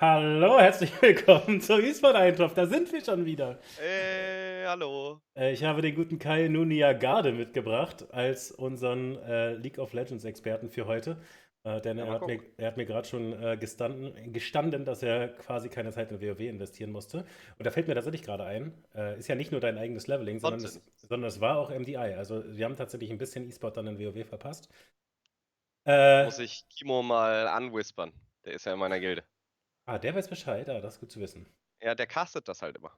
Hallo, herzlich willkommen zu eSport Eintopf. Da sind wir schon wieder. Hey, hallo. Äh, ich habe den guten Kai Nuniagade mitgebracht als unseren äh, League of Legends Experten für heute. Äh, denn Ja, er hat mir, er hat mir gerade schon äh, gestanden, gestanden, dass er quasi keine Zeit in WoW investieren musste. Und da fällt mir tatsächlich gerade ein, äh, ist ja nicht nur dein eigenes Leveling, sondern es, sondern es war auch MDI. Also wir haben tatsächlich ein bisschen eSport dann in WoW verpasst. Äh, Muss ich Kimo mal anwhispern. Der ist ja in meiner Gilde. Ah, der weiß Bescheid. Ah, das ist gut zu wissen. Ja, der castet das halt immer.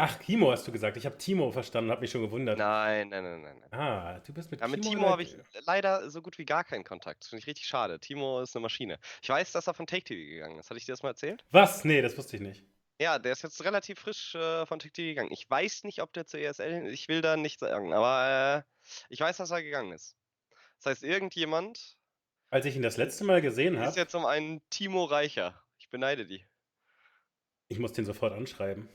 Ach, Kimo hast du gesagt. Ich habe Timo verstanden, habe mich schon gewundert. Nein, nein, nein, nein. nein. Ah, du bist mit Ja, mit Timo Timo in der habe ich leider so gut wie gar keinen Kontakt. Das finde ich richtig schade. Timo ist eine Maschine. Ich weiß, dass er von Take TV gegangen ist. Hatte ich dir das mal erzählt? Was? Nee, das wusste ich nicht. Ja, der ist jetzt relativ frisch äh, von Take TV gegangen. Ich weiß nicht, ob der zur ESL. Ich will da nichts sagen, aber äh, ich weiß, dass er gegangen ist. Das heißt, irgendjemand Als ich ihn das letzte Mal gesehen ist habe, jetzt um einen Timo reicher. Ich beneide die. ich muss den sofort anschreiben.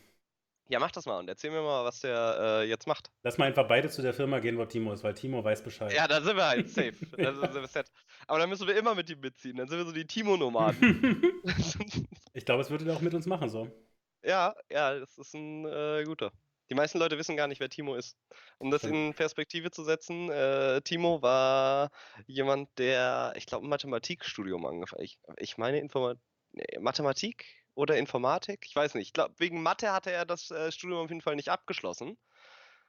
Ja, mach das mal und erzähl mir mal, was der äh, jetzt macht. Lass mal einfach beide zu der Firma gehen, wo Timo ist, weil Timo weiß Bescheid. Ja, da sind wir halt safe. Da sind wir set. Aber dann müssen wir immer mit ihm mitziehen. Dann sind wir so die Timo-Nomaden. ich glaube, es würde er auch mit uns machen so. ja, ja, das ist ein äh, guter. Die meisten Leute wissen gar nicht, wer Timo ist. Um das in Perspektive zu setzen, äh, Timo war jemand, der, ich glaube, ein Mathematikstudium angefangen Ich, ich meine Informa nee, Mathematik oder Informatik? Ich weiß nicht. Ich glaube, wegen Mathe hatte er das äh, Studium auf jeden Fall nicht abgeschlossen.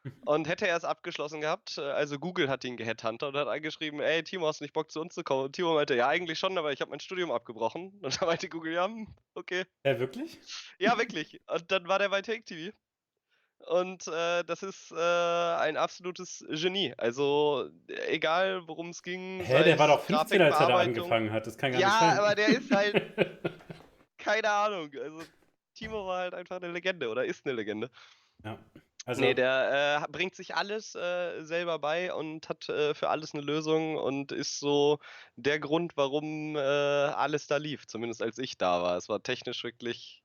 Und hätte er es abgeschlossen gehabt, äh, also Google hat ihn gehadhuntet und hat angeschrieben, ey Timo, hast du nicht Bock zu uns zu kommen? Und Timo meinte, ja eigentlich schon, aber ich habe mein Studium abgebrochen. Und da meinte Google, ja, hm, okay. Ja, wirklich? Ja, wirklich. Und dann war der bei Take TV. Und äh, das ist äh, ein absolutes Genie. Also egal, worum es ging. Hä, der war doch es 15, als er da angefangen hat. Das kann gar Ja, nicht sein. aber der ist halt- Keine Ahnung. Also Timo war halt einfach eine Legende oder ist eine Legende. ja. Also, nee, der äh, bringt sich alles äh, selber bei und hat äh, für alles eine Lösung und ist so der Grund, warum äh, alles da lief. Zumindest als ich da war. Es war technisch wirklich.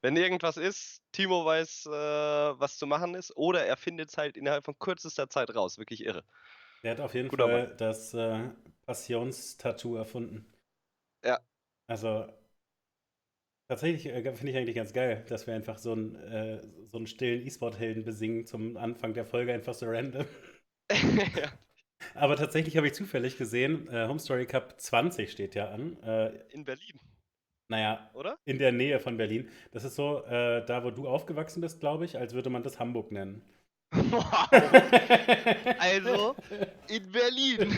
Wenn irgendwas ist, Timo weiß, äh, was zu machen ist, oder er findet es halt innerhalb von kürzester Zeit raus. Wirklich irre. der hat auf jeden Guter Fall das äh, Passionstattoo erfunden. Ja. Also, tatsächlich äh, finde ich eigentlich ganz geil, dass wir einfach so einen, äh, so einen stillen E-Sport-Helden besingen zum Anfang der Folge, einfach so random. ja. Aber tatsächlich habe ich zufällig gesehen, äh, Home Story Cup 20 steht ja an. Äh, In Berlin, naja, oder? in der Nähe von Berlin. Das ist so, äh, da wo du aufgewachsen bist, glaube ich, als würde man das Hamburg nennen. Wow. Also, in Berlin.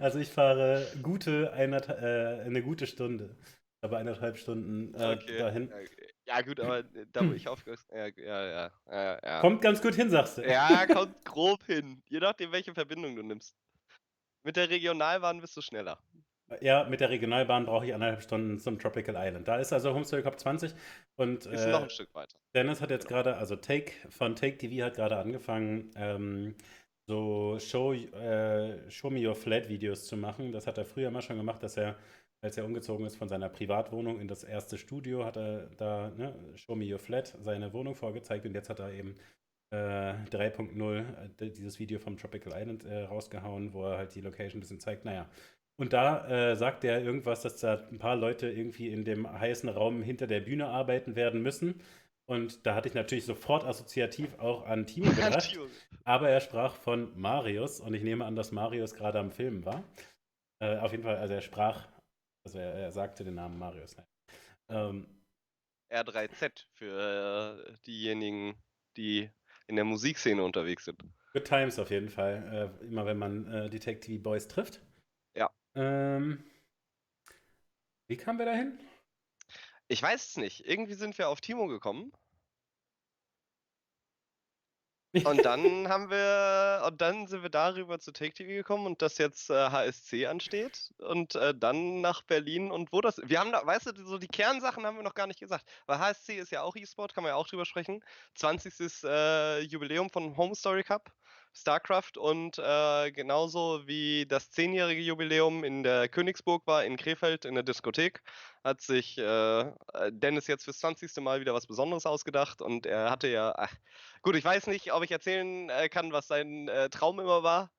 Also ich fahre gute einert, äh, eine gute Stunde, aber eineinhalb Stunden äh, okay. dahin. Ja, okay. Ja, gut, aber da wo ich aufgewachsen ja, ja, ja, ja, ja. Kommt ganz gut hin, sagst du. Ja, kommt grob hin. Je nachdem, welche Verbindung du nimmst. Mit der Regionalbahn bist du schneller. Ja, mit der Regionalbahn brauche ich eineinhalb Stunden zum Tropical Island. Da ist also Home Story Cup 20 und Ist äh, noch ein Stück weiter. Dennis hat jetzt gerade, also Take von Take TV hat gerade angefangen, ähm, so Show, äh, Show Me Your Flat Videos zu machen. Das hat er früher immer schon gemacht, dass er, als er umgezogen ist von seiner Privatwohnung in das erste Studio, hat er da ne, Show Me Your Flat seine Wohnung vorgezeigt und jetzt hat er eben äh, 3.0 äh, dieses Video vom Tropical Island äh, rausgehauen, wo er halt die Location ein bisschen zeigt. Naja. Und da äh, sagt er irgendwas, dass da ein paar Leute irgendwie in dem heißen Raum hinter der Bühne arbeiten werden müssen. Und da hatte ich natürlich sofort assoziativ auch an Timo gedacht. Aber er sprach von Marius und ich nehme an, dass Marius gerade am Filmen war. Äh, auf jeden Fall, also er sprach, also er, er sagte den Namen Marius. Nein. Ähm, R3Z für äh, diejenigen, die in der Musikszene unterwegs sind. good Times auf jeden Fall, äh, immer wenn man äh, Detective Boys trifft. Ähm, wie kamen wir dahin? Ich weiß es nicht. Irgendwie sind wir auf Timo gekommen. Und dann haben wir, und dann sind wir darüber zu Take TV gekommen und dass jetzt äh, HSC ansteht und äh, dann nach Berlin und wo das. Wir haben da, weißt du, so die Kernsachen haben wir noch gar nicht gesagt. Weil HSC ist ja auch E-Sport, kann man ja auch drüber sprechen. 20. Äh, Jubiläum von Home Story Cup, StarCraft und äh, genauso wie das 10-jährige Jubiläum in der Königsburg war, in Krefeld in der Diskothek, hat sich äh, Dennis jetzt fürs 20. Mal wieder was Besonderes ausgedacht und er hatte ja. Ach, Gut, ich weiß nicht, ob ich erzählen äh, kann, was sein äh, Traum immer war.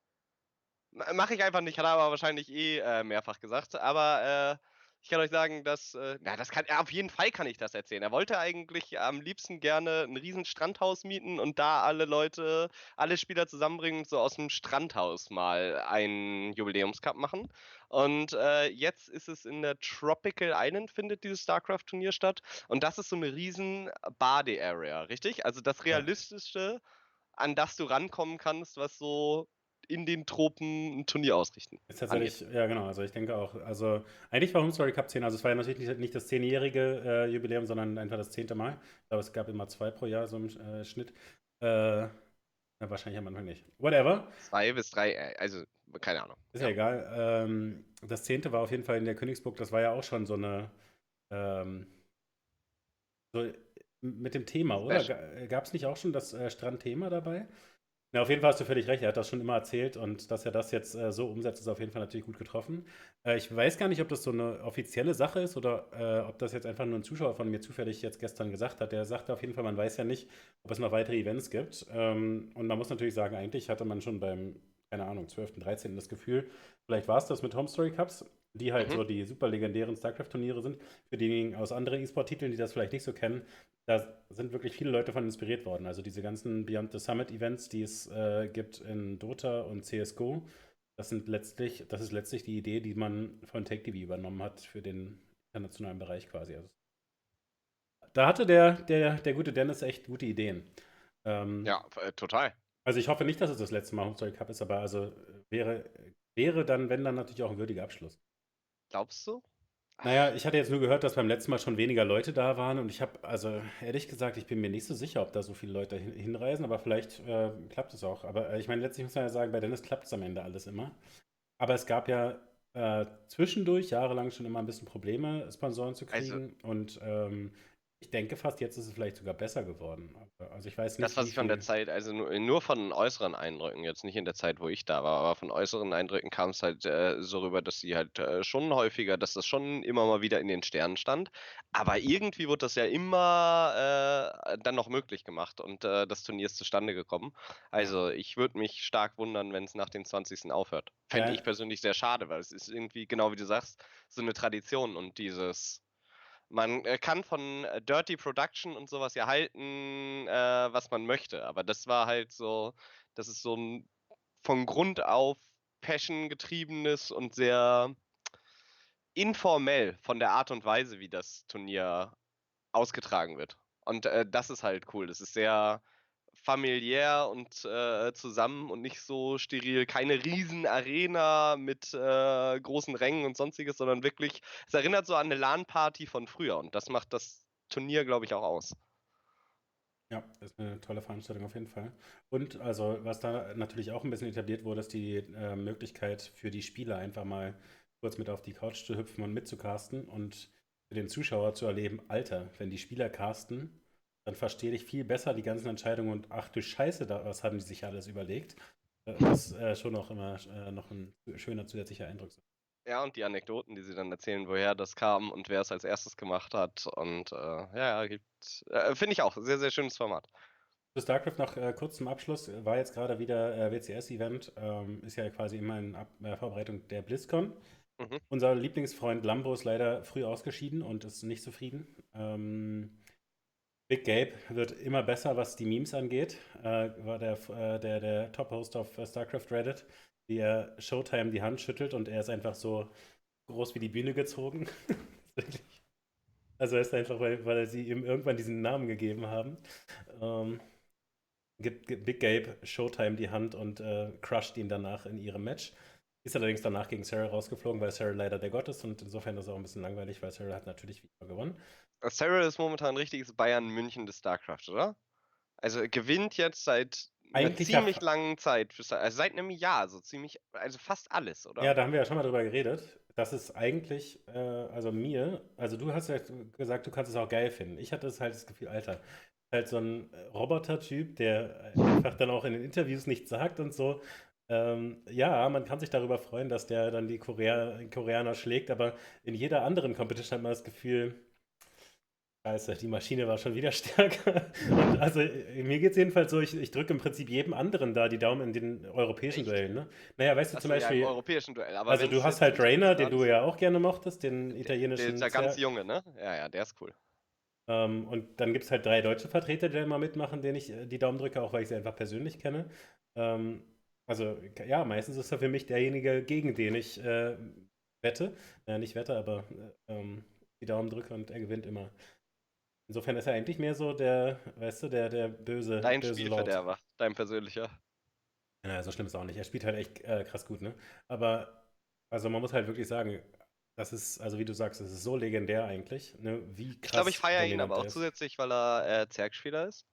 Mache ich einfach nicht, hat er aber wahrscheinlich eh äh, mehrfach gesagt. Aber Ich kann euch sagen, dass, äh, na, das kann, ja, auf jeden Fall kann ich das erzählen. Er wollte eigentlich am liebsten gerne ein riesen Strandhaus mieten und da alle Leute, alle Spieler zusammenbringen und so aus dem Strandhaus mal einen Jubiläumscup machen. Und äh, jetzt ist es in der Tropical Island, findet dieses StarCraft-Turnier statt. Und das ist so eine riesen Bade-Area, richtig? Also das Realistische, an das du rankommen kannst, was so in den Tropen ein Turnier ausrichten. Ist tatsächlich, angeht. ja genau, also ich denke auch, also eigentlich war Home Story Cup 10, also es war ja natürlich nicht, nicht das zehnjährige äh, Jubiläum, sondern einfach das zehnte Mal. Ich glaube, es gab immer zwei pro Jahr so im äh, Schnitt. Äh, ja, wahrscheinlich am Anfang nicht. Whatever. Zwei bis drei, äh, also keine Ahnung. Ist ja, ja egal. Ähm, das zehnte war auf jeden Fall in der Königsburg, das war ja auch schon so eine, ähm, so mit dem Thema, oder? Gab es nicht auch schon das äh, Strandthema dabei? Ja, auf jeden Fall hast du völlig recht. Er hat das schon immer erzählt und dass er das jetzt äh, so umsetzt, ist auf jeden Fall natürlich gut getroffen. Äh, ich weiß gar nicht, ob das so eine offizielle Sache ist oder äh, ob das jetzt einfach nur ein Zuschauer von mir zufällig jetzt gestern gesagt hat. Der sagte auf jeden Fall, man weiß ja nicht, ob es noch weitere Events gibt. Ähm, und man muss natürlich sagen, eigentlich hatte man schon beim, keine Ahnung, 12., 13. das Gefühl, vielleicht war es das mit Home Story Cups die halt mhm. so die super legendären StarCraft-Turniere sind. Für diejenigen aus anderen E-Sport-Titeln, die das vielleicht nicht so kennen, da sind wirklich viele Leute von inspiriert worden. Also diese ganzen Beyond the Summit-Events, die es äh, gibt in Dota und CSGO, das sind letztlich, das ist letztlich die Idee, die man von TakeTV übernommen hat für den internationalen Bereich quasi. Also, da hatte der, der, der gute Dennis echt gute Ideen. Ähm, ja, äh, total. Also ich hoffe nicht, dass es das letzte Mal Homestory Cup ist, aber also wäre, wäre dann, wenn dann natürlich auch ein würdiger Abschluss. Glaubst du? Naja, ich hatte jetzt nur gehört, dass beim letzten Mal schon weniger Leute da waren und ich habe, also ehrlich gesagt, ich bin mir nicht so sicher, ob da so viele Leute hin hinreisen, aber vielleicht äh, klappt es auch. Aber äh, ich meine, letztlich muss man ja sagen, bei Dennis klappt es am Ende alles immer. Aber es gab ja äh, zwischendurch jahrelang schon immer ein bisschen Probleme, Sponsoren zu also kriegen also, und ähm, ich denke fast, jetzt ist es vielleicht sogar besser geworden. Also ich weiß nicht. Das, was ich von der Zeit, also nur, nur, von äußeren Eindrücken, jetzt nicht in der Zeit, wo ich da war, aber von äußeren Eindrücken kam es halt äh, so rüber, dass sie halt äh, schon häufiger, dass das schon immer mal wieder in den Sternen stand. Aber irgendwie wurde das ja immer äh, dann noch möglich gemacht und äh, das Turnier ist zustande gekommen. Also ich würde mich stark wundern, wenn es nach dem 20. aufhört. Fände ich persönlich sehr schade, weil es ist irgendwie, genau wie du sagst, so eine Tradition und dieses man äh, kann von äh, Dirty Production und sowas ja halten, äh, was man möchte. Aber das war halt so, das ist so ein von Grund auf Passion getriebenes und sehr informell von der Art und Weise, wie das Turnier ausgetragen wird. Und äh, das ist halt cool. Das ist sehr familiär und äh, zusammen und nicht so steril. Keine riesen Arena mit äh, großen Rängen und sonstiges, sondern wirklich, es erinnert so an eine LAN-Party von früher und das macht das Turnier, glaube ich, auch aus. Ja, das ist eine tolle Veranstaltung auf jeden Fall. Und also, was da natürlich auch ein bisschen etabliert wurde, ist die äh, Möglichkeit für die Spieler einfach mal kurz mit auf die Couch zu hüpfen und mitzucasten und für den Zuschauer zu erleben, Alter, wenn die Spieler casten, dann verstehe ich viel besser die ganzen Entscheidungen und ach du Scheiße, da, was haben die sich alles überlegt. Das ist äh, schon auch immer äh, noch ein schöner zusätzlicher Eindruck. Ja, und die Anekdoten, die sie dann erzählen, woher das kam und wer es als erstes gemacht hat. Und äh, ja, gibt, äh, finde ich auch, sehr, sehr schönes Format. Zu StarCraft noch äh, kurz zum Abschluss. War jetzt gerade wieder äh, WCS-Event, ähm, ist ja quasi immer in Ab Vorbereitung der BlizzCon. Mhm. Unser Lieblingsfreund Lambo ist leider früh ausgeschieden und ist nicht zufrieden. Ähm, Big Gabe wird immer besser, was die Memes angeht. Äh, war der, äh, der, der Top-Host auf äh, StarCraft Reddit, wie er Showtime die Hand schüttelt und er ist einfach so groß wie die Bühne gezogen. also er ist einfach, weil, weil sie ihm irgendwann diesen Namen gegeben haben. Ähm, gibt, gibt Big Gabe Showtime die Hand und äh, crusht ihn danach in ihrem Match. Ist allerdings danach gegen Sarah rausgeflogen, weil Sarah leider der Gott ist und insofern ist es auch ein bisschen langweilig, weil Sarah hat natürlich wieder gewonnen. Sarah ist momentan ein richtiges Bayern München des StarCraft, oder? Also gewinnt jetzt seit Eigentlich einer ziemlich langen Zeit, also seit einem Jahr, so ziemlich, also fast alles, oder? Ja, da haben wir ja schon mal drüber geredet. Das ist eigentlich, äh, also mir, also du hast ja gesagt, du kannst es auch geil finden. Ich hatte es halt das Gefühl, Alter, halt so ein Roboter-Typ, der einfach dann auch in den Interviews nichts sagt und so. Ähm, ja, man kann sich darüber freuen, dass der dann die Korea Koreaner schlägt, aber in jeder anderen Competition hat man das Gefühl, Scheiße, die Maschine war schon wieder stärker. Und also mir geht es jedenfalls so, ich, ich drücke im Prinzip jedem anderen da die Daumen in den europäischen Echt? Duellen. Ne? Naja, weißt du zum Achso, ja, im Beispiel, europäischen Duell. Also du hast halt Rainer, den du ja auch gerne mochtest, den der, der italienischen ist ja ganz junge, ne? Ja, ja, der ist cool. ähm, und dann gibt es halt drei deutsche Vertreter, die da immer mitmachen, denen ich äh, die Daumen drücke, auch weil ich sie einfach persönlich kenne. Ähm, also ja, meistens ist er für mich derjenige, gegen den ich äh, wette. Naja, nicht wette, aber äh, ähm, die Daumen drücke und er gewinnt immer. Insofern ist er eigentlich mehr so der, weißt du, der, der böse, Dein böse Lord. Spielverderber, dein persönlicher. Ja, so schlimm ist es auch nicht. Er spielt halt echt äh, krass gut, ne? Aber, also man muss halt wirklich sagen, das ist, also wie du sagst, das ist so legendär eigentlich, ne? Wie Ich glaube, ich krass feiere ihn aber auch ist. zusätzlich, weil er äh, Zergspieler ist.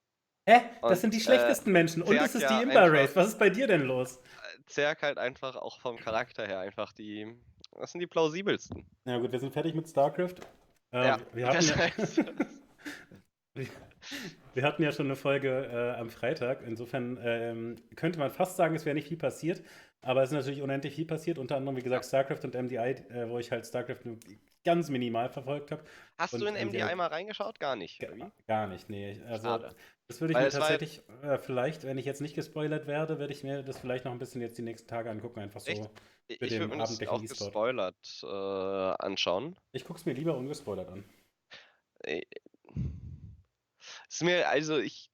Hä? Das Und sind die äh, schlechtesten Menschen. Und es Zerg ist die ja Imba-Race. einfach, Was ist bei dir denn los? äh, Zerg halt einfach auch vom Charakter her einfach die, das sind die plausibelsten. Ja gut, wir sind fertig mit StarCraft. Äh, Ja, wir, hatten das ja, wir, hatten ja schon eine Folge äh, am Freitag. Insofern ähm, könnte man fast sagen, es wäre nicht viel passiert. Aber es ist natürlich unendlich viel passiert. Unter anderem, wie gesagt, StarCraft und MDI, äh, wo ich halt StarCraft nur ganz minimal verfolgt habe. hast Und du in MDI MDI mal reingeschaut? Gar nicht, Ga- oder wie? Gar nicht, nee. Also, Schade. das würde ich Weil mir tatsächlich, äh, vielleicht, wenn ich jetzt nicht gespoilert werde, werde ich mir das vielleicht noch ein bisschen jetzt die nächsten Tage angucken, einfach echt, so ich für ich würde mir das auch gespoilert äh, anschauen. Ich gucke es mir lieber ungespoilert an. Ist mir, also ich,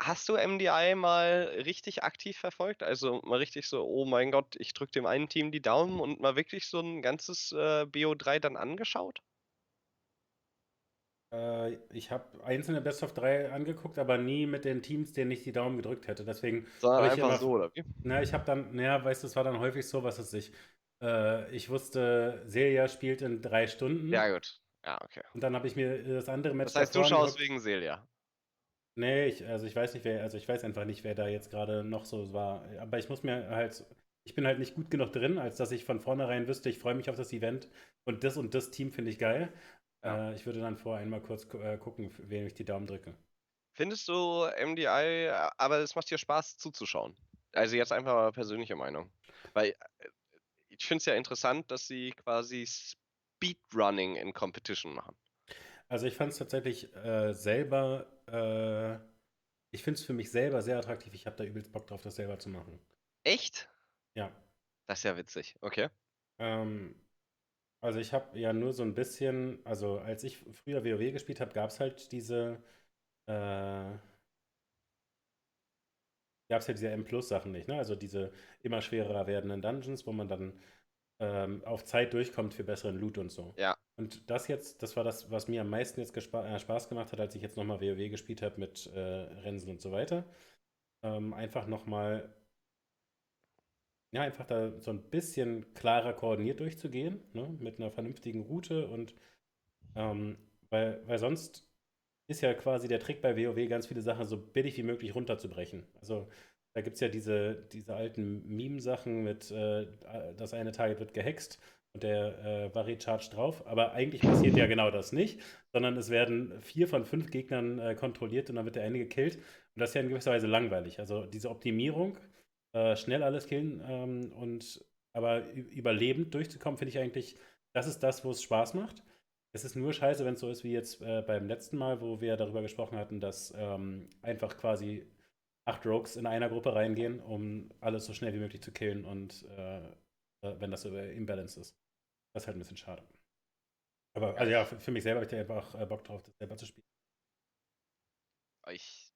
hast du MDI mal richtig aktiv verfolgt? Also mal richtig so, oh mein Gott, ich drücke dem einen Team die Daumen und mal wirklich so ein ganzes äh, BO3 dann angeschaut? Äh, ich habe einzelne Best of 3 angeguckt, aber nie mit den Teams, denen ich die Daumen gedrückt hätte. Deswegen Sondern einfach immer, so, oder wie? na, ich habe dann, naja, weißt du, es war dann häufig so, was es sich, äh, ich wusste, Celia spielt in drei Stunden Ja, gut. Ja, okay. und dann habe ich mir das andere Match Das heißt, du schaust wegen Celia. Nee, ich, also ich weiß nicht, wer, also ich weiß einfach nicht, wer da jetzt gerade noch so war. Aber ich muss mir halt, ich bin halt nicht gut genug drin, als dass ich von vornherein wüsste, ich freue mich auf das Event und das und das Team finde ich geil. Ja. Äh, ich würde dann vorher einmal kurz äh, gucken, wem ich die Daumen drücke. Findest du MDI, äh, aber es macht dir Spaß zuzuschauen? Also jetzt einfach mal persönliche Meinung. Weil äh, ich finde es ja interessant, dass sie quasi Speedrunning in Competition machen. Also ich fand es tatsächlich äh, selber, äh, ich finde es für mich selber sehr attraktiv. Ich habe da übelst Bock drauf, das selber zu machen. Echt? Ja. Das ist ja witzig. Okay. Ähm, also ich habe ja nur so ein bisschen, also als ich früher WoW gespielt habe, gab es halt diese, äh, gab es ja diese M-Plus-Sachen nicht, ne? Also diese immer schwerer werdenden Dungeons, wo man dann ähm, auf Zeit durchkommt für besseren Loot und so. Ja. Und das jetzt, das war das, was mir am meisten jetzt äh, Spaß gemacht hat, als ich jetzt nochmal WoW gespielt habe mit äh, Rensen und so weiter. Ähm, einfach nochmal, ja, einfach da so ein bisschen klarer koordiniert durchzugehen, ne? Mit einer vernünftigen Route und ähm, weil, weil sonst ist ja quasi der Trick bei WoW, ganz viele Sachen so billig wie möglich runterzubrechen. Also da gibt es ja diese, diese alten Meme-Sachen mit, äh, das eine Target wird gehext und der äh, Vari charge drauf. Aber eigentlich passiert ja genau das nicht, sondern es werden vier von fünf Gegnern äh, kontrolliert und dann wird der eine gekillt. Und das ist ja in gewisser Weise langweilig. Also diese Optimierung, äh, schnell alles killen ähm, und aber überlebend durchzukommen, finde ich eigentlich, das ist das, wo es Spaß macht. Es ist nur scheiße, wenn es so ist wie jetzt äh, beim letzten Mal, wo wir darüber gesprochen hatten, dass ähm, einfach quasi acht Rogues in einer Gruppe reingehen, um alles so schnell wie möglich zu killen und äh, äh, wenn das so imbalanced ist. Das ist halt ein bisschen schade. Aber also ja, für, für mich selber habe ich da einfach äh, Bock drauf, das selber zu spielen. Ich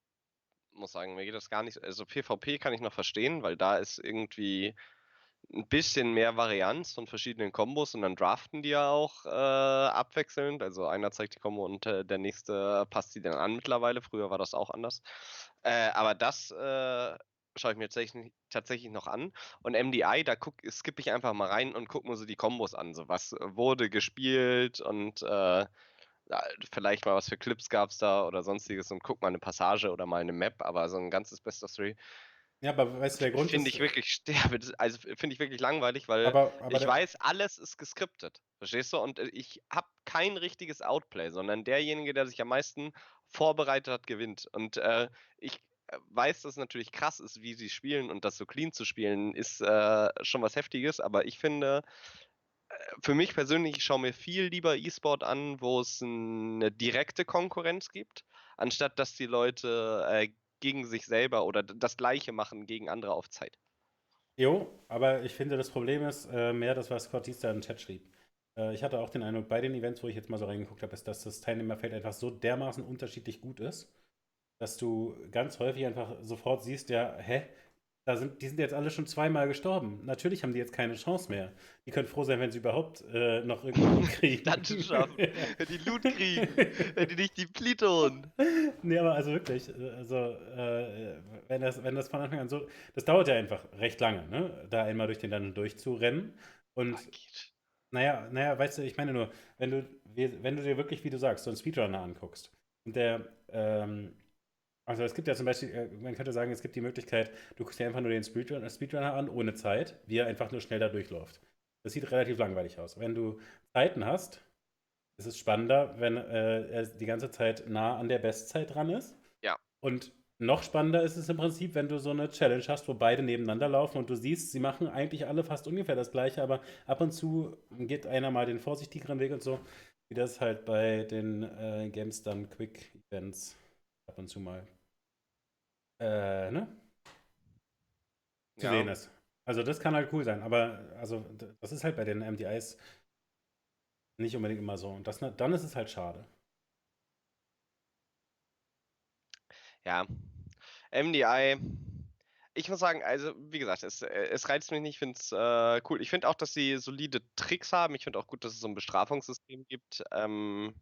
muss sagen, mir geht das gar nicht. Also PvP kann ich noch verstehen, weil da ist irgendwie ein bisschen mehr Varianz von verschiedenen Kombos und dann draften die ja auch äh, abwechselnd. Also einer zeigt die Kombo und äh, der nächste passt sie dann an mittlerweile. Früher war das auch anders. Äh, aber das äh, schaue ich mir tatsächlich, tatsächlich noch an. Und MDI, da skippe ich einfach mal rein und gucke mir so die Kombos an. So was wurde gespielt und äh, vielleicht mal was für Clips gab es da oder sonstiges und guck mal eine Passage oder mal eine Map, aber so ein ganzes Best of Three Ja, aber weißt du, der Grund finde ist. ich wirklich sterbe, also finde ich wirklich langweilig, weil aber, aber ich weiß, alles ist geskriptet. Verstehst du? Und äh, ich habe kein richtiges Outplay, sondern derjenige, der sich am meisten vorbereitet hat, gewinnt. Und äh, ich äh, weiß, dass es natürlich krass ist, wie sie spielen und das so clean zu spielen, ist äh, schon was Heftiges, aber ich finde, äh, für mich persönlich, ich schaue mir viel lieber E-Sport an, wo es eine direkte Konkurrenz gibt, anstatt dass die Leute äh, gegen sich selber oder das Gleiche machen gegen andere auf Zeit. Jo, aber ich finde, das Problem ist äh, mehr das, was Scott Easter im Chat schrieb. Äh, ich hatte auch den Eindruck, bei den Events, wo ich jetzt mal so reingeguckt habe, ist, dass das Teilnehmerfeld einfach so dermaßen unterschiedlich gut ist, dass du ganz häufig einfach sofort siehst, ja, hä, da sind, die sind jetzt alle schon zweimal gestorben. Natürlich haben die jetzt keine Chance mehr. Die können froh sein, wenn sie überhaupt äh, noch irgendwie kriegen. Dungeon schaffen, wenn die Loot kriegen, wenn die nicht die Pliton. Nee, aber also wirklich, also äh, wenn, das, wenn das von Anfang an so, das dauert ja einfach recht lange, ne? da einmal durch den Dungeon durchzurennen. Und Ach, naja, naja, weißt du, ich meine nur, wenn du, wenn du dir wirklich, wie du sagst, so einen Speedrunner anguckst und der ähm, also es gibt ja zum Beispiel, äh, man könnte sagen, es gibt die Möglichkeit, du guckst dir einfach nur den Speedrunner, Speedrunner an, ohne Zeit, wie er einfach nur schnell da durchläuft. Das sieht relativ langweilig aus. Wenn du Zeiten hast, ist es spannender, wenn äh, er die ganze Zeit nah an der Bestzeit dran ist. Ja. Und noch spannender ist es im Prinzip, wenn du so eine Challenge hast, wo beide nebeneinander laufen und du siehst, sie machen eigentlich alle fast ungefähr das gleiche, aber ab und zu geht einer mal den vorsichtigeren Weg und so, wie das halt bei den äh, Games dann Quick Events ab und zu mal äh, ne? Zu ja. sehen ist. Also das kann halt cool sein, aber also das ist halt bei den MDIs nicht unbedingt immer so. Und das, dann ist es halt schade. Ja. MDI. Ich muss sagen, also wie gesagt, es, es reizt mich nicht, ich finde es äh, cool. Ich finde auch, dass sie solide Tricks haben. Ich finde auch gut, dass es so ein Bestrafungssystem gibt. Ähm,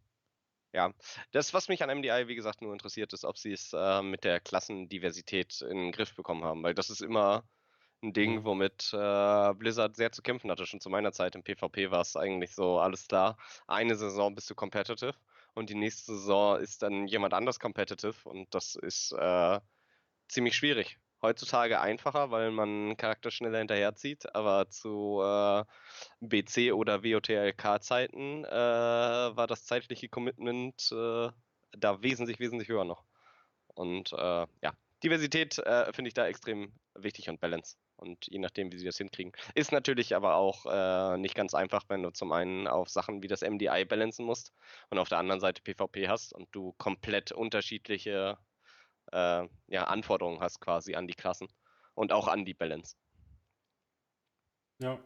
ja, das, was mich an MDI, wie gesagt, nur interessiert, ist, ob sie es äh, mit der Klassendiversität in den Griff bekommen haben, weil das ist immer ein Ding, mhm. womit äh, Blizzard sehr zu kämpfen hatte. Schon zu meiner Zeit im PvP war es eigentlich so, alles klar, eine Saison bist du competitive und die nächste Saison ist dann jemand anders competitive und das ist äh, ziemlich schwierig heutzutage einfacher, weil man Charakter schneller hinterherzieht, aber zu äh, BC oder WOTLK-Zeiten äh, war das zeitliche Commitment äh, da wesentlich, wesentlich höher noch. Und äh, ja, Diversität äh, finde ich da extrem wichtig und Balance. Und je nachdem, wie sie das hinkriegen. Ist natürlich aber auch äh, nicht ganz einfach, wenn du zum einen auf Sachen wie das MDI balancen musst und auf der anderen Seite PvP hast und du komplett unterschiedliche äh, ja, Anforderungen hast quasi an die Klassen und auch an die Balance. Ja.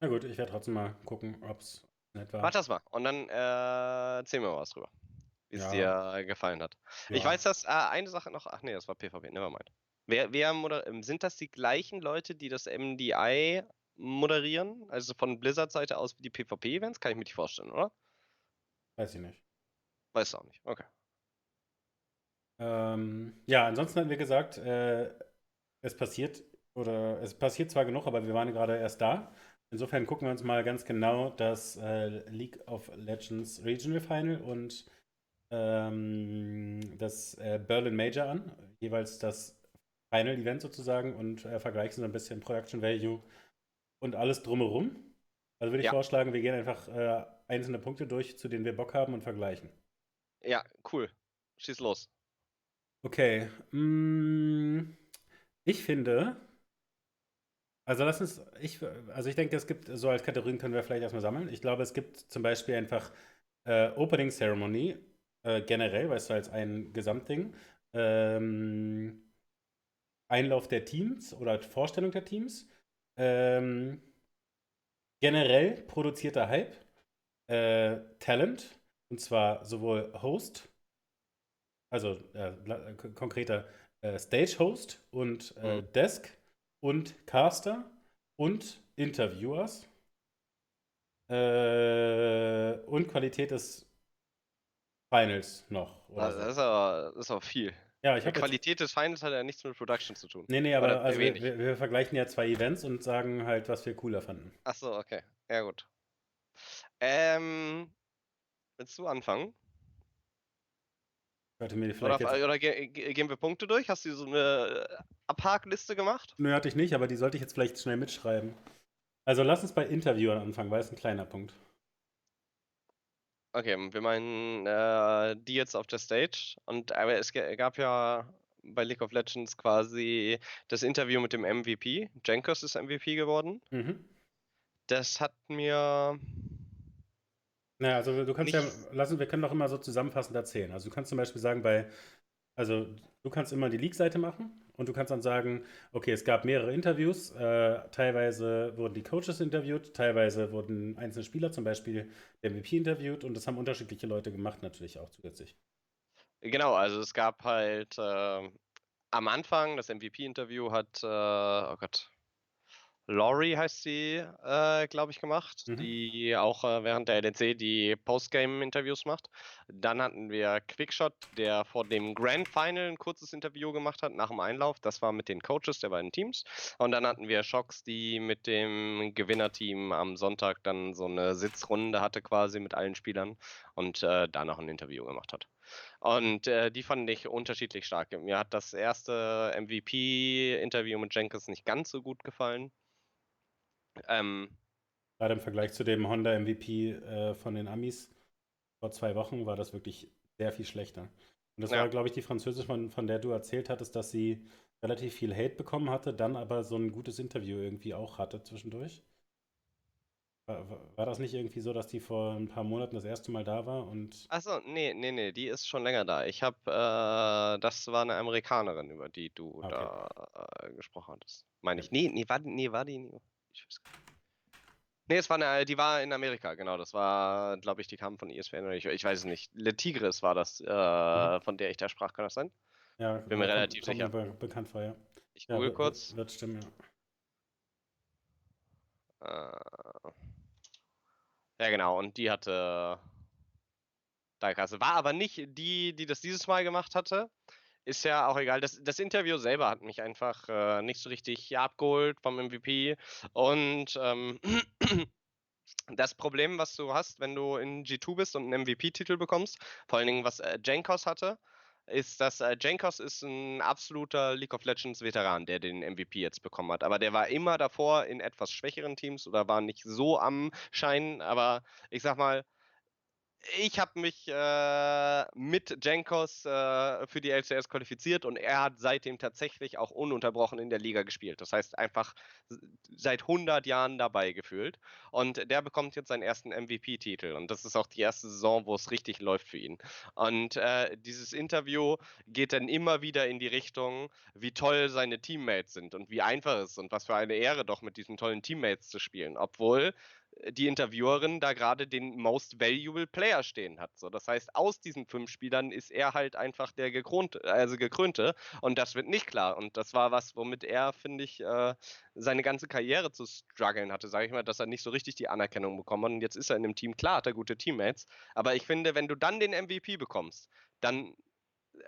Na gut, ich werde trotzdem mal gucken, ob es nett war. Mach das mal und dann äh, erzähl mir mal was drüber, wie es ja. dir gefallen hat. Ja. Ich weiß, dass äh, eine Sache noch, ach nee, das war PvP, nevermind. Wer, wer ähm, sind das die gleichen Leute, die das MDI moderieren? Also von Blizzard-Seite aus wie die PvP-Events? Kann ich mir nicht vorstellen, oder? Weiß ich nicht. Weiß auch nicht, okay. Ähm, ja, ansonsten hatten wir gesagt, äh, es passiert oder es passiert zwar genug, aber wir waren gerade erst da. Insofern gucken wir uns mal ganz genau das äh, League of Legends Regional Final und ähm, das äh, Berlin Major an, jeweils das Final Event sozusagen und äh, vergleichen so ein bisschen Production Value und alles drumherum. Also würde ich ja. vorschlagen, wir gehen einfach äh, einzelne Punkte durch, zu denen wir Bock haben und vergleichen. Ja, cool. Schieß los. Okay. Mm, ich finde, also lass uns, ich, also ich denke, es gibt, so als Kategorien können wir vielleicht erstmal sammeln. Ich glaube, es gibt zum Beispiel einfach äh, Opening Ceremony äh, generell, weißt du, als ein Gesamtding. Ähm, Einlauf der Teams oder Vorstellung der Teams. Ähm, generell produzierter Hype. Äh, Talent. Und zwar sowohl Host also äh, konkreter äh, Stage-Host und äh, mhm. Desk und Caster und Interviewers äh, und Qualität des Finals noch. Also das, ist aber, das ist aber viel. Ja, ich Die Qualität des Finals hat ja nichts mit Production zu tun. Nee, nee, aber also wir, wir, vergleichen ja zwei Events und sagen halt, was wir cooler fanden. Achso, okay. Ja, gut. Ähm, willst du anfangen? Oder, oder gehen wir Punkte durch? Hast du so eine äh, Abhakliste gemacht? Nö, hatte ich nicht, aber die sollte ich jetzt vielleicht schnell mitschreiben. Also lass uns bei Interviewern anfangen, weil es ein kleiner Punkt. Okay, wir meinen äh, die jetzt auf der Stage. Und aber es gab ja bei League of Legends quasi das Interview mit dem MVP. Jenkos ist MVP geworden. Mhm. Das hat mir. Naja, also du kannst ja lassen, wir können doch immer so zusammenfassend erzählen. Also du kannst zum Beispiel sagen, bei, also du kannst immer die League-Seite machen und du kannst dann sagen, okay, es gab mehrere Interviews, äh, teilweise wurden die Coaches interviewt, teilweise wurden einzelne Spieler, zum Beispiel der MVP interviewt und das haben unterschiedliche Leute gemacht, natürlich auch zusätzlich. Genau, also es gab halt äh, am Anfang das MVP-Interview hat, äh, oh Gott, Laurie heißt sie, äh, glaube ich, gemacht, mhm. die auch äh, während der LNC die Postgame-Interviews macht. Dann hatten wir Quickshot, der vor dem Grand Final ein kurzes Interview gemacht hat nach dem Einlauf. Das war mit den Coaches der beiden Teams. Und dann hatten wir Shocks, die mit dem Gewinnerteam am Sonntag dann so eine Sitzrunde hatte quasi mit allen Spielern und äh, da noch ein Interview gemacht hat. Und äh, die fand ich unterschiedlich stark. Mir hat das erste MVP-Interview mit Jenkins nicht ganz so gut gefallen. Ähm, Gerade im Vergleich zu dem Honda MVP äh, von den Amis vor zwei Wochen war das wirklich sehr viel schlechter. Und das ja. war, glaube ich, die Französische, von, von der du erzählt hattest, dass sie relativ viel Hate bekommen hatte, dann aber so ein gutes Interview irgendwie auch hatte zwischendurch. War, war das nicht irgendwie so, dass die vor ein paar Monaten das erste Mal da war und. Achso, nee, nee, nee, die ist schon länger da. Ich habe, äh, das war eine Amerikanerin, über die du okay. da äh, gesprochen hattest. Meine ich. Nee, nee, war, nee, war die. Ich weiß gar nicht. Nee, es war eine, die war in Amerika, genau. Das war, glaube ich, die kam von ESPN. Ich, ich weiß es nicht. Le Tigris war das, äh, mhm. von der ich da sprach. Kann das sein? Ja, bin mir relativ kommt sicher. Be bekannt vor, ja. Ich google ja, kurz. Wird stimmen, ja. Äh, ja, genau. Und die hatte da Kasse. War aber nicht die, die das dieses Mal gemacht hatte ist ja auch egal. Das, das Interview selber hat mich einfach äh, nicht so richtig abgeholt vom MVP. Und ähm, das Problem, was du hast, wenn du in G2 bist und einen MVP-Titel bekommst, vor allen Dingen was äh, Jankos hatte, ist, dass äh, Jankos ist ein absoluter League of Legends Veteran, der den MVP jetzt bekommen hat. Aber der war immer davor in etwas schwächeren Teams oder war nicht so am Schein. Aber ich sag mal, ich habe mich äh, mit Jankos äh, für die LCS qualifiziert und er hat seitdem tatsächlich auch ununterbrochen in der Liga gespielt. Das heißt einfach seit 100 Jahren dabei gefühlt. Und der bekommt jetzt seinen ersten MVP-Titel. Und das ist auch die erste Saison, wo es richtig läuft für ihn. Und äh, dieses Interview geht dann immer wieder in die Richtung, wie toll seine Teammates sind und wie einfach es ist und was für eine Ehre doch mit diesen tollen Teammates zu spielen. Obwohl die Interviewerin da gerade den Most Valuable Player stehen hat. So, das heißt, aus diesen fünf Spielern ist er halt einfach der gekrönte, also gekrönte und das wird nicht klar. Und das war was, womit er, finde ich, äh, seine ganze Karriere zu strugglen hatte, sage ich mal, dass er nicht so richtig die Anerkennung bekommen hat. Und jetzt ist er in dem Team, klar hat er gute Teammates, aber ich finde, wenn du dann den MVP bekommst, dann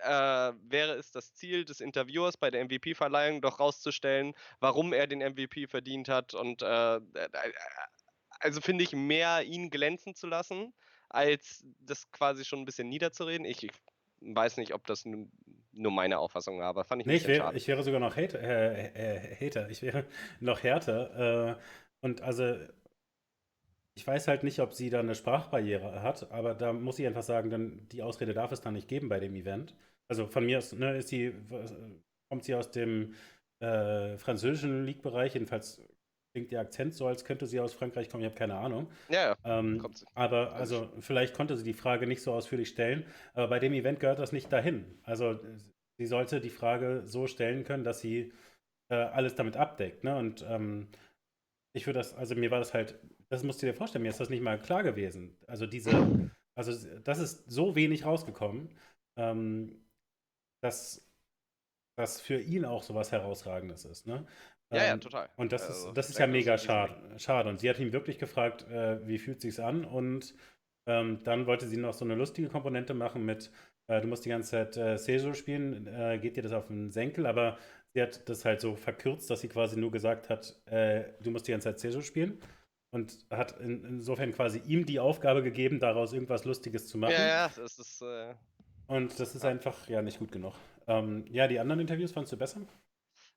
äh, wäre es das Ziel des Interviewers bei der MVP-Verleihung doch rauszustellen, warum er den MVP verdient hat und äh, äh also finde ich, mehr ihn glänzen zu lassen, als das quasi schon ein bisschen niederzureden. Ich, ich weiß nicht, ob das nur meine Auffassung war, aber fand ich nee, ich, wär, ich wäre sogar noch Hater, äh, äh, Hater. ich wäre noch härter. Äh, und also, ich weiß halt nicht, ob sie da eine Sprachbarriere hat, aber da muss ich einfach sagen, dann die Ausrede darf es dann nicht geben bei dem Event. Also von mir aus, ne, ist sie, kommt sie aus dem äh, französischen League-Bereich, jedenfalls klingt der Akzent so, als könnte sie aus Frankreich kommen, ich habe keine Ahnung. Ja, ja. Ähm, aber also vielleicht konnte sie die Frage nicht so ausführlich stellen, aber bei dem Event gehört das nicht dahin. Also sie sollte die Frage so stellen können, dass sie äh, alles damit abdeckt. Ne? Und ähm, ich würde das, also mir war das halt, das musst du dir vorstellen, mir ist das nicht mal klar gewesen. Also diese, also das ist so wenig rausgekommen, ähm, dass das für ihn auch so was Herausragendes ist. Ne? Ja, ja, ähm, total. Und das also, ist, das ist ja mega schade, schade. Und sie hat ihn wirklich gefragt, äh, wie fühlt sich's an? Und ähm, dann wollte sie noch so eine lustige Komponente machen mit, äh, du musst die ganze Zeit äh, Sejo spielen, äh, geht dir das auf den Senkel, aber sie hat das halt so verkürzt, dass sie quasi nur gesagt hat, äh, du musst die ganze Zeit Sejo spielen. Und hat in, insofern quasi ihm die Aufgabe gegeben, daraus irgendwas Lustiges zu machen. Ja, ja, das ist. Äh, und das ist einfach ja nicht gut genug. Ähm, ja, die anderen Interviews fandst du besser?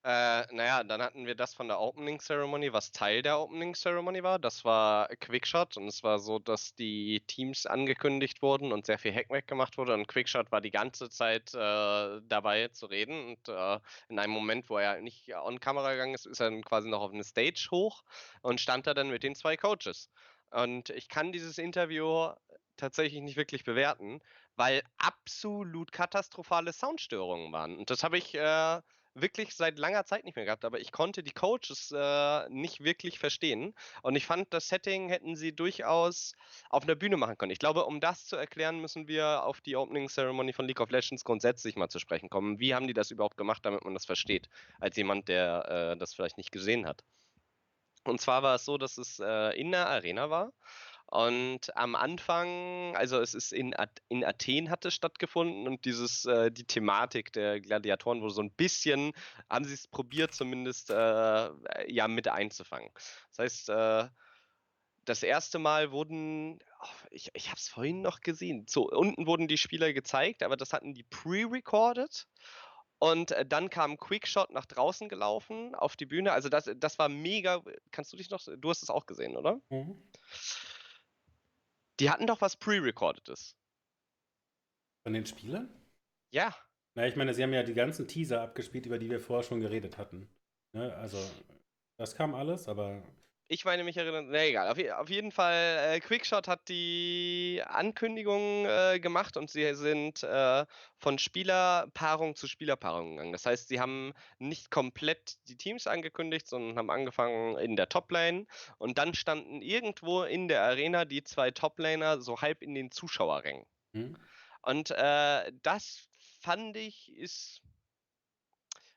Äh, naja, dann hatten wir das von der Opening Ceremony, was Teil der Opening Ceremony war. Das war Quickshot und es war so, dass die Teams angekündigt wurden und sehr viel Hackmack gemacht wurde. Und Quickshot war die ganze Zeit äh, dabei zu reden. Und äh, in einem Moment, wo er nicht on Kamera gegangen ist, ist er dann quasi noch auf eine Stage hoch und stand da dann mit den zwei Coaches. Und ich kann dieses Interview tatsächlich nicht wirklich bewerten, weil absolut katastrophale Soundstörungen waren. Und das habe ich äh, wirklich seit langer Zeit nicht mehr gehabt, aber ich konnte die Coaches äh, nicht wirklich verstehen. Und ich fand, das Setting hätten sie durchaus auf einer Bühne machen können. Ich glaube, um das zu erklären, müssen wir auf die Opening Ceremony von League of Legends grundsätzlich mal zu sprechen kommen. Wie haben die das überhaupt gemacht, damit man das versteht, als jemand, der äh, das vielleicht nicht gesehen hat? Und zwar war es so, dass es äh, in der Arena war und am Anfang, also es ist in, in Athen hat es stattgefunden und dieses, äh, die Thematik der Gladiatoren wurde so ein bisschen, haben sie es probiert zumindest, äh, ja, mit einzufangen. Das heißt, äh, das erste Mal wurden, oh, ich, ich habe es vorhin noch gesehen, so unten wurden die Spieler gezeigt, aber das hatten die pre-recorded. Und äh, dann kam Quickshot nach draußen gelaufen auf die Bühne. Also das, das war mega. Kannst du dich noch, du hast es auch gesehen, oder? Mhm. Die hatten doch was Pre-Recordedes. Von den Spielern? Ja. Na, ich meine, sie haben ja die ganzen Teaser abgespielt, über die wir vorher schon geredet hatten. Ne? Also, das kam alles, aber ich meine mich erinnern, na egal, auf, auf jeden Fall, äh, Quickshot hat die Ankündigung äh, gemacht und sie sind äh, von Spielerpaarung zu Spielerpaarung gegangen. Das heißt, sie haben nicht komplett die Teams angekündigt, sondern haben angefangen in der Toplane und dann standen irgendwo in der Arena die zwei Toplaner so halb in den Zuschauerrängen. Hm. Und äh, das fand ich ist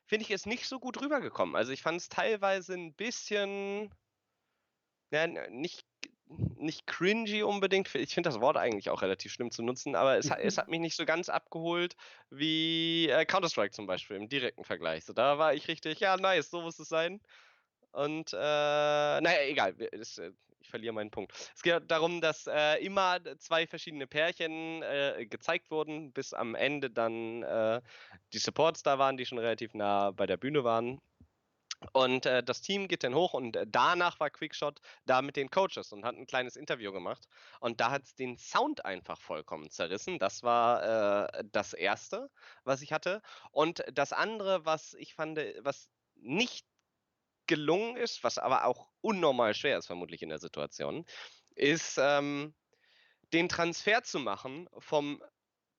finde ich, ist nicht so gut rübergekommen. Also ich fand es teilweise ein bisschen ja, nicht, nicht cringy unbedingt. Ich finde das Wort eigentlich auch relativ schlimm zu nutzen, aber es, es hat mich nicht so ganz abgeholt wie äh, Counter-Strike zum Beispiel im direkten Vergleich. So, da war ich richtig, ja, nice, so muss es sein. Und, äh, naja, egal, das, äh, ich verliere meinen Punkt. Es geht darum, dass äh, immer zwei verschiedene Pärchen äh, gezeigt wurden, bis am Ende dann äh, die Supports da waren, die schon relativ nah bei der Bühne waren. Und äh, das Team geht dann hoch und äh, danach war Quickshot da mit den Coaches und hat ein kleines Interview gemacht. Und da hat es den Sound einfach vollkommen zerrissen. Das war äh, das Erste, was ich hatte. Und das andere, was ich fand, was nicht gelungen ist, was aber auch unnormal schwer ist, vermutlich in der Situation, ist ähm, den Transfer zu machen vom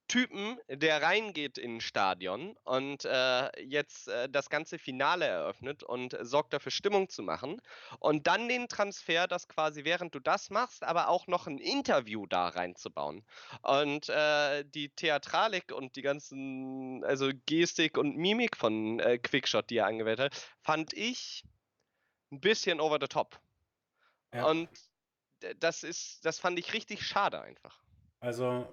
Typen, der reingeht in ein Stadion und äh, jetzt äh, das ganze Finale eröffnet und sorgt dafür Stimmung zu machen und dann den Transfer, das quasi während du das machst, aber auch noch ein Interview da reinzubauen und äh, die Theatralik und die ganzen, also Gestik und Mimik von äh, Quickshot, die er angewählt hat, fand ich ein bisschen over the top. Ja. Und das ist, das fand ich richtig schade einfach. Also äh,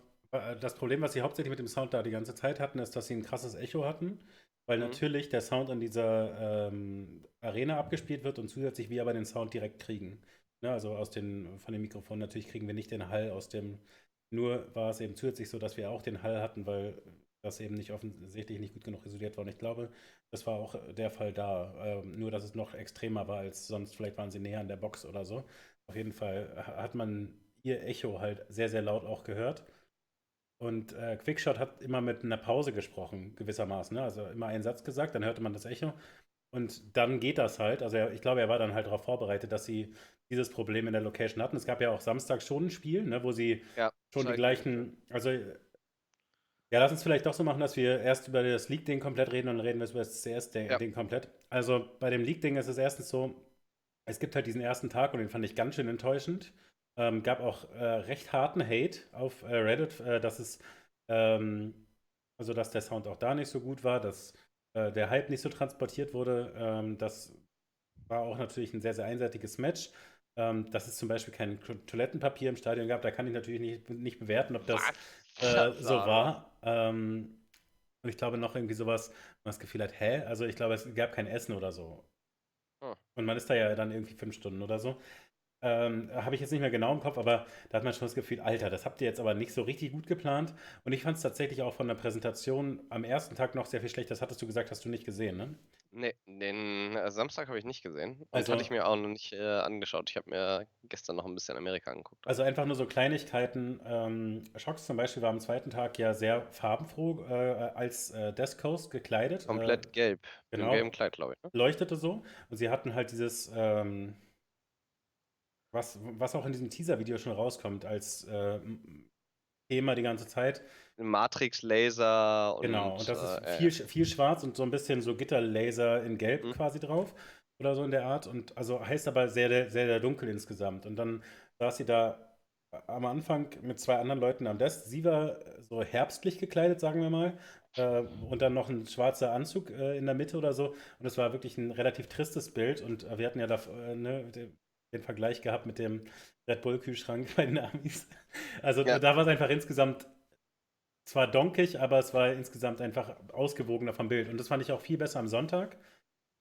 das Problem, was sie hauptsächlich mit dem Sound da die ganze Zeit hatten, ist, dass sie ein krasses Echo hatten, weil mhm. natürlich der Sound an dieser ähm, Arena abgespielt wird und zusätzlich wir aber den Sound direkt kriegen. Ne, also aus den, von dem Mikrofon natürlich kriegen wir nicht den Hall aus dem, nur war es eben zusätzlich so, dass wir auch den Hall hatten, weil das eben nicht offensichtlich nicht gut genug isoliert war. Und ich glaube, das war auch der Fall da. Ähm, nur, dass es noch extremer war als sonst. Vielleicht waren sie näher an der Box oder so. Auf jeden Fall hat man ihr Echo halt sehr, sehr laut auch gehört. Und äh, Quickshot hat immer mit einer Pause gesprochen, gewissermaßen. Ne? Also immer einen Satz gesagt, dann hörte man das Echo. Und dann geht das halt. Also er, ich glaube, er war dann halt darauf vorbereitet, dass sie dieses Problem in der Location hatten. Es gab ja auch Samstag schon ein Spiel, ne, wo sie ja, schon die gleichen. Also ja, lass uns vielleicht doch so machen, dass wir erst über das League-Ding komplett reden und dann reden wir über das CS-Ding ja. komplett. Also bei dem League-Ding ist es erstens so, es gibt halt diesen ersten Tag und den fand ich ganz schön enttäuschend. Ähm, gab auch äh, recht harten Hate auf äh, Reddit, äh, dass es, ähm, also dass der Sound auch da nicht so gut war, dass äh, der Hype nicht so transportiert wurde. Ähm, das war auch natürlich ein sehr, sehr einseitiges Match. Ähm, dass es zum Beispiel kein Toilettenpapier im Stadion gab, da kann ich natürlich nicht, nicht bewerten, ob das äh, so war. Ähm, und ich glaube noch irgendwie sowas, man das Gefühl hat, hä? Also ich glaube, es gab kein Essen oder so. Und man ist da ja dann irgendwie fünf Stunden oder so. Ähm, habe ich jetzt nicht mehr genau im Kopf, aber da hat man schon das Gefühl, Alter, das habt ihr jetzt aber nicht so richtig gut geplant. Und ich fand es tatsächlich auch von der Präsentation am ersten Tag noch sehr viel schlechter. Das hattest du gesagt, hast du nicht gesehen, ne? Nee, den äh, Samstag habe ich nicht gesehen. Und Also, hatte ich mir auch noch nicht äh, angeschaut. Ich habe mir gestern noch ein bisschen Amerika angeguckt. also einfach nur so Kleinigkeiten. Ähm, Shox zum Beispiel war am zweiten Tag ja sehr farbenfroh äh, als äh, Death Coast gekleidet. Komplett gelb. Im genau, gelben Kleid, glaube ich. Ne? leuchtete so. Und sie hatten halt dieses, ähm, was, was auch in diesem Teaser-Video schon rauskommt, als äh, Thema die ganze Zeit. Matrix-Laser Genau, und und das ist äh, viel, viel schwarz und so ein bisschen so Gitterlaser in Gelb Mhm. quasi drauf oder so in der Art. Und also heißt aber sehr, sehr, sehr, dunkel insgesamt. Und dann saß sie da am Anfang mit zwei anderen Leuten am Desk. Sie war so herbstlich gekleidet, sagen wir mal. Äh, und dann noch ein schwarzer Anzug äh, in der Mitte oder so. Und es war wirklich ein relativ tristes Bild. Und äh, wir hatten ja da, äh, ne, den, Vergleich gehabt mit dem Red Bull-Kühlschrank bei den Amis. Also Ja. da war es einfach insgesamt zwar donkig, aber es war insgesamt einfach ausgewogener vom Bild. Und das fand ich auch viel besser am Sonntag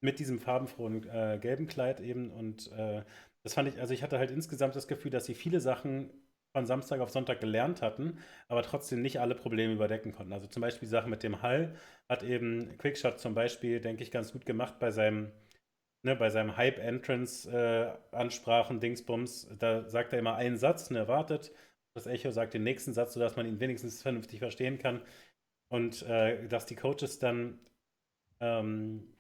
mit diesem farbenfrohen äh, gelben Kleid eben. Und äh, das fand ich, also ich hatte halt insgesamt das Gefühl, dass sie viele Sachen von Samstag auf Sonntag gelernt hatten, aber trotzdem nicht alle Probleme überdecken konnten. Also zum Beispiel die Sache mit dem Hall hat eben Quickshot zum Beispiel, denke ich, ganz gut gemacht bei seinem, ne, bei seinem Hype-Entrance-Ansprachen, Dingsbums. Da sagt er immer einen Satz, ne, wartet. Das Echo sagt den nächsten Satz, sodass man ihn wenigstens vernünftig verstehen kann. Und äh, dass die Coaches dann ähm,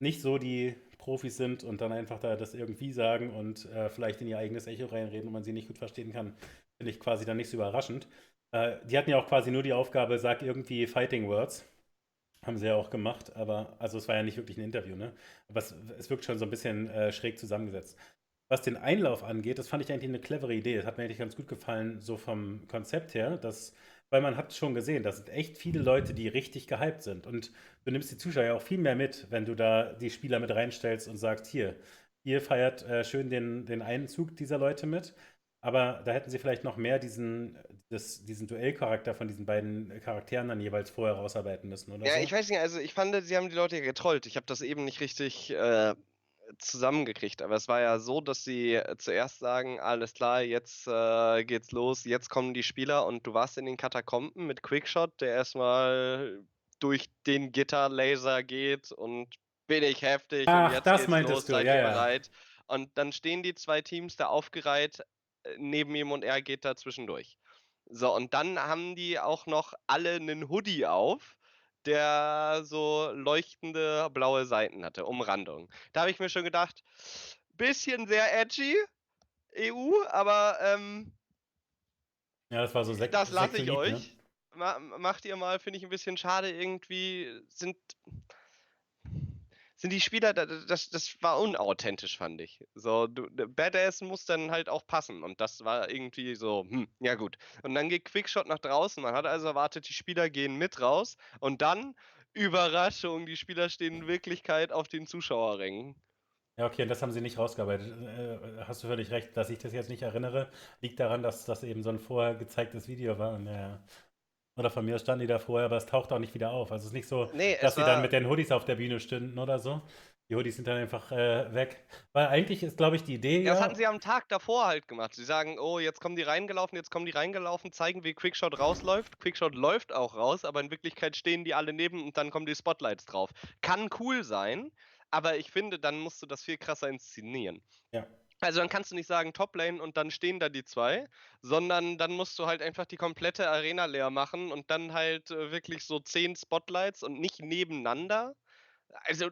nicht so die Profis sind und dann einfach da das irgendwie sagen und äh, vielleicht in ihr eigenes Echo reinreden und man sie nicht gut verstehen kann, finde ich quasi dann nicht so überraschend. Äh, die hatten ja auch quasi nur die Aufgabe, sag irgendwie Fighting Words. Haben sie ja auch gemacht, aber also es war ja nicht wirklich ein Interview, ne? Aber es, es wirkt schon so ein bisschen äh, schräg zusammengesetzt. Was den Einlauf angeht, das fand ich eigentlich eine clevere Idee. Das hat mir eigentlich ganz gut gefallen, so vom Konzept her, dass, weil man hat schon gesehen, da sind echt viele Leute, die richtig gehypt sind. Und du nimmst die Zuschauer ja auch viel mehr mit, wenn du da die Spieler mit reinstellst und sagst, hier, ihr feiert äh, schön den, den Einzug dieser Leute mit. Aber da hätten sie vielleicht noch mehr diesen, das, diesen Duellcharakter von diesen beiden Charakteren dann jeweils vorher rausarbeiten müssen, oder Ja, so? ich weiß nicht, also ich fand, sie haben die Leute ja getrollt. Ich habe das eben nicht richtig äh, zusammengekriegt, aber es war ja so, dass sie zuerst sagen, alles klar, jetzt äh, geht's los, jetzt kommen die Spieler und du warst in den Katakomben mit Quickshot, der erstmal durch den Gitterlaser geht und bin ich heftig Ach, und jetzt das geht's meintest los, du, seid ja, ihr ja. bereit? Und dann stehen die zwei Teams da aufgereiht äh, neben ihm und er geht da zwischendurch. So, und dann haben die auch noch alle einen Hoodie auf, der so leuchtende blaue Seiten hatte, Umrandung. Da habe ich mir schon gedacht, bisschen sehr edgy, EU, aber ähm, Ja, das war so Sek das lasse ich ne? euch. Ma macht ihr mal, finde ich ein bisschen schade. Irgendwie sind, sind die Spieler, da- da- das, das war unauthentisch, fand ich. So, du, Badass muss dann halt auch passen. Und das war irgendwie so, hm, ja gut. Und dann geht Quickshot nach draußen. Man hat also erwartet, die Spieler gehen mit raus. Und dann, Überraschung, die Spieler stehen in Wirklichkeit auf den Zuschauerrängen. Ja, okay, das haben sie nicht rausgearbeitet. Äh, hast du völlig recht, dass ich das jetzt nicht erinnere. Liegt daran, dass das eben so ein vorher gezeigtes Video war. Und, ja, oder von mir aus standen die da vorher, aber es taucht auch nicht wieder auf. Also es ist nicht so, Nee, dass sie dann mit den Hoodies auf der Bühne stünden oder so. Die Hoodies sind dann einfach äh, weg. Weil eigentlich ist, glaube ich, die Idee Ja, das hatten sie am Tag davor halt gemacht. Sie sagen, oh, jetzt kommen die reingelaufen, jetzt kommen die reingelaufen, zeigen, wie Quickshot rausläuft. Quickshot läuft auch raus, aber in Wirklichkeit stehen die alle neben und dann kommen die Spotlights drauf. Kann cool sein, aber ich finde, dann musst du das viel krasser inszenieren. Ja. Also dann kannst du nicht sagen Toplane und dann stehen da die zwei, sondern dann musst du halt einfach die komplette Arena leer machen und dann halt äh, wirklich so zehn Spotlights und nicht nebeneinander. Also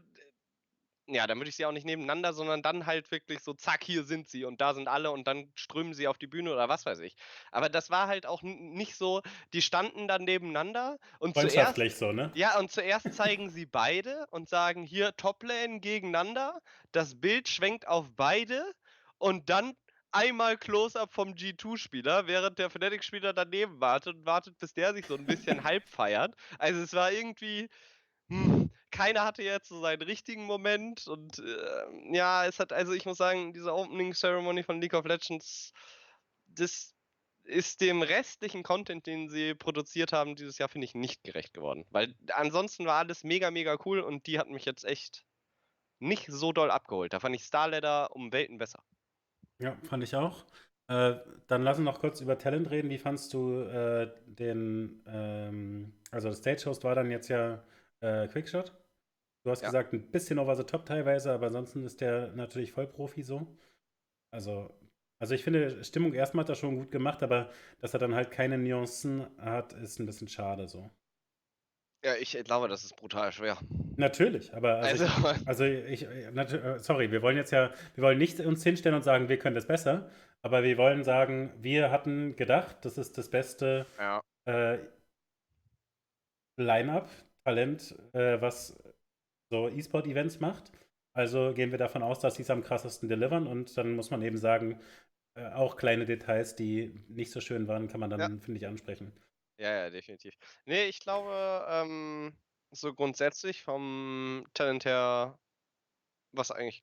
ja, dann würde ich sie auch nicht nebeneinander, sondern dann halt wirklich so, zack, hier sind sie und da sind alle und dann strömen sie auf die Bühne oder was weiß ich. Aber das war halt auch nicht so, die standen dann nebeneinander und zuerst, so, ne? ja, und zuerst zeigen sie beide und sagen hier Toplane gegeneinander, das Bild schwenkt auf beide und dann einmal Close-Up vom G2-Spieler, während der Fnatic-Spieler daneben wartet und wartet, bis der sich so ein bisschen halb feiert. Also es war irgendwie, hm, keiner hatte jetzt so seinen richtigen Moment und äh, ja, es hat, also ich muss sagen, diese Opening Ceremony von League of Legends, das ist dem restlichen Content, den sie produziert haben, dieses Jahr, finde ich, nicht gerecht geworden. Weil ansonsten war alles mega, mega cool und die hat mich jetzt echt nicht so doll abgeholt. Da fand ich Starladder um Welten besser. Ja, fand ich auch. Äh, dann lass uns noch kurz über Talent reden. Wie fandst du äh, den, ähm, also der Stage-Host war dann jetzt ja äh, Quickshot. Du hast Ja. gesagt, ein bisschen over the top teilweise, aber ansonsten ist der natürlich Vollprofi so. Also, also ich finde, Stimmung erstmal hat er schon gut gemacht, aber dass er dann halt keine Nuancen hat, ist ein bisschen schade so. Ja, ich glaube, das ist brutal schwer. Natürlich, aber also, Also, ich, also ich, äh, sorry, wir wollen jetzt ja, wir wollen nicht uns hinstellen und sagen, wir können das besser, aber wir wollen sagen, wir hatten gedacht, das ist das beste ja. äh, Line-up, Talent, äh, was so E-Sport-Events macht. Also gehen wir davon aus, dass sie es am krassesten delivern und dann muss man eben sagen, äh, auch kleine Details, die nicht so schön waren, kann man dann, Ja. finde ich, ansprechen. Ja, ja, definitiv. Nee, ich glaube, ähm, so grundsätzlich vom Talent her war es eigentlich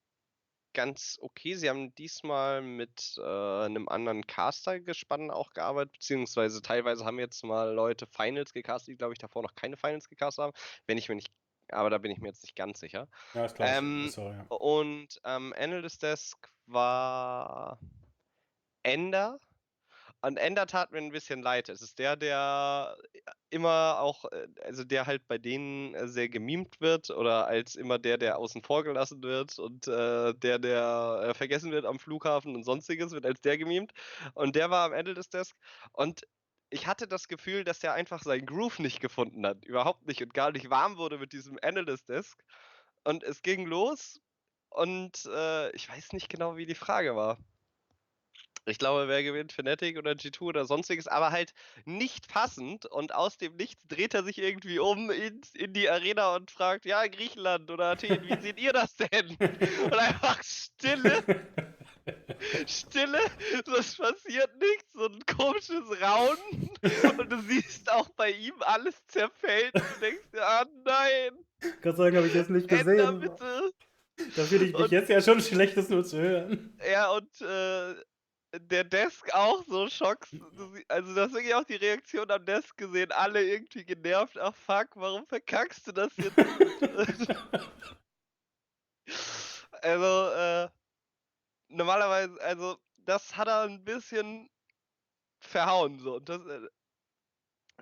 ganz okay. Sie haben diesmal mit äh, einem anderen Caster-Gespann auch gearbeitet, beziehungsweise teilweise haben jetzt mal Leute Finals gecastet, die, glaube ich, davor noch keine Finals gecastet haben. Wenn ich mir nicht, aber da bin ich mir jetzt nicht ganz sicher. Ja, ist klar. Ähm, so, ja. Und Ende des Desk war Ender. Und Ender tat mir ein bisschen leid. Es ist der, der immer auch, äh, also der halt bei denen äh, sehr gemimt wird oder als immer der, der außen vor gelassen wird und äh, der, der äh, vergessen wird am Flughafen und sonstiges, wird als der gemimt. Und der war am Ende des Desk. Und ich hatte das Gefühl, dass er einfach seinen Groove nicht gefunden hat. Überhaupt nicht und gar nicht warm wurde mit diesem Analyst Desk. Und es ging los und äh, ich weiß nicht genau, wie die Frage war. Ich glaube, wer gewinnt, Fnatic oder G2 oder sonstiges, aber halt nicht passend und aus dem Nichts dreht er sich irgendwie um in, in die Arena und fragt, ja, Griechenland oder Athen, wie seht ihr das denn? Und einfach Stille, Stille, es passiert nichts, so ein komisches Raunen und du siehst auch bei ihm alles zerfällt und du denkst dir, ah nein, Gott sei Dank habe ich das nicht gesehen. bitte. Da finde ich mich Und- jetzt ja schon schlecht, das nur zu hören. Ja, und äh, der Desk auch so Schocks. Du sie- Also, das wirklich auch die Reaktion am Desk gesehen. Alle irgendwie genervt. Ach fuck, warum verkackst du das jetzt? also, äh, normalerweise, also, das hat er ein bisschen verhauen. So. Und das, äh,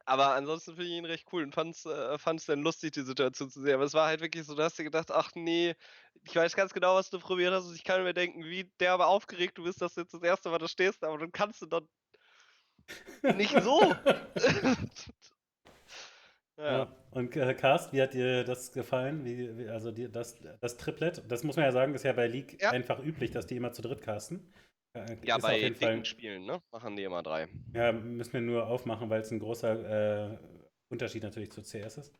aber ansonsten finde ich ihn recht cool und fand's, äh, fand's dann lustig, die Situation zu sehen. Aber es war halt wirklich so, du hast dir gedacht, ach nee, ich weiß ganz genau, was du probiert hast. Und ich kann mir denken, wie derbe aufgeregt du bist, dass du jetzt das erste Mal da stehst, aber dann kannst du doch nicht so. Ja. ja. Und äh, Carst, wie hat dir das gefallen? Wie, wie, also die, das, das Triplet, das muss man ja sagen, ist ja bei League Ja. einfach üblich, dass die immer zu dritt casten. Äh, Ja, auf bei jeden Fall, dicken Spielen, ne? Machen die immer drei. ja, müssen wir nur aufmachen, weil es ein großer äh, Unterschied natürlich zu CS ist.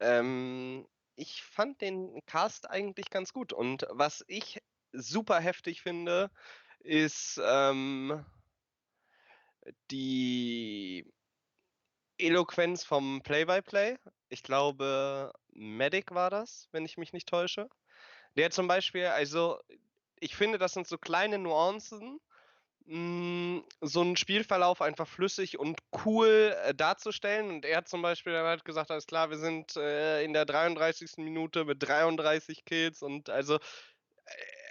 Ähm, ich fand den Cast eigentlich ganz gut. Und was ich super heftig finde, ist ähm, die Eloquenz vom Play-by-Play. Ich glaube, Medic war das, wenn ich mich nicht täusche. Der zum Beispiel, also ich finde, das sind so kleine Nuancen, mh, so einen Spielverlauf einfach flüssig und cool äh, darzustellen. Und er hat zum Beispiel halt gesagt, alles klar, wir sind äh, in der 33. Minute mit 33 Kills und also äh,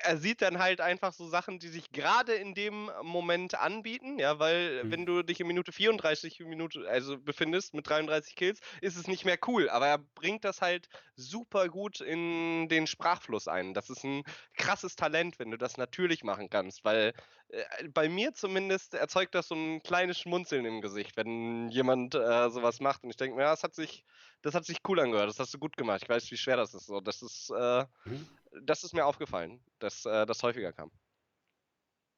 er sieht dann halt einfach so Sachen, die sich gerade in dem Moment anbieten, ja, weil Mhm. wenn du dich in Minute 34 Minute, also befindest mit 33 Kills, ist es nicht mehr cool. Aber er bringt das halt super gut in den Sprachfluss ein. Das ist ein krasses Talent, wenn du das natürlich machen kannst, weil bei mir zumindest erzeugt das so ein kleines Schmunzeln im Gesicht, wenn jemand äh, sowas macht. Und ich denke mir, ja, das hat sich, das hat sich cool angehört, das hast du gut gemacht. Ich weiß, wie schwer das ist. So, das ist, äh, Mhm. das ist mir aufgefallen, dass äh, das häufiger kam.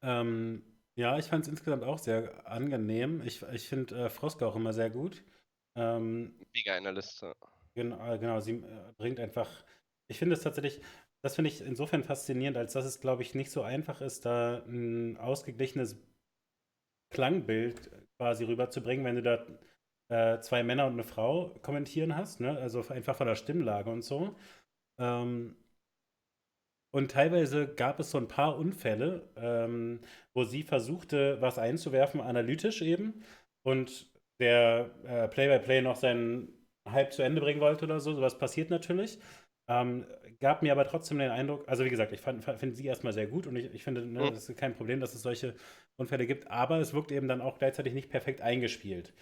Ähm, ja, ich fand es insgesamt auch sehr angenehm. Ich, ich finde äh, Froske auch immer sehr gut. Ähm, Mega in der Liste. Genau, genau, sie äh, bringt einfach, ich finde es tatsächlich, das finde ich insofern faszinierend, als dass es, glaube ich, nicht so einfach ist, da ein ausgeglichenes Klangbild quasi rüberzubringen, wenn du da äh, zwei Männer und eine Frau kommentieren hast, ne? Also einfach von der Stimmlage und so. Ähm, und teilweise gab es so ein paar Unfälle, ähm, wo sie versuchte, was einzuwerfen, analytisch eben, und der äh, Play-by-Play noch seinen Hype zu Ende bringen wollte oder so. Sowas passiert natürlich. Ähm, gab mir aber trotzdem den Eindruck, also wie gesagt, ich finde sie erstmal sehr gut und ich, ich finde, ne, mhm. ist kein Problem, dass es solche Unfälle gibt, aber es wirkt eben dann auch gleichzeitig nicht perfekt eingespielt.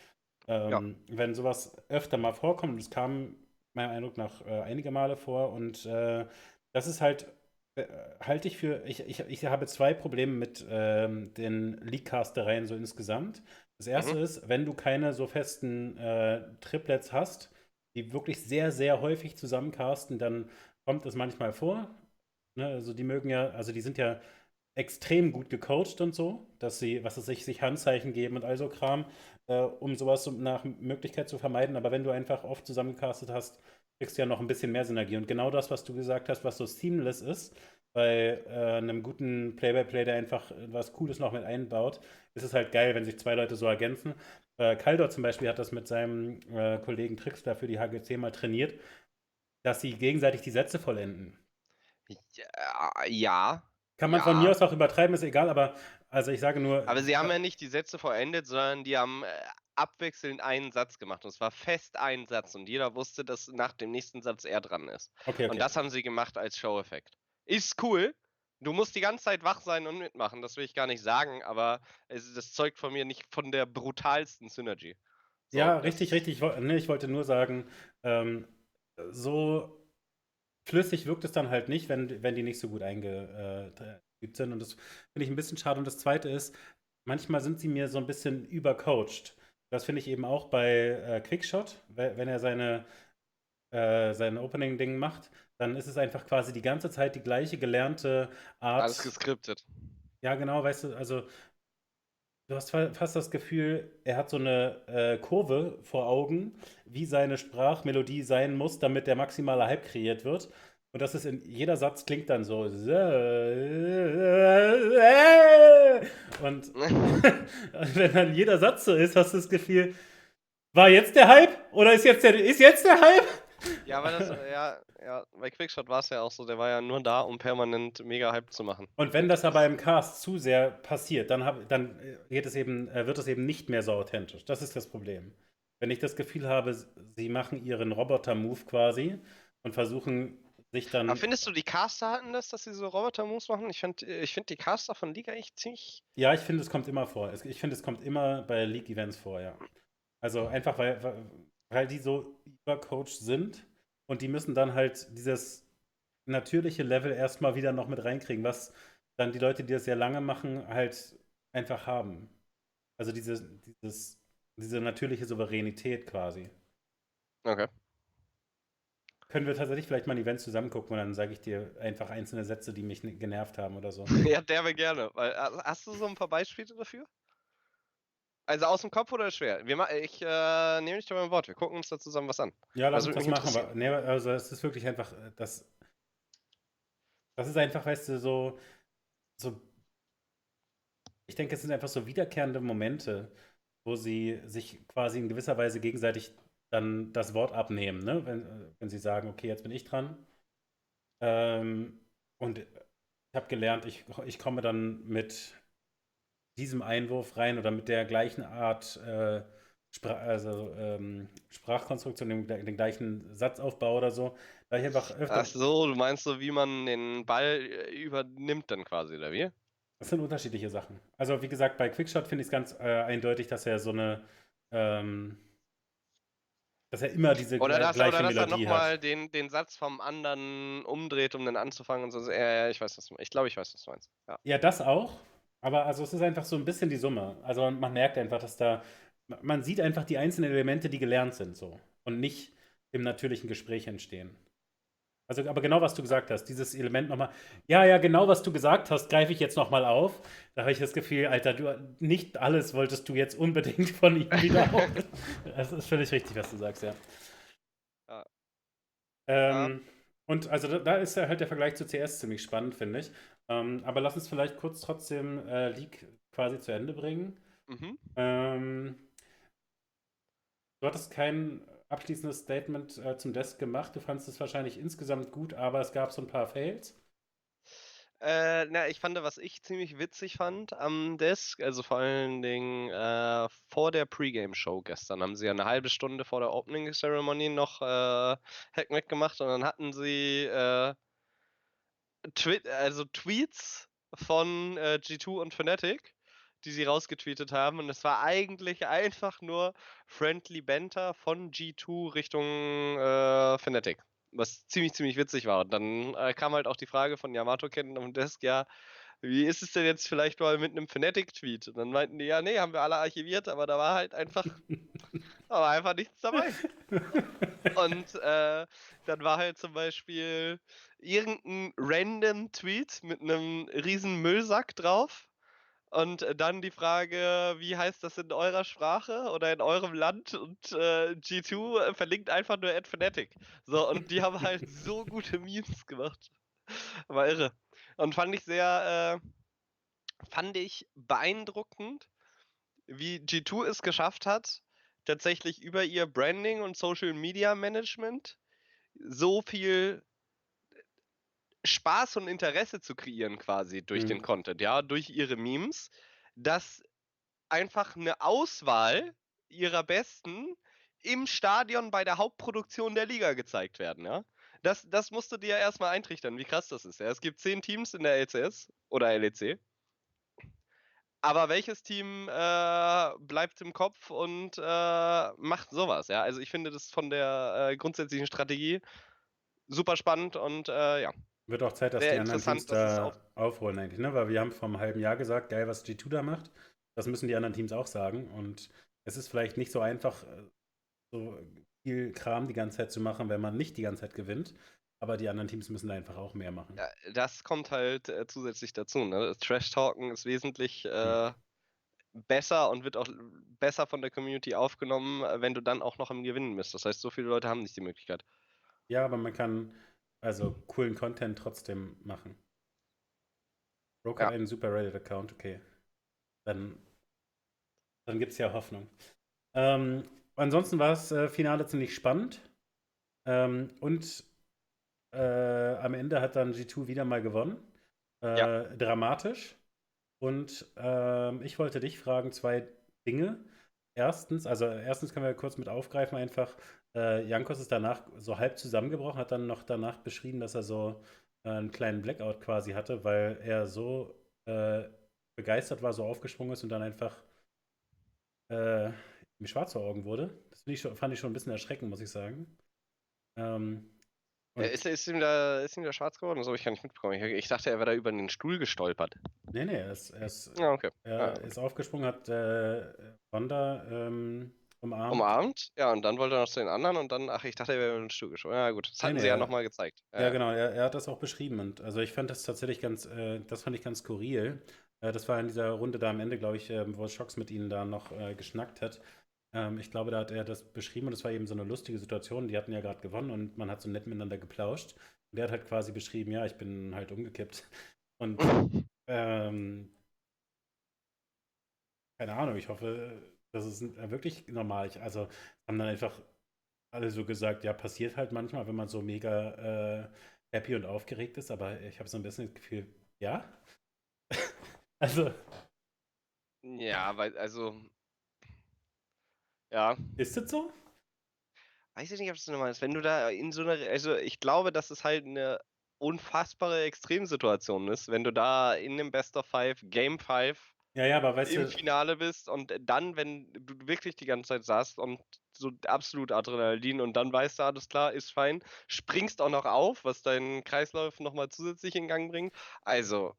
Ähm, ja. Wenn sowas öfter mal vorkommt, und es kam meinem Eindruck nach äh, einige Male vor und äh, das ist halt, äh, halte ich für, ich, ich, ich habe zwei Probleme mit ähm, den League-Castereien so insgesamt. Das erste mhm. ist, wenn du keine so festen äh, Triplets hast, die wirklich sehr, sehr häufig zusammencasten, dann kommt es manchmal vor. Ne? Also die mögen ja, also die sind ja extrem gut gecoacht und so, dass sie, was es sich, sich Handzeichen geben und all so Kram, äh, um sowas nach Möglichkeit zu vermeiden. Aber wenn du einfach oft zusammengecastet hast, kriegst du ja noch ein bisschen mehr Synergie. Und genau das, was du gesagt hast, was so seamless ist, bei äh, einem guten Play-by-Play, der einfach was Cooles noch mit einbaut, ist es halt geil, wenn sich zwei Leute so ergänzen. Äh, Kaldor zum Beispiel hat das mit seinem äh, Kollegen Trickster für die HGC mal trainiert, dass sie gegenseitig die Sätze vollenden. Ja. Kann man ja. von mir aus auch übertreiben, ist egal, aber also ich sage nur. Aber sie haben ja nicht die Sätze vollendet, sondern die haben äh, abwechselnd einen Satz gemacht. Und es war fest ein Satz und jeder wusste, dass nach dem nächsten Satz er dran ist. Okay, okay. Und das haben sie gemacht als Show-Effekt. Ist cool, Du musst die ganze Zeit wach sein und mitmachen, das will ich gar nicht sagen, aber es, das zeugt von mir nicht von der brutalsten Synergy. So, ja, richtig, richtig. Ich, nee, ich wollte nur sagen, ähm, so flüssig wirkt es dann halt nicht, wenn, wenn die nicht so gut eingeübt äh, sind. Und das finde ich ein bisschen schade. Und das Zweite ist, manchmal sind sie mir so ein bisschen übercoacht. Das finde ich eben auch bei äh, Quickshot, wenn er seine, äh, sein Opening-Ding macht dann ist es einfach quasi die ganze Zeit die gleiche gelernte Art. Alles geskriptet. Ja, genau, weißt du, also du hast fast das Gefühl, er hat so eine äh, Kurve vor Augen, wie seine Sprachmelodie sein muss, damit der maximale Hype kreiert wird. Und das ist in jeder Satz klingt dann so. Und wenn dann jeder Satz so ist, hast du das Gefühl, war jetzt der Hype? Oder ist jetzt der, ist jetzt der Hype? Ja, aber das, ja, ja, bei Quickshot war es ja auch so, der war ja nur da, um permanent mega Hype zu machen. Und wenn das aber im Cast zu sehr passiert, dann, hab, dann äh, geht es eben, äh, wird es eben nicht mehr so authentisch. Das ist das Problem. Wenn ich das Gefühl habe, sie machen ihren Roboter-Move quasi und versuchen sich dann. Aber findest du, die Caster hatten das, dass sie so Roboter-Moves machen? Ich finde ich find die Caster von Liga echt ziemlich. Ja, ich finde, es kommt immer vor. Ich finde, es kommt immer bei League-Events vor, ja. Also einfach, weil, weil die so übercoached sind und die müssen dann halt dieses natürliche Level erstmal wieder noch mit reinkriegen, was dann die Leute, die das sehr lange machen, halt einfach haben. Also diese, dieses, diese natürliche Souveränität quasi. Okay. Können wir tatsächlich vielleicht mal ein Event zusammen gucken und dann sage ich dir einfach einzelne Sätze, die mich genervt haben oder so. ja, der wäre gerne. Weil, hast du so ein paar Beispiele dafür? Also aus dem Kopf oder schwer? Wir, ich äh, nehme dich beim Wort. Wir gucken uns da zusammen was an. Ja, lass also, uns das machen. Nee, also es ist wirklich einfach, äh, das, das ist einfach, weißt du, so, so, ich denke, es sind einfach so wiederkehrende Momente, wo sie sich quasi in gewisser Weise gegenseitig dann das Wort abnehmen, ne? wenn, äh, wenn sie sagen, okay, jetzt bin ich dran. Ähm, und ich habe gelernt, ich, ich komme dann mit diesem Einwurf rein oder mit der gleichen Art äh, Spra also, ähm, Sprachkonstruktion, den, den, gleichen Satzaufbau oder so. Da ich einfach öfter Ach so, du meinst so, wie man den Ball äh, übernimmt dann quasi, oder wie? Das sind unterschiedliche Sachen. Also wie gesagt, bei Quickshot finde ich es ganz äh, eindeutig, dass er so eine ähm, dass er immer diese oder das, gleiche oder dass Melodie er nochmal den, den Satz vom anderen umdreht, um dann anzufangen und so. Ja, ja, ich weiß, was du, ich glaube, ich weiß, was du meinst. Ja. ja, das auch. Aber also es ist einfach so ein bisschen die Summe. Also man merkt einfach, dass da, man sieht einfach die einzelnen Elemente, die gelernt sind so und nicht im natürlichen Gespräch entstehen. Also, aber genau, was du gesagt hast, dieses Element nochmal, ja, ja, genau, was du gesagt hast, greife ich jetzt nochmal auf. Da habe ich das Gefühl, Alter, du, nicht alles wolltest du jetzt unbedingt von ihm wieder auf. das ist völlig richtig, was du sagst, ja. ja. Ähm, ja. Und also da, da ist ja halt der Vergleich zu CS ziemlich spannend, finde ich. Ähm, aber lass uns vielleicht kurz trotzdem äh, League quasi zu Ende bringen. Mhm. Ähm, du hattest kein abschließendes Statement äh, zum Desk gemacht. Du fandest es wahrscheinlich insgesamt gut, aber es gab so ein paar Fails. Äh, na, ich fand, was ich ziemlich witzig fand am Desk, also vor allen Dingen äh, vor der Pre-Game-Show gestern, haben sie ja eine halbe Stunde vor der Opening-Ceremony noch äh, Hackmack gemacht und dann hatten sie äh, Twi also Tweets von äh, G2 und Fnatic, die sie rausgetweetet haben und es war eigentlich einfach nur Friendly Banter von G2 Richtung äh, Fnatic was ziemlich, ziemlich witzig war. Und dann äh, kam halt auch die Frage von Yamato Ken am Desk, ja, wie ist es denn jetzt vielleicht mal mit einem Fnatic-Tweet? Und dann meinten die, ja, nee, haben wir alle archiviert, aber da war halt einfach, da war einfach nichts dabei. Und äh, dann war halt zum Beispiel irgendein random Tweet mit einem riesen Müllsack drauf und äh, dann die Frage, wie heißt das in eurer Sprache oder in eurem Land? Und äh, G2 äh, verlinkt einfach nur AdFanatic. So, und die haben halt so gute Memes gemacht. War irre. Und fand ich sehr, äh, fand ich beeindruckend, wie G2 es geschafft hat, tatsächlich über ihr Branding und Social Media Management so viel Spaß und Interesse zu kreieren quasi durch mhm. den Content, ja, durch ihre Memes, dass einfach eine Auswahl ihrer Besten im Stadion bei der Hauptproduktion der Liga gezeigt werden, ja. Das, das musst du dir erstmal eintrichtern, wie krass das ist. Ja? Es gibt zehn Teams in der LCS oder LEC. Aber welches Team äh, bleibt im Kopf und äh, macht sowas? Ja, also ich finde das von der äh, grundsätzlichen Strategie super spannend und äh, ja, wird auch Zeit, dass die anderen Teams da aufholen eigentlich, ne? Weil wir haben vor einem halben Jahr gesagt, geil, was G2 da macht. Das müssen die anderen Teams auch sagen. Und es ist vielleicht nicht so einfach, äh, so viel Kram die ganze Zeit zu machen, wenn man nicht die ganze Zeit gewinnt. Aber die anderen Teams müssen da einfach auch mehr machen. Ja, das kommt halt äh, zusätzlich dazu. Ne? Trash-Talken ist wesentlich äh, hm. besser und wird auch besser von der Community aufgenommen, äh, wenn du dann auch noch im Gewinnen bist. Das heißt, so viele Leute haben nicht die Möglichkeit. Ja, aber man kann also coolen Content trotzdem machen. Broke ja. hat einen super Reddit-Account, okay. Dann, dann gibt es ja Hoffnung. Ähm, ansonsten war das äh, Finale ziemlich spannend. Ähm, und äh, am Ende hat dann G2 wieder mal gewonnen. Äh, ja. Dramatisch. Und ähm, ich wollte dich fragen, zwei Dinge. Erstens, also erstens können wir kurz mit aufgreifen, einfach, äh, Jankos ist danach so halb zusammengebrochen, hat dann noch danach beschrieben, dass er so äh, einen kleinen Blackout quasi hatte, weil er so äh, begeistert war, so aufgesprungen ist und dann einfach äh, ihm schwarz vor Augen wurde. Das ich schon, fand ich schon ein bisschen erschreckend, muss ich sagen. Ähm, ja, ist, ist, ihm da, ist ihm da schwarz geworden? Habe ich gar nicht mitbekommen. Ich, ich, dachte, er wäre da über den Stuhl gestolpert. Nee, nee, er ist, er ist, ja, okay. er ja. ist aufgesprungen, hat äh, Wanda ähm, Umarmt. Umarmt, ja, und dann wollte er noch zu den anderen und dann, ach, ich dachte, er wäre in den Stuhl geschoben. Ja, gut, das hatten nee, sie ja, ja nochmal gezeigt. Ja, ja genau, er, er, hat das auch beschrieben und also ich fand das tatsächlich ganz, äh, das fand ich ganz skurril. Äh, das war in dieser Runde da am Ende, glaube ich, äh, wo Schocks mit ihnen da noch äh, geschnackt hat. Ähm, ich glaube, da hat er das beschrieben und es war eben so eine lustige Situation. Die hatten ja gerade gewonnen und man hat so nett miteinander geplauscht. Und der hat halt quasi beschrieben, ja, ich bin halt umgekippt. Und ähm, keine Ahnung, ich hoffe, das ist äh, wirklich normal. Ich, also haben dann einfach alle so gesagt, ja, passiert halt manchmal, wenn man so mega äh, happy und aufgeregt ist, aber ich habe so ein bisschen das Gefühl, ja. also. Ja, weil, also. Ja. Ist das so? Weiß ich nicht, ob das normal ist. Wenn du da in so einer. Also, ich glaube, dass es halt eine unfassbare Extremsituation ist, wenn du da in dem Best of Five, Game 5 ja, ja, aber weißt im du, Finale bist und dann, wenn du wirklich die ganze Zeit saßt und so absolut Adrenalin und dann weißt du, alles klar, ist fein, springst auch noch auf, was deinen Kreislauf nochmal zusätzlich in Gang bringt. Also.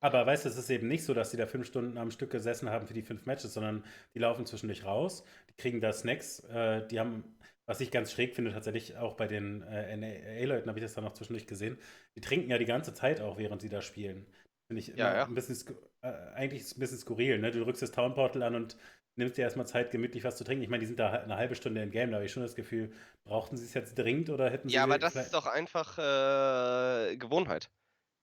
Aber weißt du, es ist eben nicht so, dass die da fünf Stunden am Stück gesessen haben für die fünf Matches, sondern die laufen zwischendurch raus, die kriegen da Snacks, äh, die haben, was ich ganz schräg finde, tatsächlich auch bei den äh, NA-Leuten habe ich das dann noch zwischendurch gesehen, die trinken ja die ganze Zeit auch, während sie da spielen. Finde ich ja, ja. ein bisschen, äh, eigentlich ein bisschen skurril. Ne? Du drückst das Town Portal an und nimmst dir erstmal Zeit, gemütlich was zu trinken. Ich meine, die sind da eine halbe Stunde im Game, da habe ich schon das Gefühl, brauchten sie es jetzt dringend oder hätten sie. Ja, aber das ist doch einfach äh, Gewohnheit.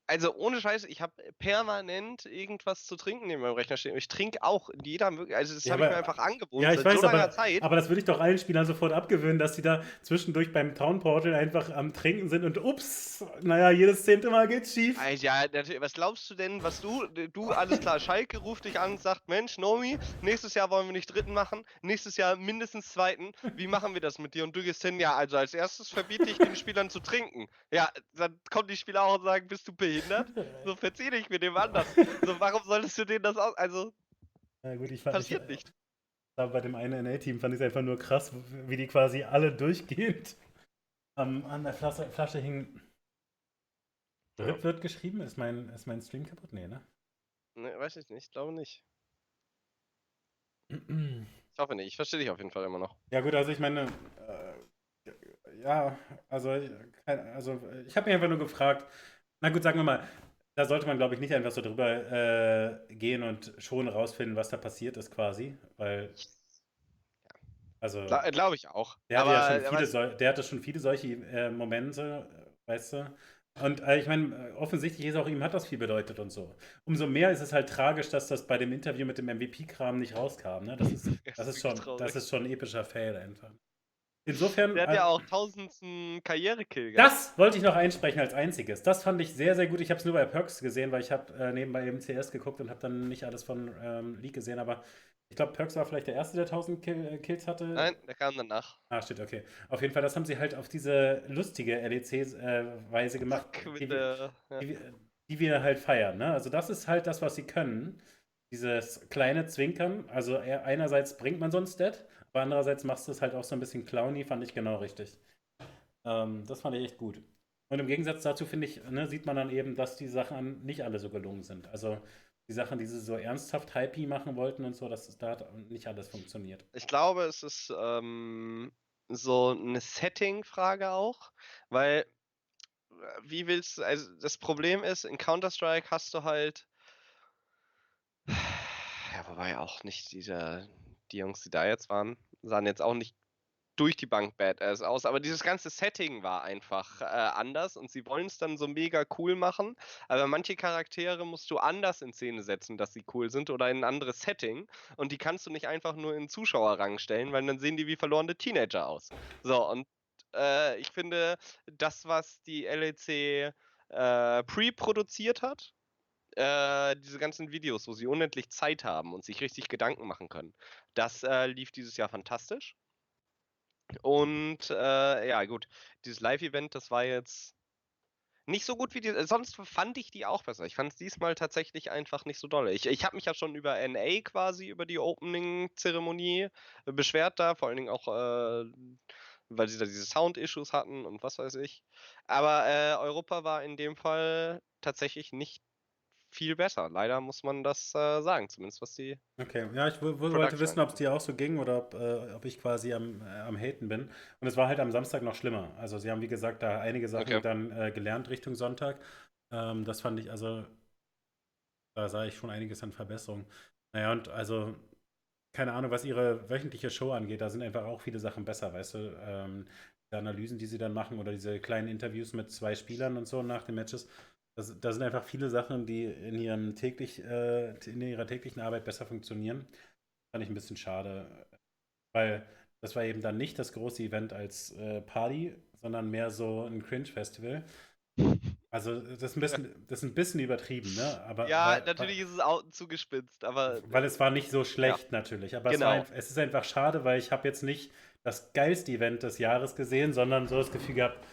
Also ohne Scheiße, ich habe permanent irgendwas zu trinken neben meinem Rechner stehen. Ich trinke auch in jeder Möglichkeit. Also das Ja, habe ich mir einfach angeboten Ja, ich weiß, so langer aber, Zeit. aber das würde ich doch allen Spielern sofort abgewöhnen, dass sie da zwischendurch beim Town Portal einfach am Trinken sind und ups, naja, jedes zehnte Mal geht's schief. Ja, natürlich. Was glaubst du denn, was du, du, alles klar, Schalke ruft dich an und sagt, Mensch, Nomi, nächstes Jahr wollen wir nicht dritten machen, nächstes Jahr mindestens zweiten. Wie machen wir das mit dir? Und du gehst hin, ja, also als erstes verbiete ich den Spielern zu trinken. Ja, dann kommen die Spieler auch und sagen, bist du behindert? So verzieh dich mit dem anderen. So, warum solltest du denen das aus... Also, Na gut, ich fand passiert ich, nicht. Bei dem einen NA-Team fand ich es einfach nur krass, wie die quasi alle durchgehend am, an der Flasche, Flasche hingen. Ja. RIP wird geschrieben? Ist mein, ist mein Stream kaputt? Nee, ne? Ne, weiß ich nicht, glaube nicht. Ich hoffe nicht. Ich verstehe dich auf jeden Fall immer noch. Ja gut, also ich meine, äh, ja, also, äh, also äh, ich habe mich einfach nur gefragt, na gut, sagen wir mal, da sollte man, glaube ich, nicht einfach so drüber äh, gehen und schon rausfinden, was da passiert ist quasi, weil, also, Gla glaube ich auch. der hatte, aber, ja schon aber der hatte schon viele solche äh, Momente, weißt du, und äh, ich meine, offensichtlich ist auch ihm hat das viel bedeutet und so. Umso mehr ist es halt tragisch, dass das bei dem Interview mit dem MVP-Kram nicht rauskam, ne? Das ist, das ist schon, das ist schon ein epischer Fail einfach. Insofern. Der hat äh, ja auch tausendsten Karrierekill gehabt. das wollte ich noch einsprechen als einziges. Das fand ich sehr, sehr gut. Ich habe es nur bei Perks gesehen, weil ich habe äh, nebenbei eben CS geguckt und habe dann nicht alles von ähm, League gesehen. Aber ich glaube, Perks war vielleicht der Erste, der 1000 Kill, äh, Kills hatte. Nein, der kam danach. Ah, steht, okay. Auf jeden Fall, das haben sie halt auf diese lustige LEC-Weise gemacht, die, wir- Quinte, ja. die, wir- die wir halt feiern. Ne? Also das ist halt das, was sie können. Dieses kleine Zwinkern. Also einerseits bringt man so ein Stat, aber andererseits machst du es halt auch so ein bisschen clowny, fand ich genau richtig. Ähm, das fand ich echt gut. Und im Gegensatz dazu, finde ich, ne, sieht man dann eben, dass die Sachen nicht alle so gelungen sind. Also die Sachen, die sie so ernsthaft hypey machen wollten und so, das, da nicht alles funktioniert. Ich glaube, es ist ähm, so eine Setting-Frage auch, weil äh, wie willst du, also das Problem ist, in Counter-Strike hast du halt, ja, wobei auch nicht diese, die Jungs, die da jetzt waren, sahen jetzt auch nicht durch die Bank badass aus, aber dieses ganze Setting war einfach äh, anders und sie wollen es dann so mega cool machen, aber manche Charaktere musst du anders in Szene setzen, dass sie cool sind oder in ein anderes Setting. Und die kannst du nicht einfach nur in Zuschauerrang stellen, weil dann sehen die wie verlorene Teenager aus. So, und äh, ich finde, das, was die LEC äh, pre-produziert hat, äh, diese ganzen Videos, wo sie unendlich Zeit haben und sich richtig Gedanken machen können, das äh, lief dieses Jahr fantastisch. Und äh, ja, gut, dieses Live-Event, das war jetzt nicht so gut wie die. äh, Sonst fand ich die auch besser. Ich fand es diesmal tatsächlich einfach nicht so dolle. Ich, ich habe mich ja schon über NA quasi, über die Opening-Zeremonie äh, beschwert da, vor allen Dingen auch, äh, weil sie da diese Sound-Issues hatten und was weiß ich. Aber äh, Europa war in dem Fall tatsächlich nicht viel besser. Leider muss man das äh, sagen, zumindest was die. Okay, ja, ich wo- wo- wollte wissen, ob es dir auch so ging oder ob, äh, ob ich quasi am, äh, am Haten bin. Und es war halt am Samstag noch schlimmer. Also sie haben, wie gesagt, da einige Sachen Okay. dann äh, gelernt Richtung Sonntag. Ähm, das fand ich, also da sah ich schon einiges an Verbesserung. Naja, und also, keine Ahnung, was ihre wöchentliche Show angeht, da sind einfach auch viele Sachen besser, weißt du. Ähm, die Analysen, die sie dann machen oder diese kleinen Interviews mit zwei Spielern und so nach den Matches. Das, da sind einfach viele Sachen, die in, ihrem täglich, äh, in ihrer täglichen Arbeit besser funktionieren. Fand ich ein bisschen schade. Weil das war eben dann nicht das große Event als äh, Party, sondern mehr so ein Cringe-Festival. Also das ist ein bisschen, das ist ein bisschen übertrieben, ne? Aber, Ja, weil, natürlich ist es auch zugespitzt, aber Weil es war nicht so schlecht natürlich. Aber Genau. es, war, es ist einfach schade, weil ich habe jetzt nicht das geilste Event des Jahres gesehen, sondern so das Gefühl gehabt,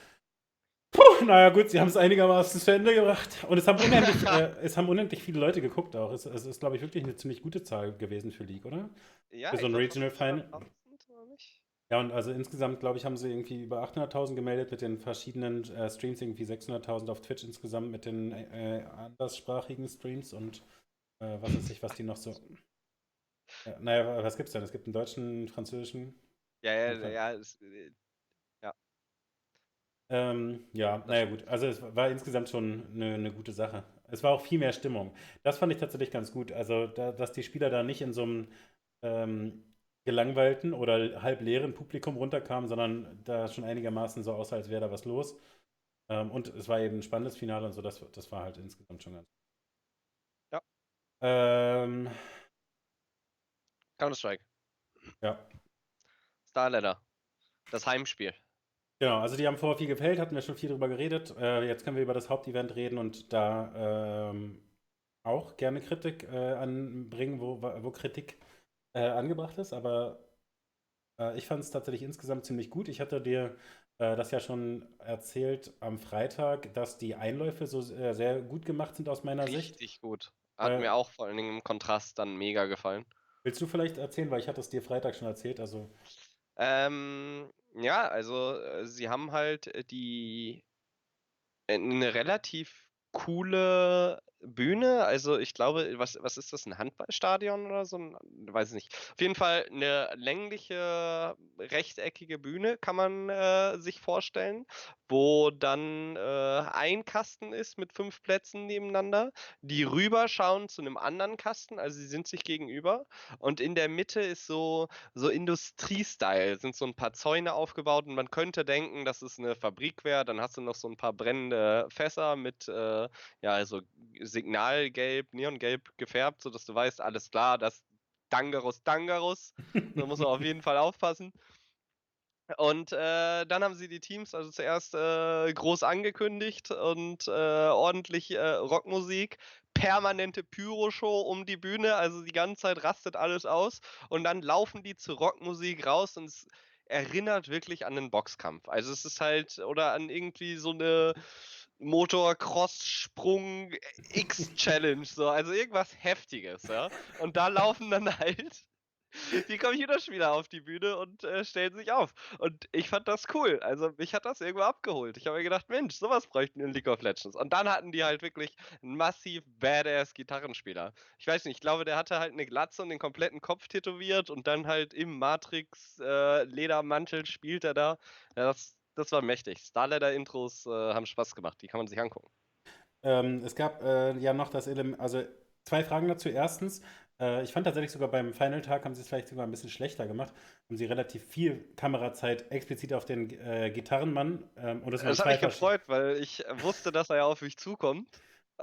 naja gut, sie haben es einigermaßen zu Ende gebracht. Und es haben unendlich, äh, es haben unendlich viele Leute geguckt auch. Es, es ist, glaube ich, wirklich eine ziemlich gute Zahl gewesen für League, oder? ja, für so ein Regional Final. 500.000 oder nicht? Ja, und also insgesamt, glaube ich, haben sie irgendwie über 800.000 gemeldet mit den verschiedenen äh, Streams, irgendwie 600.000 auf Twitch insgesamt mit den äh, anderssprachigen Streams und äh, was weiß ich, was die noch so. Ja, naja, was gibt's denn? Es gibt einen deutschen, einen französischen. Ja, ja, ja, es, äh, Ähm, ja, naja, gut. Also, es war insgesamt schon eine, eine gute Sache. Es war auch viel mehr Stimmung. Das fand ich tatsächlich ganz gut. Also, da, dass die Spieler da nicht in so einem ähm, gelangweilten oder halb leeren Publikum runterkamen, sondern da schon einigermaßen so aussah, als wäre da was los. Ähm, und es war eben ein spannendes Finale und so, das, das war halt insgesamt schon ganz. Ja. Ähm, Counter-Strike. ja. Starladder. Das Heimspiel. Genau, also die haben vorher viel gefällt, hatten wir schon viel drüber geredet. Äh, jetzt können wir über das Hauptevent reden und da ähm, auch gerne Kritik äh, anbringen, wo, wo Kritik äh, angebracht ist. Aber äh, ich fand es tatsächlich insgesamt ziemlich gut. Ich hatte dir äh, das ja schon erzählt am Freitag, dass die Einläufe so äh, sehr gut gemacht sind aus meiner Richtig Sicht. Richtig gut. Hat mir auch vor allen Dingen im Kontrast dann mega gefallen. Willst du vielleicht erzählen, weil ich hatte es dir Freitag schon erzählt, also Ähm, ja, also äh, sie haben halt äh, die äh, eine relativ coole Bühne. Also ich glaube, was, was ist das, ein Handballstadion oder so? Weiß ich nicht. Auf jeden Fall eine längliche, rechteckige Bühne kann man äh, sich vorstellen, wo dann äh, ein Kasten ist mit fünf Plätzen nebeneinander, die rüberschauen zu einem anderen Kasten, also sie sind sich gegenüber. Und in der Mitte ist so, so Industriestyle, sind so ein paar Zäune aufgebaut und man könnte denken, dass es eine Fabrik wäre. Dann hast du noch so ein paar brennende Fässer mit, äh, ja, also Signalgelb, Neongelb gefärbt, sodass du weißt, alles klar, das Dangerous Dangerous. Da muss man auf jeden Fall aufpassen. Und äh, dann haben sie die Teams also zuerst äh, groß angekündigt und äh, ordentlich äh, Rockmusik, permanente Pyro-Show um die Bühne, also die ganze Zeit rastet alles aus und dann laufen die zur Rockmusik raus und es erinnert wirklich an einen Boxkampf. Also es ist halt, oder an irgendwie so eine Motocross-Sprung X-Challenge, so, also irgendwas Heftiges, ja. Und da laufen dann halt die Computerspieler auf die Bühne und äh, stellen sich auf. Und ich fand das cool. Also mich hat das irgendwo abgeholt. Ich habe mir gedacht, Mensch, sowas bräuchten in League of Legends. Und dann hatten die halt wirklich einen massiv badass Gitarrenspieler. Ich weiß nicht, ich glaube, der hatte halt eine Glatze und den kompletten Kopf tätowiert und dann halt im Matrix äh, Ledermantel spielt er da. Ja, das, das war mächtig. Starladder-Intros äh, haben Spaß gemacht. Die kann man sich angucken. Ähm, es gab äh, ja noch das Element, also zwei Fragen dazu. Erstens, äh, ich fand tatsächlich sogar beim Final-Tag haben sie es vielleicht sogar ein bisschen schlechter gemacht. Haben sie relativ viel Kamerazeit explizit auf den äh, Gitarrenmann. Ähm, und das, das hat mich gefreut, weil ich wusste, dass er ja auf mich zukommt.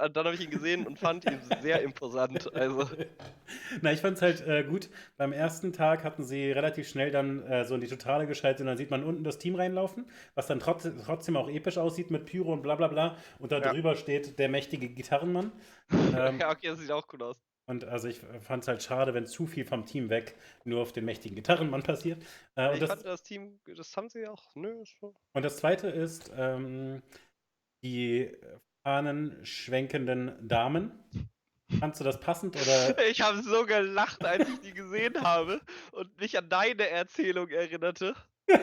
Und dann habe ich ihn gesehen und fand ihn sehr imposant. Also. Na, ich fand es halt äh, gut. Beim ersten Tag hatten sie relativ schnell dann äh, so in die Totale geschaltet und dann sieht man unten das Team reinlaufen, was dann trotz, trotzdem auch episch aussieht mit Pyro und bla bla bla. Und da ja. drüber steht der mächtige Gitarrenmann. Ähm, ja, okay, das sieht auch cool aus. Und also ich fand es halt schade, wenn zu viel vom Team weg nur auf den mächtigen Gitarrenmann passiert. Äh, ich das, fand das Team, das haben sie auch. Nö, so. Und das zweite ist ähm, die fahnenschwenkenden Damen. Fandst du das passend oder? Ich habe so gelacht, als ich die gesehen habe und mich an deine Erzählung erinnerte.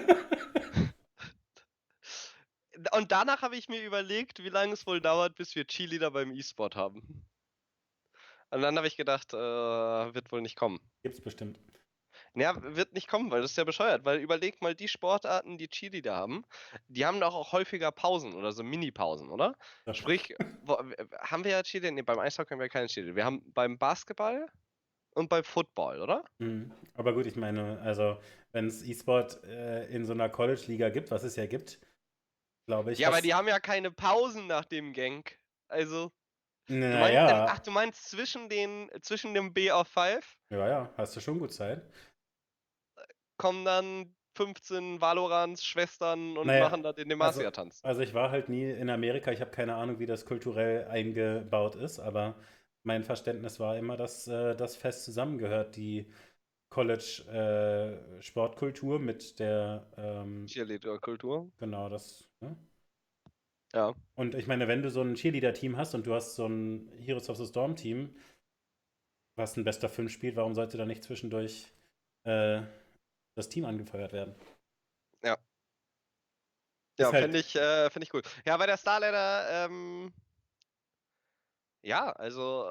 und danach habe ich mir überlegt, wie lange es wohl dauert, bis wir Cheerleader beim E-Sport haben. Und dann habe ich gedacht, äh, wird wohl nicht kommen. Gibt's bestimmt. Ja, wird nicht kommen, weil das ist ja bescheuert. Weil überleg mal, die Sportarten, die Cheerleader haben, die haben doch auch häufiger Pausen oder so Mini-Pausen, oder? Ja. Sprich, wo, haben wir ja Cheerleader? Nee, beim Eishockey haben wir keine Cheerleader. Wir haben beim Basketball und beim Football, oder? Mhm. Aber gut, ich meine, also, wenn es E-Sport äh, in so einer College-Liga gibt, was es ja gibt, glaube ich. Ja, aber die haben ja keine Pausen nach dem Gang. Also. Naja. Du meinst, ach, du meinst zwischen, den, zwischen dem B auf 5? Ja, ja, hast du schon gut Zeit. Kommen dann 15 Valorants Schwestern und naja, machen da den Demacia-Tanz. Also, also, ich war halt nie in Amerika, ich habe keine Ahnung, wie das kulturell eingebaut ist, aber mein Verständnis war immer, dass äh, das fest zusammengehört, die College-Sportkultur äh, mit der ähm, Cheerleader-Kultur. Genau, das. Ne? Ja. Und ich meine, wenn du so ein Cheerleader-Team hast und du hast so ein Heroes of the Storm-Team, was ein bester 5 spielt, warum sollte da nicht zwischendurch äh, das Team angefeuert werden? Ja. Ja, halt finde ich, äh, find ich cool. Ja, bei der Starladder, ähm, ja, also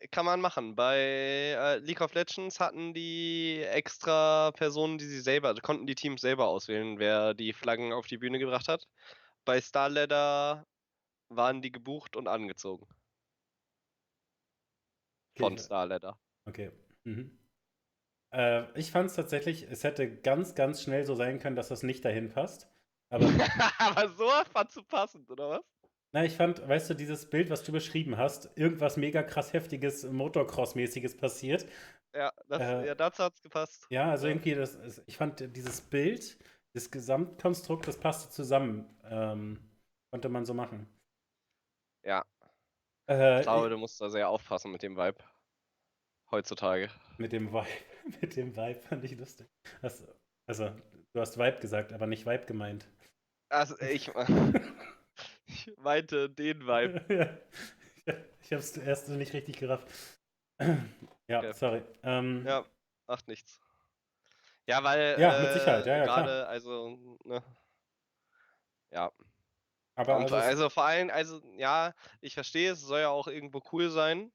äh, kann man machen. Bei äh, League of Legends hatten die extra Personen, die sie selber, konnten die Teams selber auswählen, wer die Flaggen auf die Bühne gebracht hat. Bei Starladder waren die gebucht und angezogen. Von okay. Starladder. Okay. Mhm. Äh, ich fand es tatsächlich, es hätte ganz, ganz schnell so sein können, dass das nicht dahin passt. Aber, Aber so fandst du passend, oder was? na, ich fand, weißt du, dieses Bild, was du beschrieben hast, irgendwas mega krass heftiges, Motocross-mäßiges passiert. Ja, das, Äh, ja dazu hat's gepasst. Ja, also irgendwie, das, ich fand dieses Bild, das Gesamtkonstrukt, das passte zusammen. Ähm, konnte man so machen. Ja, Äh, ich glaube, du musst da sehr aufpassen mit dem Vibe. Heutzutage. Mit dem Vibe, mit dem Vibe fand ich lustig. Das, also, du hast Vibe gesagt, aber nicht Vibe gemeint. Also, ich, ich meinte den Vibe. ja, ich hab's erst nicht richtig gerafft. ja, Okay. sorry. Ähm, Ja, macht nichts. Ja, weil Ja, mit äh, Sicherheit, ja, ja, gerade, also, ne. Ja, aber und also, also vor allem, also, ja, ich verstehe, es soll ja auch irgendwo cool sein.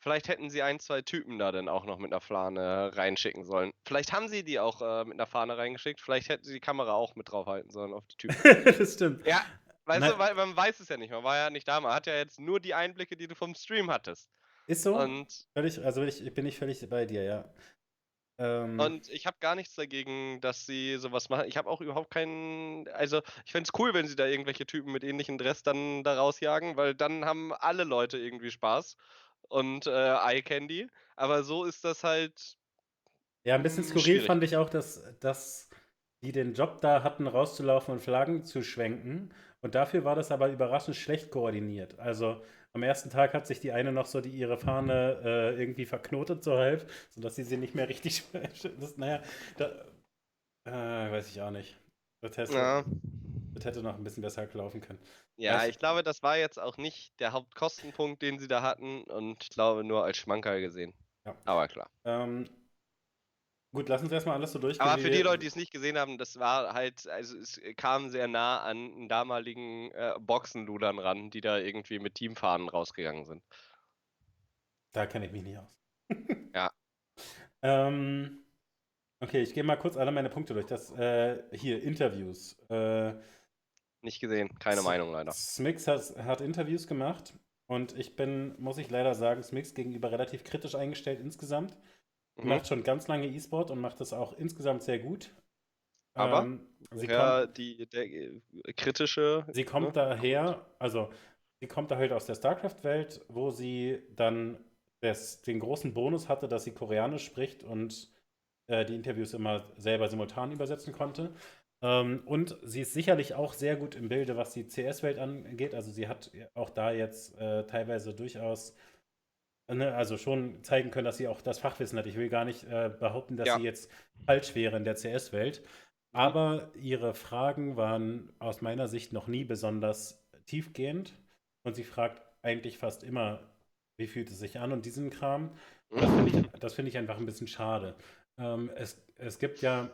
Vielleicht hätten sie ein, zwei Typen da dann auch noch mit einer Fahne reinschicken sollen. Vielleicht haben sie die auch äh, mit einer Fahne reingeschickt. Vielleicht hätten sie die Kamera auch mit draufhalten sollen auf die Typen. das stimmt. Ja, weißt Nein. du, weil man weiß es ja nicht. Man war ja nicht da. Man hat ja jetzt nur die Einblicke, die du vom Stream hattest. Ist so? Und Völlig, also ich, bin ich völlig bei dir, ja. Ähm, Und ich habe gar nichts dagegen, dass sie sowas machen. Ich habe auch überhaupt keinen. Also, ich fände es cool, wenn sie da irgendwelche Typen mit ähnlichem Dress dann da rausjagen, weil dann haben alle Leute irgendwie Spaß und äh, Eye Candy. Aber so ist das halt. Ja, ein bisschen Hm, skurril schwierig. fand ich auch, dass, dass die den Job da hatten, rauszulaufen und Flaggen zu schwenken. Und dafür war das aber überraschend schlecht koordiniert. Also am ersten Tag hat sich die eine noch so die, ihre Fahne äh, irgendwie verknotet so halb, sodass sie sie nicht mehr richtig. das, naja, da, äh, weiß ich auch nicht. Hätte, Ja, das hätte noch ein bisschen besser laufen können. ja, Weiß- ich glaube, das war jetzt auch nicht der Hauptkostenpunkt, den sie da hatten. Und ich glaube, nur als Schmankerl gesehen. Ja. Aber klar. Ähm, gut, lass uns erstmal alles so durchgehen. Aber für die Leute, die es nicht gesehen haben, das war halt, also es kam sehr nah an einen damaligen äh, Boxenludern ran, die da irgendwie mit Teamfahnen rausgegangen sind. Da kenne ich mich nicht aus. Ja. Ähm, okay, ich gehe mal kurz alle meine Punkte durch. Das äh, hier, Interviews. Äh, Nicht gesehen, keine S- Meinung leider. Smix hat, hat Interviews gemacht und ich bin, muss ich leider sagen, Smix gegenüber relativ kritisch eingestellt insgesamt. Mhm. Macht schon ganz lange E-Sport und macht das auch insgesamt sehr gut. Aber Ähm, sie Ja, kommt, die der, äh, kritische. sie kommt ne? daher, also sie kommt da halt aus der StarCraft-Welt, wo sie dann das, den großen Bonus hatte, dass sie Koreanisch spricht und äh, die Interviews immer selber simultan übersetzen konnte. Ähm, und sie ist sicherlich auch sehr gut im Bilde, was die CS-Welt angeht. Also sie hat auch da jetzt äh, teilweise durchaus, ne, also schon zeigen können, dass sie auch das Fachwissen hat. Ich will gar nicht äh, behaupten, dass Ja. sie jetzt falsch wäre in der CS-Welt. Aber ihre Fragen waren aus meiner Sicht noch nie besonders tiefgehend. Und sie fragt eigentlich fast immer, wie fühlt es sich an und diesen Kram. Das finde ich, das finde ich einfach ein bisschen schade. Ähm, es, es gibt ja,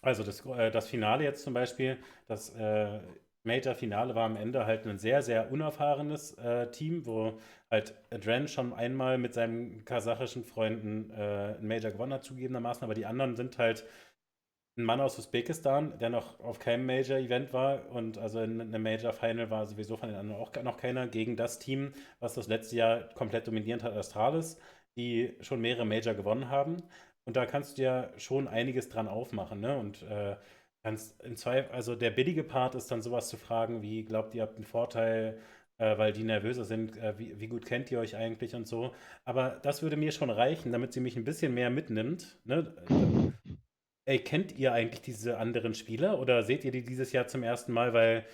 also das, äh, das Finale jetzt zum Beispiel, das äh, Major-Finale war am Ende halt ein sehr, sehr unerfahrenes äh, Team, wo halt Dren schon einmal mit seinen kasachischen Freunden äh, ein Major gewonnen hat, zugegebenermaßen, aber die anderen sind halt ein Mann aus Usbekistan, der noch auf keinem Major-Event war und also in einem Major-Final war sowieso von den anderen auch noch keiner, gegen das Team, was das letzte Jahr komplett dominiert hat, Astralis, die schon mehrere Major gewonnen haben. Und da kannst du ja schon einiges dran aufmachen, ne? Und äh, kannst im Zweifel, also der billige Part ist dann sowas zu fragen, wie glaubt ihr, habt einen Vorteil, äh, weil die nervöser sind, äh, wie, wie gut kennt ihr euch eigentlich und so. Aber das würde mir schon reichen, damit sie mich ein bisschen mehr mitnimmt. Ne? Ey, kennt ihr eigentlich diese anderen Spieler oder seht ihr die dieses Jahr zum ersten Mal? Weil,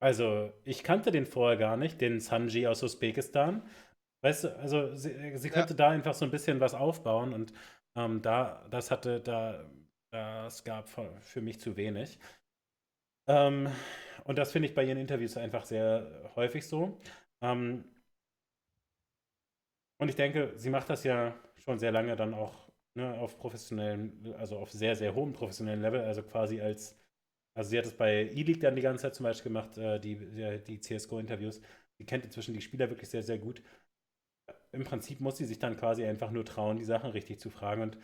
also, ich kannte den vorher gar nicht, den Sanji aus Usbekistan. Weißt du, also sie, sie Ja. könnte da einfach so ein bisschen was aufbauen und ähm, da, das hatte, da, das gab für, mich zu wenig. Ähm, und das finde ich bei ihren Interviews einfach sehr häufig so. Ähm, und ich denke, sie macht das ja schon sehr lange dann auch ne, auf professionellen, also auf sehr, sehr hohem professionellen Level, also quasi als, also sie hat es bei E-League dann die ganze Zeit zum Beispiel gemacht, äh, die, die, die CSGO-Interviews. Sie kennt inzwischen die Spieler wirklich sehr, sehr gut. Im Prinzip muss sie sich dann quasi einfach nur trauen, die Sachen richtig zu fragen. Und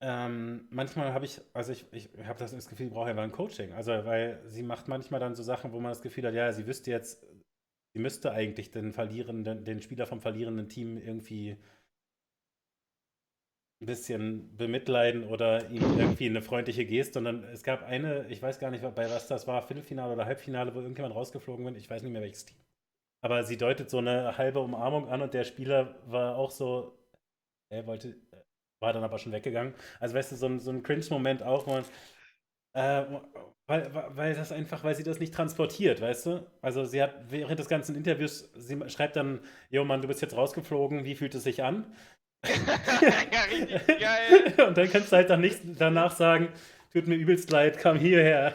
ähm, manchmal habe ich, also ich, ich habe das, Gefühl, ich brauche einfach ein Coaching. Also, weil sie macht manchmal dann so Sachen, wo man das Gefühl hat, ja, sie wüsste jetzt, sie müsste eigentlich den verlierenden, den Spieler vom verlierenden Team irgendwie ein bisschen bemitleiden oder ihm irgendwie eine freundliche Geste. Und dann, es gab eine, ich weiß gar nicht, bei was das war, Viertelfinale oder Halbfinale, wo irgendjemand rausgeflogen bin. Ich weiß nicht mehr, welches Team. Aber sie deutet so eine halbe Umarmung an und der Spieler war auch so, er wollte, war dann aber schon weggegangen. Also weißt du, so ein, so ein Cringe-Moment auch, man, äh, weil, weil das einfach, weil sie das nicht transportiert, weißt du? Also sie hat während des ganzen Interviews, sie schreibt dann, Jo Mann, du bist jetzt rausgeflogen, wie fühlt es sich an? ja, richtig geil. Und dann kannst du halt dann nicht danach sagen, tut mir übelst leid, komm hierher.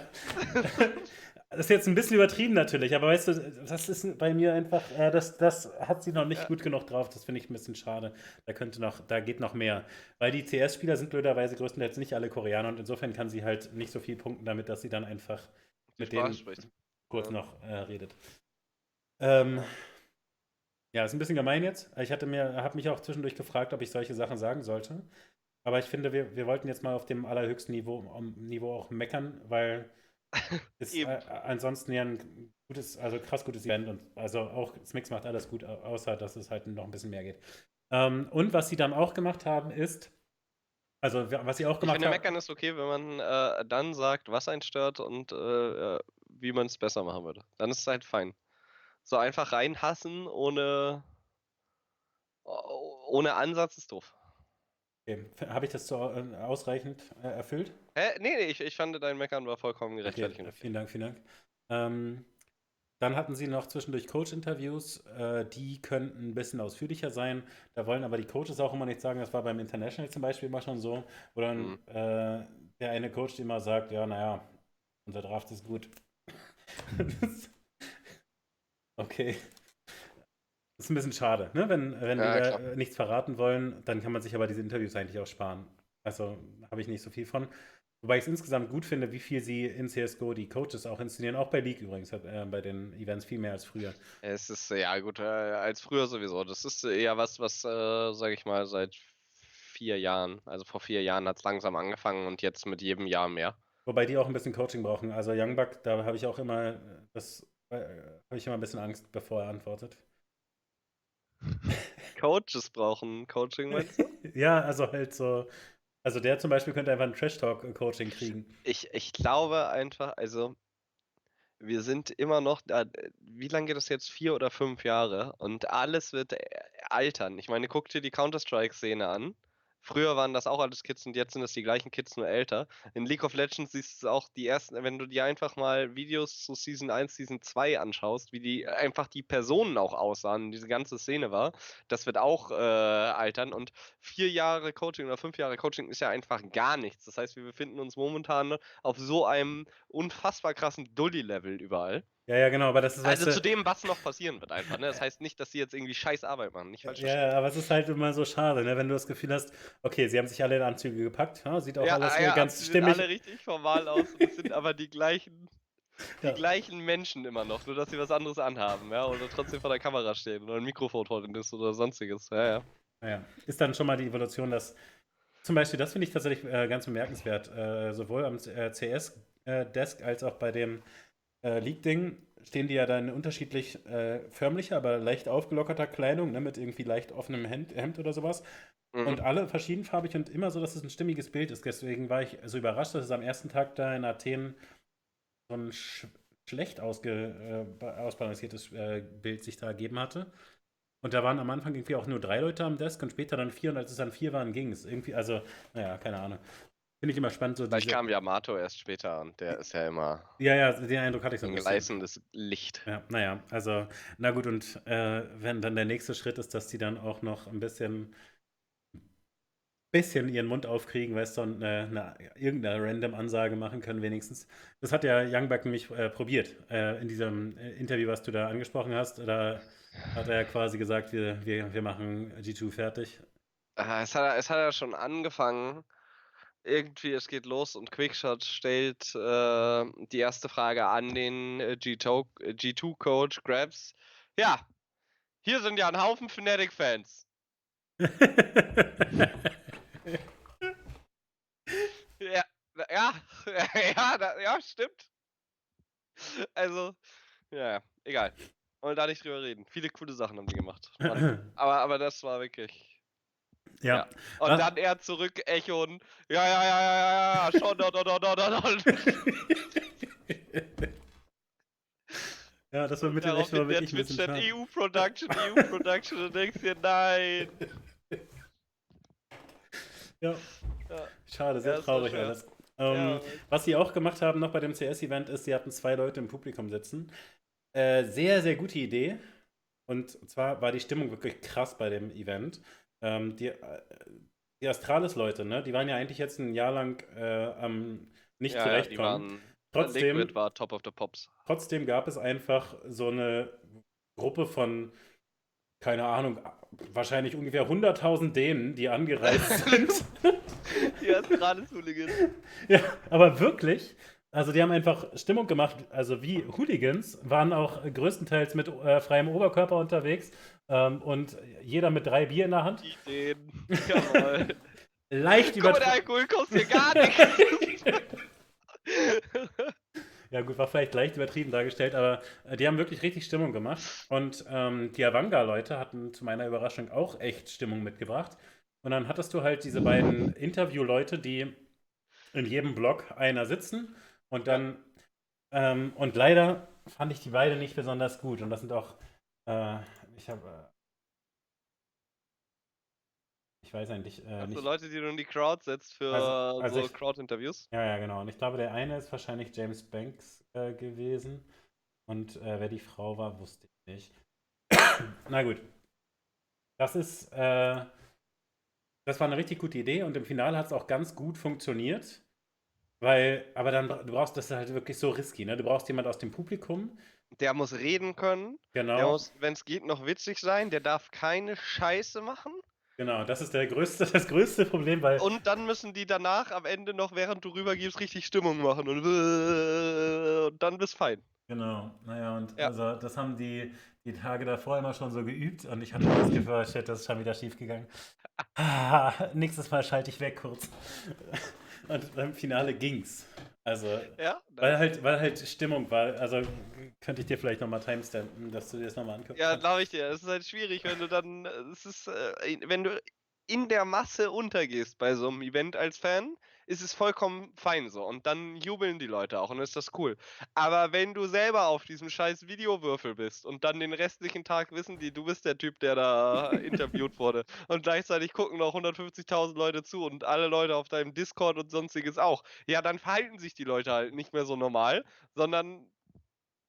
Das ist jetzt ein bisschen übertrieben natürlich, aber weißt du, das ist bei mir einfach, äh, das, das hat sie noch nicht ja. gut genug drauf. Das finde ich ein bisschen schade. Da könnte noch, da geht noch mehr. Weil die CS-Spieler sind blöderweise größtenteils nicht alle Koreaner und insofern kann sie halt nicht so viel punkten damit, dass sie dann einfach mit denen spricht. kurz ja. noch äh, redet. Ähm, ja, ist ein bisschen gemein jetzt. Ich hatte mir, habe mich auch zwischendurch gefragt, ob ich solche Sachen sagen sollte. Aber ich finde, wir, wir wollten jetzt mal auf dem allerhöchsten Niveau, um, Niveau auch meckern, weil ist äh, ansonsten ja ein gutes, also krass gutes Event und also auch Smix macht alles gut, außer dass es halt noch ein bisschen mehr geht. Ähm, und was sie dann auch gemacht haben, ist, also was sie auch gemacht haben. Ich finde, Meckern ist okay, wenn man äh, dann sagt, was einen stört und äh wie man es besser machen würde. Dann ist es halt fein. So einfach reinhassen ohne, ohne Ansatz ist doof. Okay. Habe ich das so äh, ausreichend äh, erfüllt? Äh, nee, nee, ich, ich fand, dein Meckern war vollkommen gerechtfertigt. Okay, vielen Dank, vielen Dank. Ähm, dann hatten sie noch zwischendurch Coach-Interviews, äh, die könnten ein bisschen ausführlicher sein. Da wollen aber die Coaches auch immer nicht sagen, das war beim International zum Beispiel immer schon so, wo dann mhm. äh, der eine Coach immer sagt, ja, naja, unser Draft ist gut. okay. Das ist ein bisschen schade, ne? Wenn, wenn ja, die da nichts verraten wollen, dann kann man sich aber diese Interviews eigentlich auch sparen. Also habe ich nicht so viel von. Wobei ich es insgesamt gut finde, wie viel sie in CSGO die Coaches auch inszenieren. Auch bei League übrigens, äh, bei den Events viel mehr als früher. Es ist, ja gut, äh, als früher sowieso. Das ist eher was, was, äh, sage ich mal, seit vier Jahren, also vor vier Jahren hat es langsam angefangen und jetzt mit jedem Jahr mehr. Wobei die auch ein bisschen Coaching brauchen. Also Youngbuck, da habe ich auch immer, das äh, habe ich immer ein bisschen Angst, bevor er antwortet. Coaches brauchen Coaching, meinst du? ja, also halt so. Also der zum Beispiel könnte einfach ein Trash-Talk-Coaching kriegen. Ich, ich glaube einfach, also wir sind immer noch, wie lange geht das jetzt? Vier oder fünf Jahre und alles wird äh, altern. Ich meine, guck dir die Counter-Strike-Szene an. Früher waren das auch alles Kids und jetzt sind es die gleichen Kids, nur älter. In League of Legends siehst du auch die ersten, wenn du dir einfach mal Videos zu Season 1, Season 2 anschaust, wie die einfach die Personen auch aussahen, diese ganze Szene war, das wird auch äh, altern. Und vier Jahre Coaching oder fünf Jahre Coaching ist ja einfach gar nichts. Das heißt, wir befinden uns momentan auf so einem unfassbar krassen Dully-Level überall. Ja, ja, genau, aber das ist Also zu dem, was noch passieren wird einfach, ne? Das heißt nicht, dass sie jetzt irgendwie scheiß Arbeit machen, nicht falsch Ja, aber es ist halt immer so schade, ne? Wenn du das Gefühl hast, okay, sie haben sich alle in Anzüge gepackt, ja? sieht auch ja, alles ja, ganz stimmig. Sieht alle richtig formal aus und es sind aber die gleichen die ja. gleichen Menschen immer noch, nur dass sie was anderes anhaben, ja, oder trotzdem vor der Kamera stehen oder ein Mikrofon drin ist oder sonstiges, ja, ja. Naja, ist dann schon mal die Evolution, dass zum Beispiel, das finde ich tatsächlich äh, ganz bemerkenswert, äh, sowohl am äh, CS-Desk äh, als auch bei dem äh, League-Ding stehen die ja dann in unterschiedlich äh, förmlicher, aber leicht aufgelockerter Kleidung, ne, mit irgendwie leicht offenem Hemd, Hemd oder sowas. Mhm. Und alle verschiedenfarbig und immer so, dass es ein stimmiges Bild ist. Deswegen war ich so überrascht, dass es am ersten Tag da in Athen so ein sch schlecht ausge, äh, ausbalanciertes äh, Bild sich da ergeben hatte. Und da waren am Anfang irgendwie auch nur drei Leute am Desk und später dann vier. Und als es dann vier waren, ging es. Irgendwie, also, naja, keine Ahnung. Finde ich immer spannend. So Vielleicht kam Yamato erst später und der ist ja immer. Ja, ja, den Eindruck hatte ich so ein, ein gleißendes Licht. Ja, naja, also, na gut, und äh, wenn dann der nächste Schritt ist, dass die dann auch noch ein bisschen, bisschen ihren Mund aufkriegen, weißt du, und eine, eine, irgendeine random Ansage machen können, wenigstens. Das hat ja Youngbuck nämlich äh, probiert. Äh, in diesem äh, Interview, was du da angesprochen hast, da hat er ja quasi gesagt, wir, wir, wir machen G2 fertig. Ah, es hat, es hat ja schon angefangen irgendwie, es geht los und Quickshot stellt äh, die erste Frage an den äh, G2-Coach Grabs. Ja, hier sind ja ein Haufen Fnatic-Fans. ja, ja, ja, da, ja, stimmt. Also, ja, egal. Wollen da nicht drüber reden. Viele coole Sachen haben die gemacht. aber, aber das war wirklich Ja. Ja. Und Was- dann er zurück echoen. Ja, ja, ja, ja, ja, ja, schon, da, da, da, da, da. ja, das war mit dem echt mal der wirklich ein bisschen Twitch-Chat schade. EU-Production, EU-Production. Und denkst dir, nein. Ja, Ja. schade, sehr Ja, traurig alles. Ähm, Ja. Was sie auch gemacht haben noch bei dem CS-Event ist, sie hatten zwei Leute im Publikum sitzen. Äh, sehr, sehr gute Idee. Und zwar war die Stimmung wirklich krass bei dem Event. Ähm, die, äh, die Astralis-Leute, ne, die waren ja eigentlich jetzt ein Jahr lang äh, am nicht Ja, ja, die zurechtkommen. waren, Trotzdem, Liquid war Top of the Pops. trotzdem gab es einfach so eine Gruppe von, keine Ahnung, wahrscheinlich ungefähr 100.000 Dänen, die angereist sind. Die Astralis-Hooligans. Ja, aber wirklich. Also die haben einfach Stimmung gemacht, also wie Hooligans, waren auch größtenteils mit äh, freiem Oberkörper unterwegs ähm, und jeder mit drei Bier in der Hand. Ideen. Jawohl. Leicht mal, der übertrieben. Alkohol kostet hier gar nichts. Ja gut, war vielleicht leicht übertrieben dargestellt, aber äh, die haben wirklich richtig Stimmung gemacht. Und ähm, die Avanga-Leute hatten zu meiner Überraschung auch echt Stimmung mitgebracht. Und dann hattest du halt diese beiden Interview-Leute, die in jedem Block einer sitzen und dann ähm, und leider fand ich die beide nicht besonders gut. Und das sind auch, äh, ich habe, äh, ich weiß eigentlich äh, Also nicht. Leute, die du in die Crowd setzt für Also- also so Crowd-Interviews. Ja, ja, genau. Und ich glaube, der eine ist wahrscheinlich James Banks äh, gewesen. Und äh, wer die Frau war, wusste ich nicht. Na gut. Das ist, äh, das war eine richtig gute Idee und im Finale hat es auch ganz gut funktioniert. Weil, aber dann, du brauchst, das ist halt wirklich so risky, ne? Du brauchst jemand aus dem Publikum. Der muss reden können. Der Genau, muss, wenn es geht, noch witzig sein. Der darf keine Scheiße machen. genau. Das ist der größte, das größte Problem, weil. Und dann müssen die danach am Ende noch, während du rübergibst, richtig Stimmung machen. Und, und dann bist fein. Genau, naja, und Ja. also das haben die die Tage davor immer schon so geübt und ich hatte das Gefühl, oh shit, das ist schon wieder schief gegangen. Ah, nächstes Mal schalte ich weg kurz. Und beim Finale ging's. Also, Ja? weil halt, weil halt Stimmung war. Also könnte ich dir vielleicht nochmal timestampen, dass du dir das nochmal anguckst. Ja, glaube ich dir. Es ist halt schwierig, wenn du dann, äh, es ist, äh, wenn du in der Masse untergehst bei so einem Event als Fan, ist es vollkommen fein so. Und dann jubeln die Leute auch und dann ist das cool. Aber wenn du selber auf diesem scheiß Videowürfel bist und dann den restlichen Tag wissen die, du bist der Typ, der da interviewt wurde und gleichzeitig gucken noch 150.000 Leute zu und alle Leute auf deinem Discord und sonstiges auch, ja, dann verhalten sich die Leute halt nicht mehr so normal, sondern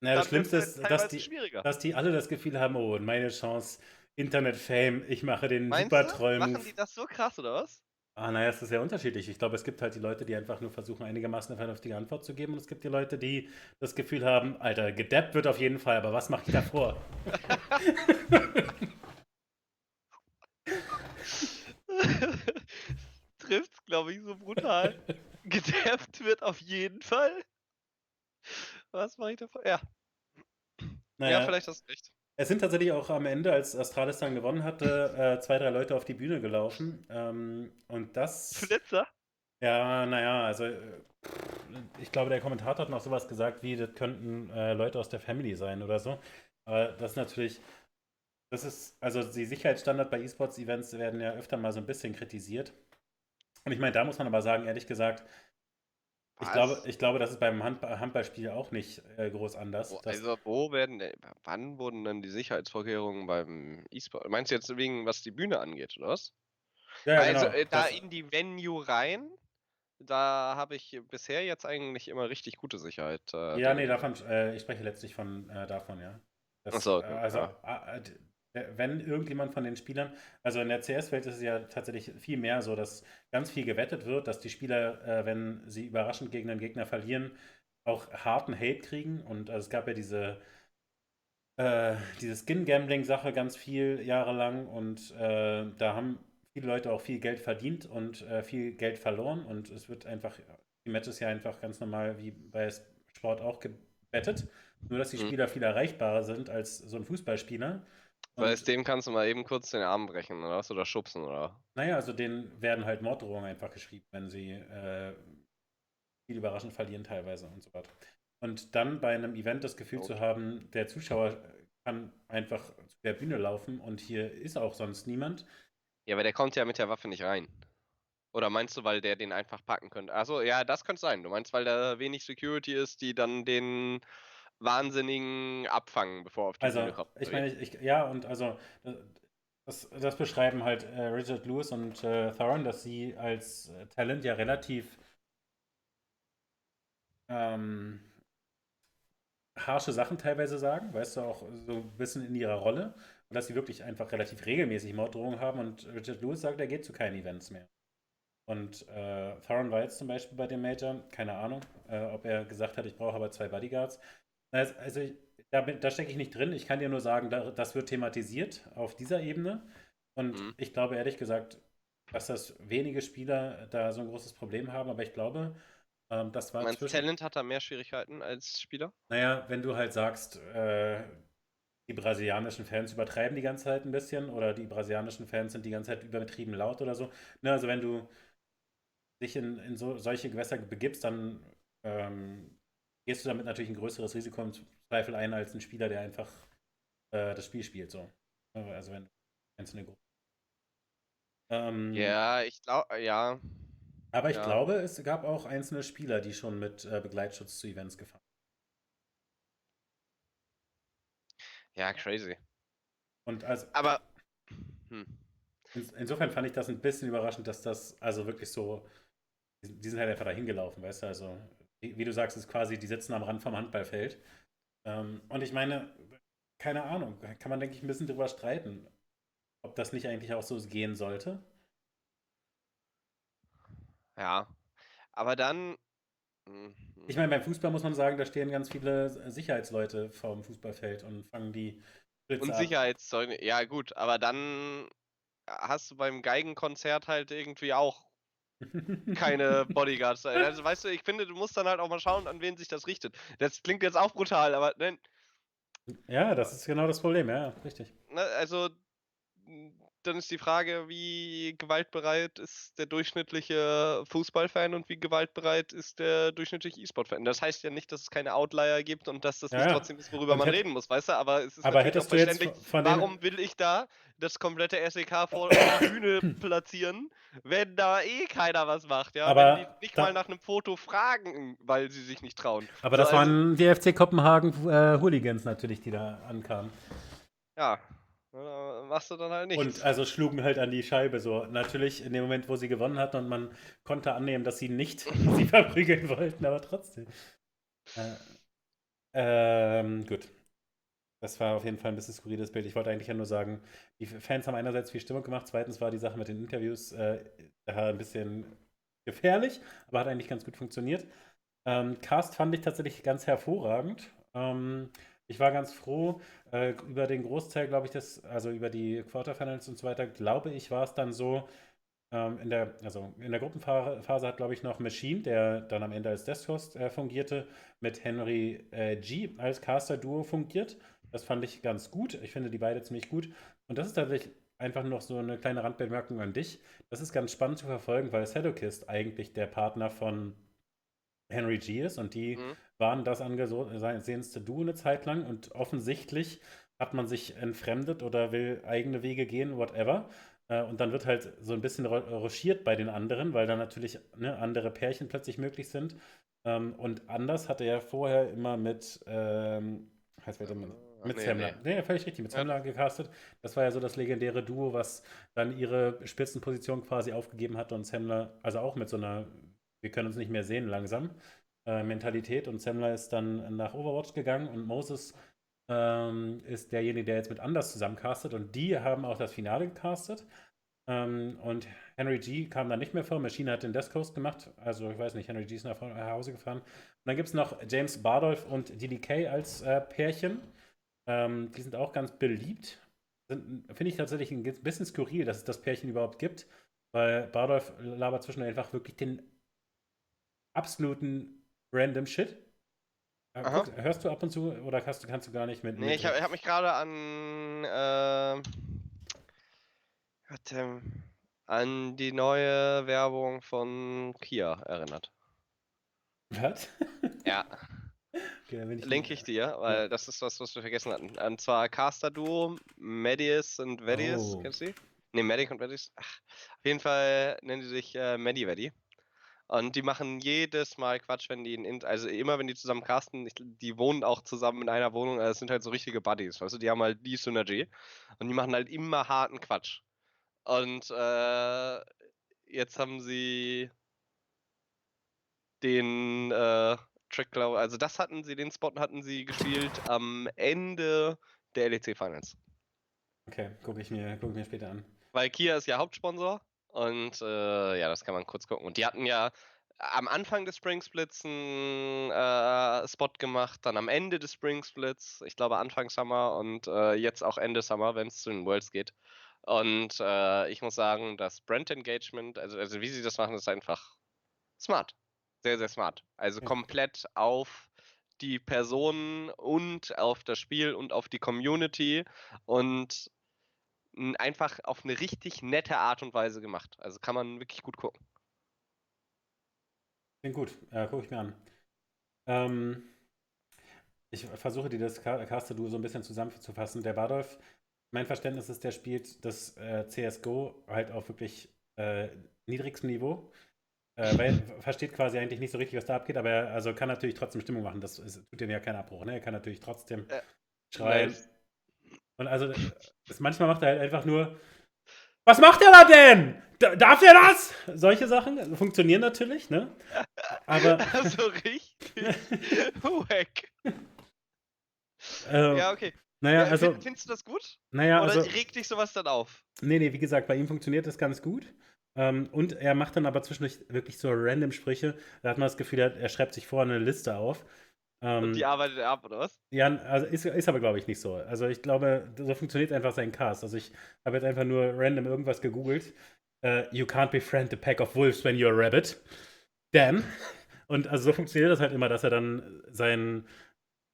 naja, das Schlimmste halt ist, dass die, dass die alle das Gefühl haben, oh, meine Chance, Internet-Fame, ich mache den Meinst du? Supertroll-Move. Machen die das so krass oder was? Ah, naja, es ist sehr unterschiedlich. Ich glaube, es gibt halt die Leute, die einfach nur versuchen, einigermaßen eine vernünftige Antwort zu geben. Und es gibt die Leute, die das Gefühl haben, Alter, gedappt wird auf jeden Fall, aber was mache ich davor? Trifft's, glaube ich, so brutal. Gedappt wird auf jeden Fall. Was mache ich davor? Ja. Naja, ja, vielleicht hast du recht. Es sind tatsächlich auch am Ende, als Astralis dann gewonnen hatte, äh, zwei, drei Leute auf die Bühne gelaufen. Ähm, und das. Flitzer? Ja, naja, also äh, ich glaube, der Kommentator hat noch sowas gesagt, wie das könnten äh, Leute aus der Family sein oder so. Aber das ist natürlich, das ist, also die Sicherheitsstandards bei E-Sports-Events werden ja öfter mal so ein bisschen kritisiert. Und ich meine, da muss man aber sagen, ehrlich gesagt, ich glaube, ich glaube, das ist beim Hand Handballspiel auch nicht äh, groß anders. Dass- also, wo werden, äh, wann wurden denn die Sicherheitsvorkehrungen beim E-Sport? Meinst du jetzt wegen, was die Bühne angeht, oder was? ja, ja, also, genau, äh, da das- in die Venue rein, da habe ich bisher jetzt eigentlich immer richtig gute Sicherheit. Äh, Ja, nee, davon, äh, ich spreche letztlich von äh, davon, ja. Das, Ach so, äh, okay, also, ja. Äh, wenn irgendjemand von den Spielern, also in der CS-Welt ist es ja tatsächlich viel mehr so, dass ganz viel gewettet wird, dass die Spieler, äh, wenn sie überraschend gegen einen Gegner verlieren, auch harten Hate kriegen. Und also es gab ja diese, äh, diese Skin-Gambling-Sache ganz viel jahrelang und äh, da haben viele Leute auch viel Geld verdient und äh, viel Geld verloren und es wird einfach, die Matches ja einfach ganz normal wie bei Sport auch gebettet. Nur, dass die Mhm. Spieler viel erreichbarer sind als so ein Fußballspieler. Bei dem kannst du mal eben kurz den Arm brechen, oder was? Oder schubsen, oder? naja, also denen werden halt Morddrohungen einfach geschrieben, wenn sie äh, viel überraschend verlieren teilweise und so weiter. Und dann bei einem Event das Gefühl zu Gut. haben, der Zuschauer kann einfach zu der Bühne laufen und hier ist auch sonst niemand. Ja, aber der kommt ja mit der Waffe nicht rein. Oder meinst du, weil der den einfach packen könnte? Achso, ja, das könnte sein. Du meinst, weil da wenig Security ist, die dann den Wahnsinnigen abfangen, bevor er auf die Also, Bühne kommt. ich meine, ich, ja, und also, das, das beschreiben halt äh, Richard Lewis und äh, Thorin, dass sie als äh, Talent ja relativ ähm, harsche Sachen teilweise sagen, weißt du, auch so ein bisschen in ihrer Rolle. Und dass sie wirklich einfach relativ regelmäßig Morddrohungen haben. Und Richard Lewis sagt, er geht zu keinen Events mehr. Und äh, Thorin war jetzt zum Beispiel bei dem Major, keine Ahnung, äh, ob er gesagt hat, ich brauche aber zwei Bodyguards. Also, da, da stecke ich nicht drin. Ich kann dir nur sagen, da, das wird thematisiert auf dieser Ebene. Und Mhm. ich glaube ehrlich gesagt, dass das wenige Spieler da so ein großes Problem haben. Aber ich glaube, ähm, das war Meinst du, zwischen. Talent hat da mehr Schwierigkeiten als Spieler? Naja, wenn du halt sagst, äh, die brasilianischen Fans übertreiben die ganze Zeit ein bisschen oder die brasilianischen Fans sind die ganze Zeit übertrieben laut oder so. Ne, also wenn du dich in, in so, solche Gewässer begibst, dann ähm, gehst du damit natürlich ein größeres Risiko im Zweifel ein als ein Spieler, der einfach äh, das Spiel spielt. So. Also wenn einzelne Gruppen. Ähm, Ja, ich glaube, ja. Aber ich ja. glaube, es gab auch einzelne Spieler, die schon mit äh, Begleitschutz zu Events gefahren Ja, crazy. Und also, Aber. Hm. ins- insofern fand ich das ein bisschen überraschend, dass das also wirklich so, die sind halt einfach dahin gelaufen, weißt du, also wie, wie du sagst, ist quasi, die sitzen am Rand vom Handballfeld. Ähm, und ich meine, keine Ahnung, kann man, denke ich, ein bisschen drüber streiten, ob das nicht eigentlich auch so gehen sollte. Ja. Aber dann. Ich meine, beim Fußball muss man sagen, da stehen ganz viele Sicherheitsleute vorm Fußballfeld und fangen die Blitze Und ab. Sicherheitszeuge. Ja, gut, aber dann hast du beim Geigenkonzert halt irgendwie auch keine Bodyguards. Also, weißt du, ich finde, du musst dann halt auch mal schauen, an wen sich das richtet. Das klingt jetzt auch brutal, aber ne, Ja, das ist genau das Problem, ja, richtig. ne, also dann ist die Frage, wie gewaltbereit ist der durchschnittliche Fußballfan und wie gewaltbereit ist der durchschnittliche E-Sport-Fan. Das heißt ja nicht, dass es keine Outlier gibt und dass das Ja, nicht trotzdem ist, worüber Und man hätt- reden muss, weißt du? Aber es ist Aber hättest du jetzt verständlich, von. Warum will ich da das komplette SEK vor der Bühne platzieren, wenn da eh keiner was macht, ja? Aber wenn die nicht mal nach einem Foto fragen, weil sie sich nicht trauen. Aber So, das also- waren die FC Kopenhagen äh, Hooligans natürlich, die da ankamen. Ja, machst du dann halt nichts. Und also schlugen halt an die Scheibe so. Natürlich in dem Moment, wo sie gewonnen hatten und man konnte annehmen, dass sie nicht sie verprügeln wollten, aber trotzdem. Äh, ähm, gut. Das war auf jeden Fall ein bisschen skurriles Bild. Ich wollte eigentlich ja nur sagen, die Fans haben einerseits viel Stimmung gemacht, zweitens war die Sache mit den Interviews äh, ein bisschen gefährlich, aber hat eigentlich ganz gut funktioniert. Ähm, Cast fand ich tatsächlich ganz hervorragend. Ähm, ich war ganz froh äh, über den Großteil, glaube ich, das, also über die Quarterfinals und so weiter, glaube ich, war es dann so, ähm, in der, also in der Gruppenphase hat, glaube ich, noch Machine, der dann am Ende als Deathhost äh, fungierte, mit Henry äh, G als Caster-Duo fungiert. Das fand ich ganz gut. Ich finde die beide ziemlich gut. Und das ist tatsächlich einfach noch so eine kleine Randbemerkung an dich. Das ist ganz spannend zu verfolgen, weil Shadowkist eigentlich der Partner von Henry G ist und die Mhm. Waren das angesehenste Duo eine Zeit lang und offensichtlich hat man sich entfremdet oder will eigene Wege gehen, whatever. Äh, Und dann wird halt so ein bisschen rochiert bei den anderen, weil dann natürlich ne, andere Pärchen plötzlich möglich sind. Ähm, Und anders hatte er vorher immer mit, ähm, heißt wer mit, Äh, mit nee, Semmler. nee. Nee, völlig richtig, mit Ja. Semmler gecastet. Das war ja so das legendäre Duo, was dann ihre Spitzenposition quasi aufgegeben hatte und Semmler, also auch mit so einer, wir können uns nicht mehr sehen langsam, äh, Mentalität. Und Semmler ist dann nach Overwatch gegangen und Moses ähm, ist derjenige, der jetzt mit Anders zusammencastet und die haben auch das Finale gecastet. Ähm, und Henry G kam dann nicht mehr vor. Machine hat den Death Coast gemacht. Also, ich weiß nicht, Henry G ist nach Hause gefahren. Und dann gibt es noch James Bardolph und DDK als äh, Pärchen. Ähm, die sind auch ganz beliebt. Finde ich tatsächlich ein bisschen skurril, dass es das Pärchen überhaupt gibt. Weil Bardolph labert zwischen einfach wirklich den absoluten random Shit. Aha. guck, hörst du ab und zu oder kannst, du- kannst du gar nicht mit? Nee, mit ich habe hab mich gerade an. Äh, warte, an die neue Werbung von Kia erinnert. Was? Ja, Okay, ich linke ich dir, weil das ist was, was wir vergessen hatten. Und zwar Caster Duo, Medius und Vedius, Oh. kennst du die? Ne, Medic und Medics. Ach, auf jeden Fall nennen die sich äh, Medivetti. Und die machen jedes Mal Quatsch, wenn die in, also immer wenn die zusammen casten, ich, die wohnen auch zusammen in einer Wohnung, also es sind halt so richtige Buddies, weißt du, die haben halt die Synergy und die machen halt immer harten Quatsch. Und äh, jetzt haben sie den äh, Track, glaube also das hatten sie, den Spot hatten sie gespielt am Ende der LEC Finals. Okay, gucke ich, mir, guck ich mir später an. Weil Kia ist ja Hauptsponsor und äh, ja, das kann man kurz gucken. Und die hatten ja am Anfang des Spring Splits einen äh, Spot gemacht, dann am Ende des Spring Splits, ich glaube Anfang Summer und äh, jetzt auch Ende Summer, wenn es zu den Worlds geht. Und äh, ich muss sagen, das Brand Engagement, also, also wie sie das machen, ist einfach smart. Sehr, sehr smart. Also komplett auf die Personen und auf das Spiel und auf die Community und einfach auf eine richtig nette Art und Weise gemacht. Also kann man wirklich gut gucken. Klingt gut, äh, gucke ich mir an. Ähm, ich versuche dir das Caster-Duo so ein bisschen zusammenzufassen. Der Bardolf, mein Verständnis ist, der spielt das äh, CSGO halt auf wirklich äh, niedrigstem Niveau. Äh, weil er versteht quasi eigentlich nicht so richtig, was da abgeht, aber er also kann natürlich trotzdem Stimmung machen. Das ist, tut ihm ja keinen Abbruch. Ne? Er kann natürlich trotzdem schreien. Und also das, manchmal macht er halt einfach nur, was macht er da denn? darf er das? Solche Sachen funktionieren natürlich, ne? Aber. so richtig. Wack. Ähm, ja, okay. Naja, also. Findest du das gut? Naja, Oder also, regt dich sowas dann auf? Nee, nee, wie gesagt, bei ihm funktioniert das ganz gut. Ähm, und er macht dann aber zwischendurch wirklich so random Sprüche. Da hat man das Gefühl, er, er schreibt sich vorher eine Liste auf. Ähm, und die arbeitet er ab, oder was? Ja, also ist, ist aber, glaube ich, nicht so. Also ich glaube, so funktioniert einfach sein Cast. Also ich habe jetzt einfach nur random irgendwas gegoogelt. Uh, you can't befriend a pack of wolves when you're a rabbit. Damn. Und also so funktioniert das halt immer, dass er dann seinen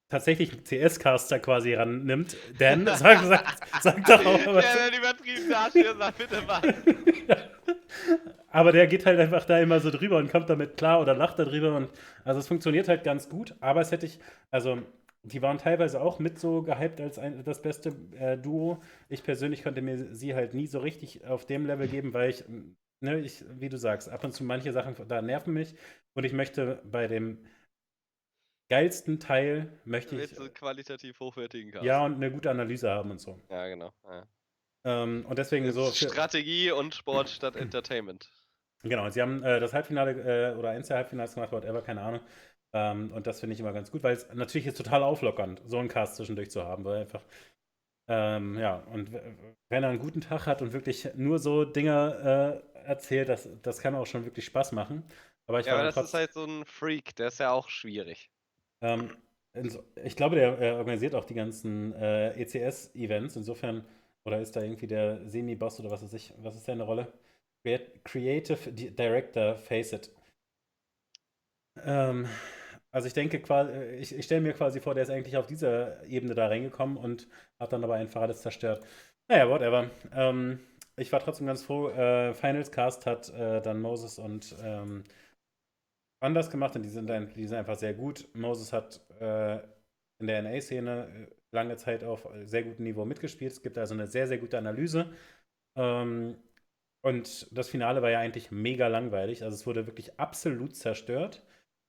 tatsächlich CS-Caster quasi rannimmt. Dan, sag, sag, sag doch auch was. Der, der übertriebene Arsch hier sagt, bitte was. Aber der geht halt einfach da immer so drüber und kommt damit klar oder lacht darüber. Und also es funktioniert halt ganz gut. Aber es hätte ich, also die waren teilweise auch mit so gehypt als ein, das beste äh, Duo. Ich persönlich konnte mir sie halt nie so richtig auf dem Level geben, weil ich, ne, ich, wie du sagst, ab und zu manche Sachen da nerven mich. Und ich möchte bei dem geilsten Teil möchte ich. Qualitativ hochwertigen Cast. Ja, und eine gute Analyse haben und so. Ja, genau. Ja. Ähm, und deswegen so. Strategie und Sport statt Entertainment. Genau, sie haben äh, das Halbfinale äh, oder eins der Halbfinals gemacht, whatever, keine Ahnung. Ähm, und das finde ich immer ganz gut, weil es natürlich ist total auflockernd, so einen Cast zwischendurch zu haben, weil einfach. Ähm, ja, und wenn er einen guten Tag hat und wirklich nur so Dinge äh, erzählt, das, das kann auch schon wirklich Spaß machen. Aber ich ja, aber das ist halt so ein Freak, der ist ja auch schwierig. Ähm, ich glaube, der organisiert auch die ganzen äh, ECS-Events. Insofern, oder ist da irgendwie der Semi-Boss oder was weiß ich, was ist seine Rolle? Creative Director Faceit. Ähm, also ich denke quasi, ich, ich stelle mir quasi vor, der ist eigentlich auf dieser Ebene da reingekommen und hat dann aber einfach alles zerstört. Naja, whatever. Ähm, ich war trotzdem ganz froh. Äh, Finals Cast hat äh, dann Moses und ähm, anders gemacht und die sind, ein, die sind einfach sehr gut. Moses hat äh, in der NA-Szene äh, lange Zeit auf sehr gutem Niveau mitgespielt. Es gibt also eine sehr, sehr gute Analyse. Ähm, und das Finale war ja eigentlich mega langweilig. Also es wurde wirklich absolut zerstört.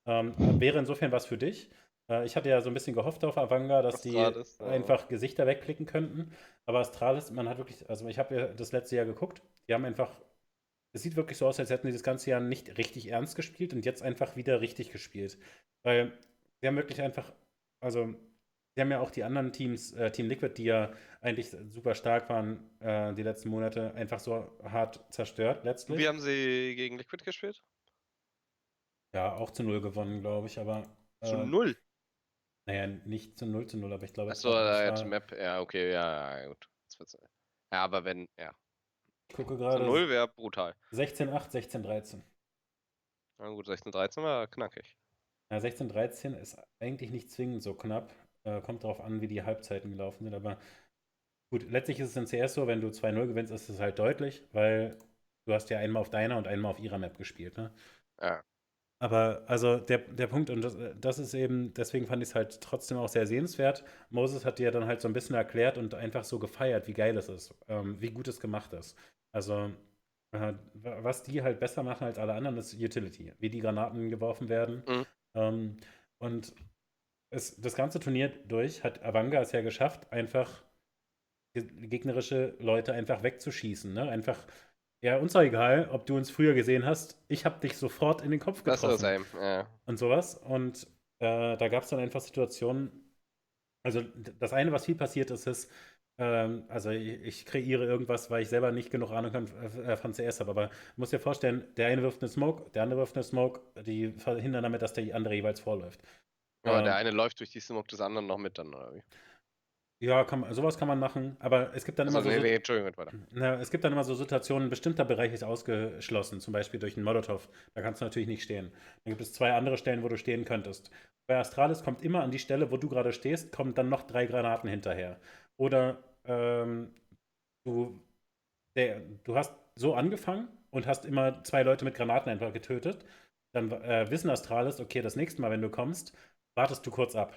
Ähm, wäre insofern was für dich. Äh, ich hatte ja so ein bisschen gehofft auf Avanga, dass Astralis, die ja. einfach Gesichter wegklicken könnten. Aber Astralis, man hat wirklich, also ich habe ja das letzte Jahr geguckt, die haben einfach es sieht wirklich so aus, als hätten sie das ganze Jahr nicht richtig ernst gespielt und jetzt einfach wieder richtig gespielt. Weil sie haben wirklich einfach, also sie haben ja auch die anderen Teams, äh, Team Liquid, die ja eigentlich super stark waren äh, die letzten Monate, einfach so hart zerstört letztlich. Wie haben sie gegen Liquid gespielt? Ja, auch zu null gewonnen, glaube ich, aber. Äh, zu null? Naja, nicht zu null zu null, aber ich glaube. Achso, äh, Map, ja, okay, ja, gut. Ja, aber wenn, ja, ich gucke gerade. 0 wäre brutal. 16-8, 16-13. Na gut, 16-13 war knackig. Ja, 16-13 ist eigentlich nicht zwingend so knapp. Äh, kommt darauf an, wie die Halbzeiten gelaufen sind. Aber gut, letztlich ist es in CS so, wenn du 2-0 gewinnst, ist es halt deutlich, weil du hast ja einmal auf deiner und einmal auf ihrer Map gespielt. Ne? Ja. Aber also der, der Punkt, und das, das ist eben, deswegen fand ich es halt trotzdem auch sehr sehenswert. Moses hat dir dann halt so ein bisschen erklärt und einfach so gefeiert, wie geil es ist, ähm, wie gut es gemacht ist. Also, äh, was die halt besser machen als alle anderen, ist Utility, wie die Granaten geworfen werden. Mhm. Ähm, und es, das ganze Turnier durch hat Avanga es ja geschafft, einfach gegnerische Leute einfach wegzuschießen. Ne? Einfach ja, uns auch egal, ob du uns früher gesehen hast. Ich habe dich sofort in den Kopf getroffen. Das sein, ja. Und sowas. Und äh, da gab es dann einfach Situationen. Also, das eine, was viel passiert ist, ist, ähm, also ich, ich, kreiere irgendwas, weil ich selber nicht genug Ahnung von, äh, von CS habe. Aber du musst dir vorstellen, der eine wirft eine Smoke, der andere wirft eine Smoke, die verhindern damit, dass der andere jeweils vorläuft. Ja, ähm, der eine läuft durch die Smoke des anderen noch mit dann, oder wie? Ja, kann sowas kann man machen, aber es gibt dann also, immer so. Nee, Entschuldigung, weiter. Na, es gibt dann immer so Situationen, ein bestimmter Bereich ist ausgeschlossen, zum Beispiel durch einen Molotow. Da kannst du natürlich nicht stehen. Dann gibt es zwei andere Stellen, wo du stehen könntest. Bei Astralis kommt immer an die Stelle, wo du gerade stehst, kommen dann noch drei Granaten hinterher. Oder ähm, du, der, du hast so angefangen und hast immer zwei Leute mit Granaten einfach getötet. Dann äh, wissen Astralis, okay, das nächste Mal, wenn du kommst, wartest du kurz ab.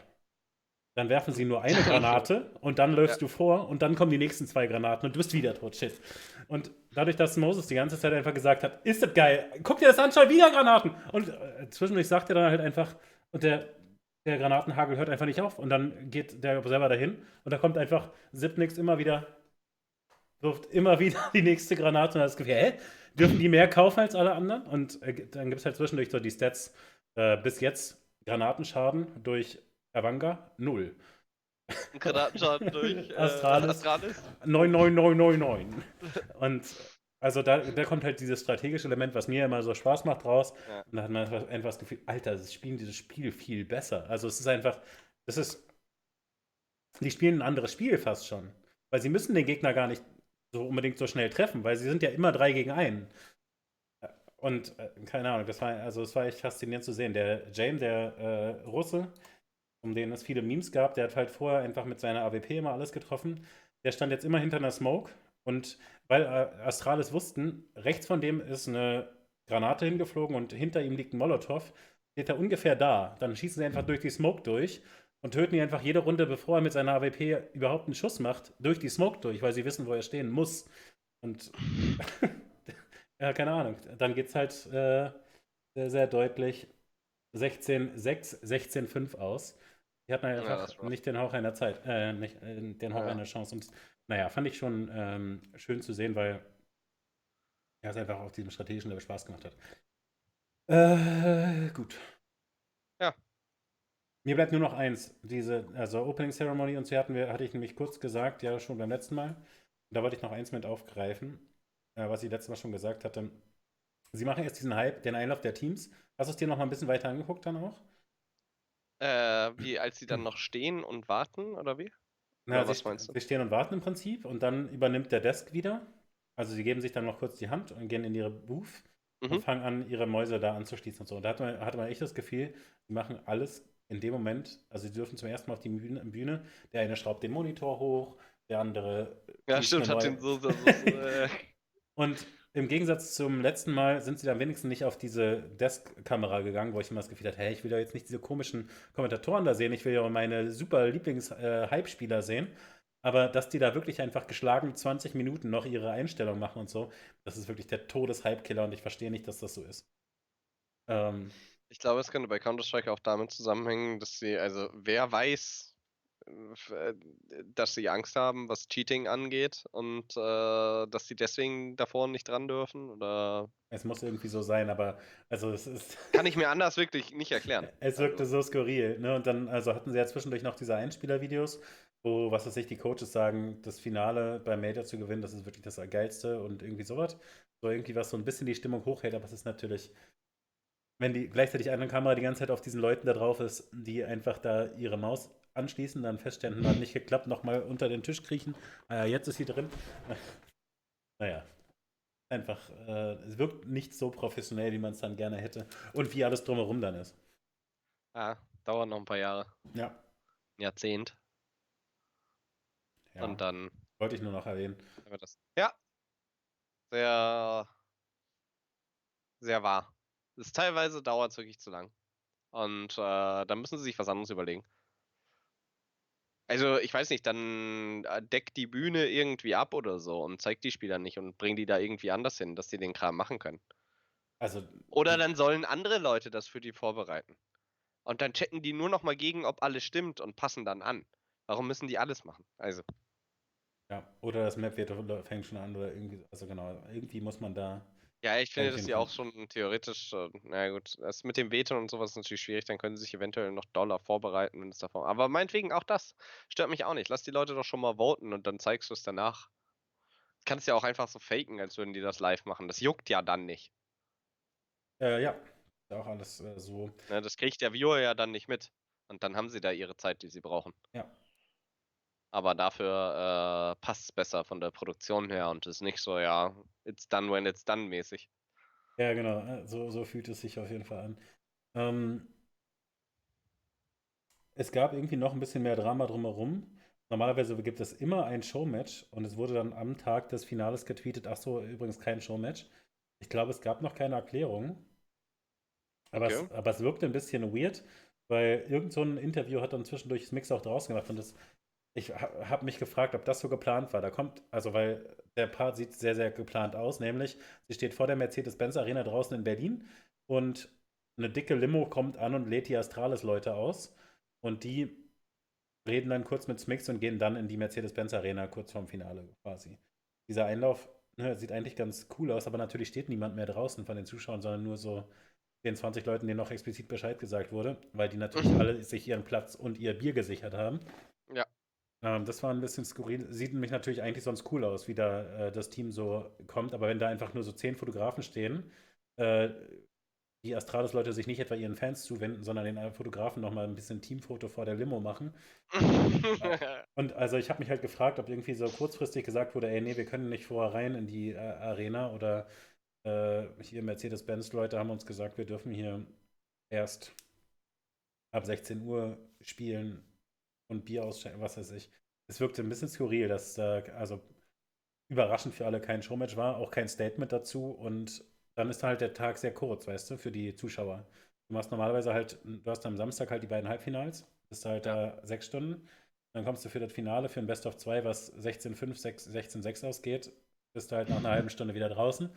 Dann werfen sie nur eine Granate und dann läufst ja. du vor und dann kommen die nächsten zwei Granaten und du bist wieder tot. Shit. Und dadurch, dass Moses die ganze Zeit einfach gesagt hat, ist das geil, guck dir das an, schon wieder Granaten. Und äh, zwischendurch sagt er dann halt einfach, und der, der Granatenhagel hört einfach nicht auf. Und dann geht der selber dahin und da kommt einfach Zipnix immer wieder, wirft immer wieder die nächste Granate und hat das Gefühl, hä? Dürfen die mehr kaufen als alle anderen? Und äh, dann gibt es halt zwischendurch so die Stats, äh, bis jetzt Granatenschaden durch Avanga 0. Granatenschaden durch äh, Astralis, Astralis 99999. Und also da, da kommt halt dieses strategische Element, was mir immer so Spaß macht, raus. Ja. Und da hat man einfach das Gefühl, Alter, sie spielen dieses Spiel viel besser. Also es ist einfach, es ist, die spielen ein anderes Spiel fast schon. Weil sie müssen den Gegner gar nicht so unbedingt so schnell treffen, weil sie sind ja immer drei gegen einen. Und äh, keine Ahnung, das war, also es war echt faszinierend zu sehen. Der James, der äh, Russe, um den es viele Memes gab. Der hat halt vorher einfach mit seiner AWP immer alles getroffen. Der stand jetzt immer hinter einer Smoke und weil äh, Astralis wussten, rechts von dem ist eine Granate hingeflogen und hinter ihm liegt ein Molotow, steht er ungefähr da. Dann schießen sie einfach durch die Smoke durch und töten ihn einfach jede Runde, bevor er mit seiner AWP überhaupt einen Schuss macht, durch die Smoke durch, weil sie wissen, wo er stehen muss. Und ja, keine Ahnung. Dann geht es halt äh, sehr, sehr deutlich 16-6, 16-5 aus. Die hatten einfach ja, nicht den Hauch einer Zeit, äh, nicht äh, den Hauch ja. einer Chance. Und naja, fand ich schon ähm, schön zu sehen, weil ja, es einfach auf diesem strategischen Level Spaß gemacht hat. Äh, gut. Ja. Mir bleibt nur noch eins. Diese, also Opening Ceremony und so hatten wir, hatte ich nämlich kurz gesagt, ja, schon beim letzten Mal. Da wollte ich noch eins mit aufgreifen, was ich letztes Mal schon gesagt hatte. Sie machen jetzt diesen Hype, den Einlauf der Teams. Hast du es dir noch mal ein bisschen weiter angeguckt dann auch? Äh, wie, als sie dann noch stehen und warten, oder wie? Na, oder was meinst du? Sie stehen und warten im Prinzip und dann übernimmt der Desk wieder. Also sie geben sich dann noch kurz die Hand und gehen in ihre Booth mhm. und fangen an, ihre Mäuse da anzuschließen und so. Und da hatte man, hatte man echt das Gefühl, sie machen alles in dem Moment, also sie dürfen zum ersten Mal auf die Bühne, Bühne der eine schraubt den Monitor hoch, der andere. Ja, stimmt, hat den so. so, so äh. Und im Gegensatz zum letzten Mal sind sie dann wenigstens nicht auf diese Desk-Kamera gegangen, wo ich immer das Gefühl hatte, hey, ich will ja jetzt nicht diese komischen Kommentatoren da sehen, ich will ja meine super Lieblings-Hype-Spieler sehen. Aber dass die da wirklich einfach geschlagen 20 Minuten noch ihre Einstellung machen und so, das ist wirklich der Todes-Hype-Killer und ich verstehe nicht, dass das so ist. Ähm, ich glaube, es könnte bei Counter-Strike auch damit zusammenhängen, dass sie, also wer weiß, dass sie Angst haben, was Cheating angeht und äh, dass sie deswegen davor nicht dran dürfen? Oder? Es muss irgendwie so sein, aber also es ist. Kann ich mir anders wirklich nicht erklären. es wirkte also. so skurril, ne? Und dann, also hatten sie ja zwischendurch noch diese Einspieler-Videos, wo, was weiß ich, die Coaches sagen, das Finale beim Major zu gewinnen, das ist wirklich das Geilste und irgendwie sowas. So irgendwie was so ein bisschen die Stimmung hochhält, aber es ist natürlich wenn die gleichzeitig eine Kamera die ganze Zeit auf diesen Leuten da drauf ist, die einfach da ihre Maus anschließen, dann feststellen, hat nicht geklappt, nochmal unter den Tisch kriechen. Naja, jetzt ist sie drin. naja. Einfach, äh, es wirkt nicht so professionell, wie man es dann gerne hätte. Und wie alles drumherum dann ist. Ja, dauert noch ein paar Jahre. Ja. Ein Jahrzehnt. Ja. Und dann. Wollte ich nur noch erwähnen. Ja. Sehr. Sehr wahr. ist teilweise dauert es wirklich zu lang. Und äh, da müssen sie sich was anderes überlegen. Also, ich weiß nicht, dann äh, deckt die Bühne irgendwie ab oder so und zeigt die Spieler nicht und bringt die da irgendwie anders hin, dass die den Kram machen können. Also, Oder dann sollen andere Leute das für die vorbereiten. Und dann checken die nur noch mal gegen, ob alles stimmt und passen dann an. Warum müssen die alles machen? Also, ja, oder das Map wird, fängt schon an oder irgendwie, also genau, irgendwie muss man da. Ja, ich finde, die Fall. auch schon theoretisch, äh, na gut, das mit dem Veto und sowas ist natürlich schwierig, dann können sie sich eventuell noch Dollar vorbereiten, wenn es davon. Aber meinetwegen auch das stört mich auch nicht. Lass die Leute doch schon mal voten und dann zeigst du es danach. Kannst ja auch einfach so faken, als würden die das live machen. Das juckt ja dann nicht. Äh, ja, auch alles äh, so. Ne? Das kriegt der Viewer ja dann nicht mit. Und dann haben sie da ihre Zeit, die sie brauchen. Ja. Aber dafür äh, passt es besser von der Produktion her und ist nicht so, ja, it's done when it's done mäßig. Ja, genau, äh, so, so fühlt es sich auf jeden Fall an. Ähm, es gab irgendwie noch ein bisschen mehr Drama drumherum. Normalerweise gibt es immer ein Showmatch und es wurde dann am Tag des Finales getweetet, ach so, übrigens kein Showmatch. Ich glaube, es gab noch keine Erklärung. Aber, Okay. es, aber es wirkte ein bisschen weird, weil irgend so ein Interview hat dann zwischendurch das Mix auch draußen gemacht und das, ich ha, habe mich gefragt, ob das so geplant war. Da kommt, also weil der Part sieht sehr, sehr geplant aus, nämlich sie steht vor der Mercedes-Benz Arena draußen in Berlin und eine dicke Limo kommt an und lädt die Astralis-Leute aus und die reden dann kurz mit Smix und gehen dann in die Mercedes-Benz Arena kurz vorm Finale quasi. Dieser Einlauf ne, sieht eigentlich ganz cool aus, aber natürlich steht niemand mehr draußen von den Zuschauern, sondern nur so 10, 20 Leuten, denen noch explizit Bescheid gesagt wurde, weil die natürlich alle sich ihren Platz und ihr Bier gesichert haben. Ähm, das war ein bisschen skurril. Sieht nämlich natürlich eigentlich sonst cool aus, wie da äh, das Team so kommt, aber wenn da einfach nur so 10 Fotografen stehen, äh, die Astralis-Leute sich nicht etwa ihren Fans zuwenden, sondern den Fotografen nochmal ein bisschen Teamfoto vor der Limo machen. Und also ich habe mich halt gefragt, ob irgendwie so kurzfristig gesagt wurde, ey, nee, wir können nicht vorher rein in die äh, Arena oder äh, hier Mercedes-Benz-Leute haben uns gesagt, wir dürfen hier erst ab 16 Uhr spielen und Bier ausschenken, was weiß ich. Es wirkte ein bisschen skurril, dass da also überraschend für alle kein Showmatch war, auch kein Statement dazu und dann ist halt der Tag sehr kurz, weißt du, für die Zuschauer. Du machst normalerweise halt, du hast am Samstag halt die beiden Halbfinals, bist halt da sechs Stunden, dann kommst du für das Finale für ein Best of 2, was 16-5, 6 16-6 ausgeht, bist du halt nach einer halben Stunde wieder draußen.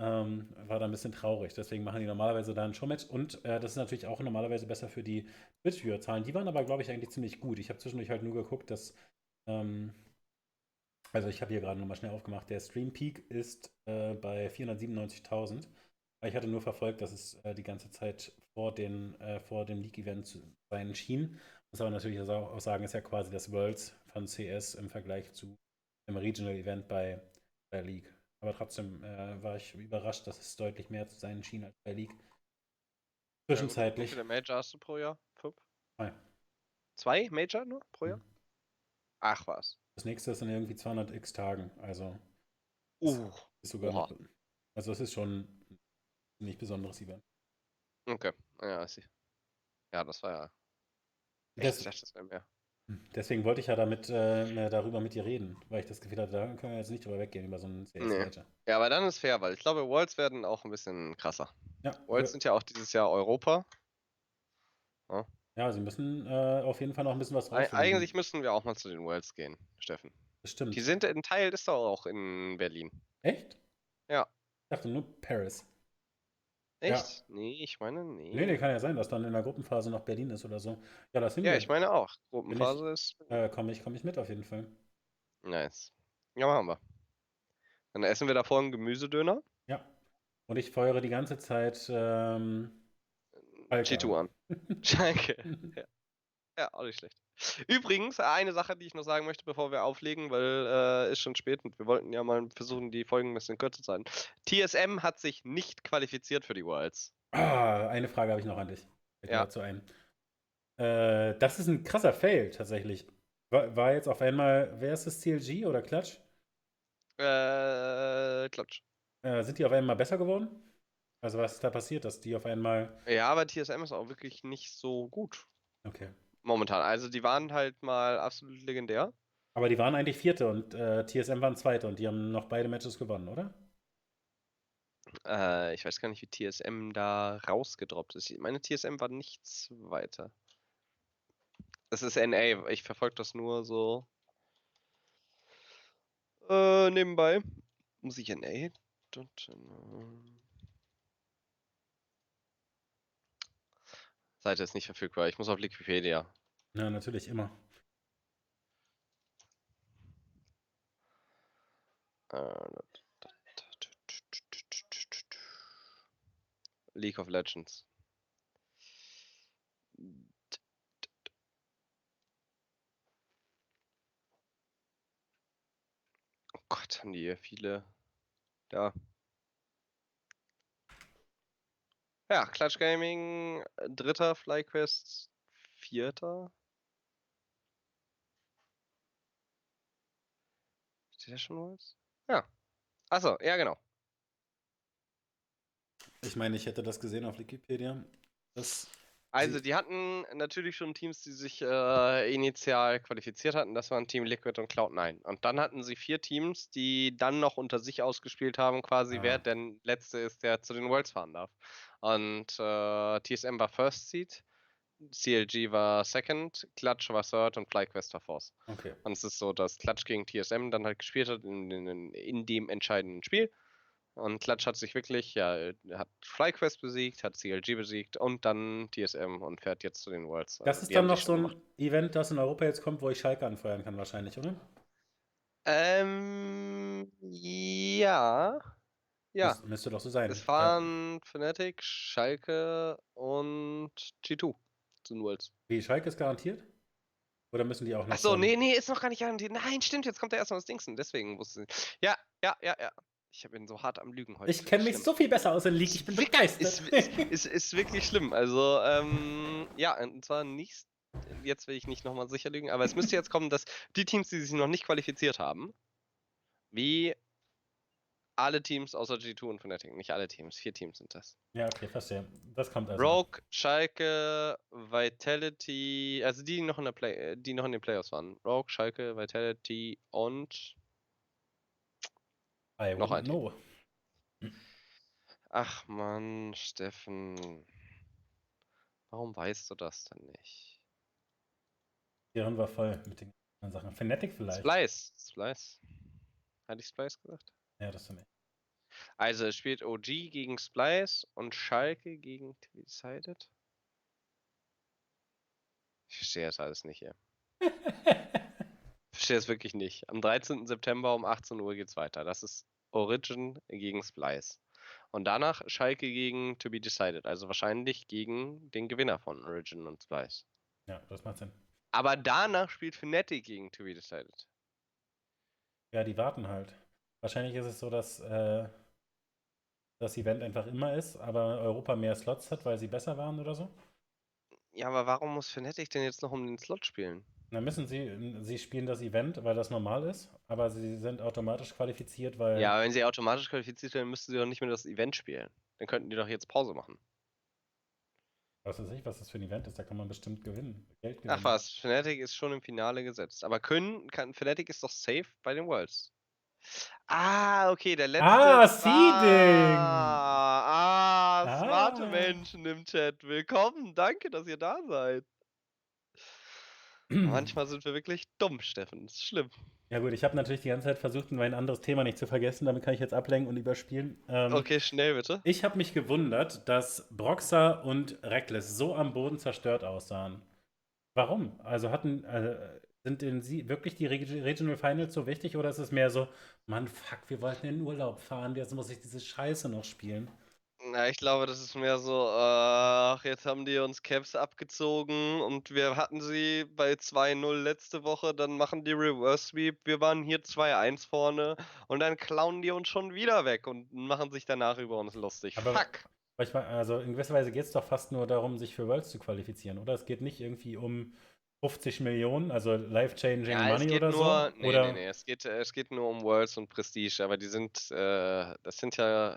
Ähm, war da ein bisschen traurig. Deswegen machen die normalerweise da ein Showmatch. Und äh, das ist natürlich auch normalerweise besser für die Twitch-Viewer-Zahlen. Die waren aber, glaube ich, eigentlich ziemlich gut. Ich habe zwischendurch halt nur geguckt, dass. Ähm, also, ich habe hier gerade nochmal schnell aufgemacht. Der Stream Peak ist äh, bei 497.000. Ich hatte nur verfolgt, dass es äh, die ganze Zeit vor, den, äh, vor dem League-Event zu sein schien. Muss aber natürlich auch sagen, ist ja quasi das Worlds von CS im Vergleich zu dem Regional-Event bei der League. Aber trotzdem äh, war ich überrascht, dass es deutlich mehr zu sein schien als bei League. Zwischenzeitlich. Wie viele Major hast du pro Jahr? Fünf? Zwei. Zwei Major nur pro Jahr? Mhm. Ach was. Das nächste ist in irgendwie 200 x Tagen. Also Uh, ist sogar. Oha. Also es ist schon ein nicht besonderes Event. okay. Ja, I see. Ja, das war ja. Das- ich dachte, das wäre mehr. Deswegen wollte ich ja damit äh, mehr darüber mit dir reden, weil ich das Gefühl hatte, da können wir jetzt nicht drüber weggehen über so einen CS Nee. Ja, aber dann ist fair, weil ich glaube, Worlds werden auch ein bisschen krasser. Ja, Worlds sind ja auch dieses Jahr Europa. ja, sie müssen äh, auf jeden Fall noch ein bisschen was rausfinden. Eigentlich müssen wir auch mal zu den Worlds gehen, Steffen. Das stimmt. Die sind, ein Teil ist doch auch in Berlin. Echt? Ja. Ich dachte nur Paris. Ja. Echt? Nee, ich meine, nee. Nee, nee, kann ja sein, dass dann in der Gruppenphase noch Berlin ist oder so. Ja, das hin. Ja, ich meine auch. Gruppenphase ist Äh, komme ich, komm ich mit auf jeden Fall. nice. Ja, machen wir. Dann essen wir davor einen Gemüsedöner. Ja. Und ich feuere die ganze Zeit ähm, Schalke G2 an. Schalke. ja. Ja, auch nicht schlecht. Übrigens, eine Sache, die ich noch sagen möchte, bevor wir auflegen, weil äh, ist schon spät und wir wollten ja mal versuchen, die Folgen ein bisschen kürzer zu halten. TSM hat sich nicht qualifiziert für die Worlds. Ah, eine Frage habe ich noch an dich. Ja. dazu ein. Äh, das ist ein krasser Fail tatsächlich. War, war jetzt auf einmal, wer ist das CLG oder Klatsch? Äh, Klatsch. Äh, sind die auf einmal besser geworden? Also was ist da passiert, dass die auf einmal. Ja, aber TSM ist auch wirklich nicht so gut Okay. Momentan. Also die waren halt mal absolut legendär. Aber die waren eigentlich Vierte und äh, TSM waren Zweite und die haben noch beide Matches gewonnen, oder? Äh, ich weiß gar nicht, wie TSM da rausgedroppt ist. Meine TSM war nichts weiter. Das ist NA. Ich verfolge das nur so äh, nebenbei. Muss ich NA? Seite ist nicht verfügbar. Ich muss auf Wikipedia. Ja, natürlich immer. Äh, League of Legends. Oh Gott, haben die hier viele. Da. Ja, Clutch Gaming, dritter FlyQuest, vierter. Steht da schon was? Ja. Achso, ja, genau. Ich meine, ich hätte das gesehen auf Wikipedia. Das also, die hatten natürlich schon Teams, die sich äh, initial qualifiziert hatten. Das waren Team Liquid und Cloud9. Und dann hatten sie vier Teams, die dann noch unter sich ausgespielt haben, quasi, ah. wer der letzte ist, der zu den Worlds fahren darf. Und äh, TSM war First Seed, CLG war Second, Clutch war Third und FlyQuest war Fourth. Okay. Und es ist so, dass Clutch gegen TSM dann halt gespielt hat in, in, in dem entscheidenden Spiel. Und Klatsch hat sich wirklich, ja, hat FlyQuest besiegt, hat CLG besiegt und dann TSM und fährt jetzt zu den Worlds. Das also, ist dann noch so ein gemacht. Event, das in Europa jetzt kommt, wo ich Schalke anfeuern kann, wahrscheinlich, oder? Ähm, ja. Ja. Das müsste doch so sein. Es fahren ja. Fnatic, Schalke und G2 zu den Worlds. Wie, Schalke ist garantiert? Oder müssen die auch noch? Achso, nee, nee, ist noch gar nicht garantiert. Nein, stimmt, jetzt kommt ja erstmal das Dingsen, deswegen wusste ich. Ja, ja, ja, ja. Ich bin so hart am Lügen heute. Ich kenne mich so viel besser aus in League. Ich bin begeistert. Ist, ist, ist, ist wirklich schlimm. Also, ähm, ja, und zwar nicht. Jetzt will ich nicht nochmal sicher lügen, aber es müsste jetzt kommen, dass die Teams, die sich noch nicht qualifiziert haben, wie alle Teams außer G2 und Fnatic, nicht alle Teams, vier Teams sind das. Ja, okay, verstehe. Das kommt also. Rogue, Schalke, Vitality, also die noch in der Play, die noch in den Playoffs waren. Rogue, Schalke, Vitality und I Noch ein. Know. Ach man, Steffen. Warum weißt du das denn nicht? Hirn war voll mit den Sachen. Fnatic vielleicht. Splice. Splice. Hatte ich Splice gesagt? Ja, das finde ich. Also es spielt OG gegen Splice und Schalke gegen Decided. Ich verstehe das alles nicht hier. verstehe es wirklich nicht. Am 13. September um 18 Uhr geht's weiter. Das ist Origin gegen Splice. Und danach Schalke gegen To Be Decided. Also wahrscheinlich gegen den Gewinner von Origin und Splice. Ja, das macht Sinn. Aber danach spielt Fnatic gegen To Be Decided. Ja, die warten halt. Wahrscheinlich ist es so, dass äh, das Event einfach immer ist, aber Europa mehr Slots hat, weil sie besser waren oder so. Ja, aber warum muss Fnatic denn jetzt noch um den Slot spielen? Dann müssen sie, sie spielen das Event, weil das normal ist, aber sie sind automatisch qualifiziert, weil. Ja, wenn sie automatisch qualifiziert sind, müssten sie doch nicht mehr das Event spielen. Dann könnten die doch jetzt Pause machen. Was weiß ich, was das für ein Event ist, da kann man bestimmt gewinnen. Geld gewinnen. Ach was, Fnatic ist schon im Finale gesetzt. Aber können, kann, Fnatic ist doch safe bei den Worlds. Ah, okay, der letzte. Ah, Seeding! Ah, ah, smarte ah. Menschen im Chat. Willkommen, danke, dass ihr da seid. Manchmal sind wir wirklich dumm, Steffen. Das ist schlimm. Ja gut, ich habe natürlich die ganze Zeit versucht, mein anderes Thema nicht zu vergessen. Damit kann ich jetzt ablenken und überspielen. Ähm, okay, schnell bitte. Ich habe mich gewundert, dass Broxer und Reckless so am Boden zerstört aussahen. Warum? Also hatten, äh, sind denn sie wirklich die Regional Finals so wichtig oder ist es mehr so, Mann, fuck, wir wollten in den Urlaub fahren, jetzt muss ich diese Scheiße noch spielen? Na, ich glaube, das ist mehr so, ach, jetzt haben die uns Caps abgezogen und wir hatten sie bei 2-0 letzte Woche, dann machen die Reverse Sweep, wir waren hier 2-1 vorne und dann klauen die uns schon wieder weg und machen sich danach über uns lustig. Aber Fuck! Also in gewisser Weise geht es doch fast nur darum, sich für Worlds zu qualifizieren, oder? Es geht nicht irgendwie um 50 Millionen, also life-changing ja, Money oder nur, so? Nee, oder? nee, nee, es geht, es geht nur um Worlds und Prestige, aber die sind, äh, das sind ja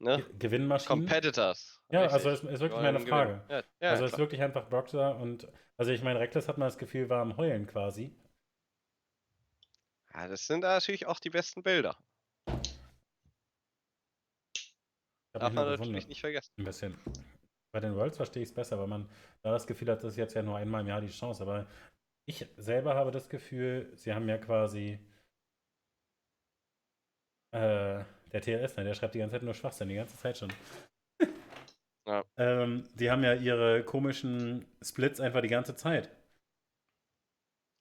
Ne? Gewinnmaschinen. Competitors. Ja, richtig. also ist, ist wirklich meine Frage. Ja, ja, also klar. ist wirklich einfach Boxer und also ich meine, Reckless hat man das Gefühl, war am Heulen quasi. Ja, das sind natürlich auch die besten Bilder. Darf man natürlich nicht vergessen. Ein bisschen. Bei den Worlds verstehe ich es besser, weil man da das Gefühl hat, das ist jetzt ja nur einmal im Jahr die Chance. Aber ich selber habe das Gefühl, sie haben ja quasi äh, der TLS, ne, der schreibt die ganze Zeit nur Schwachsinn, die ganze Zeit schon. ja. ähm, die haben ja ihre komischen Splits einfach die ganze Zeit.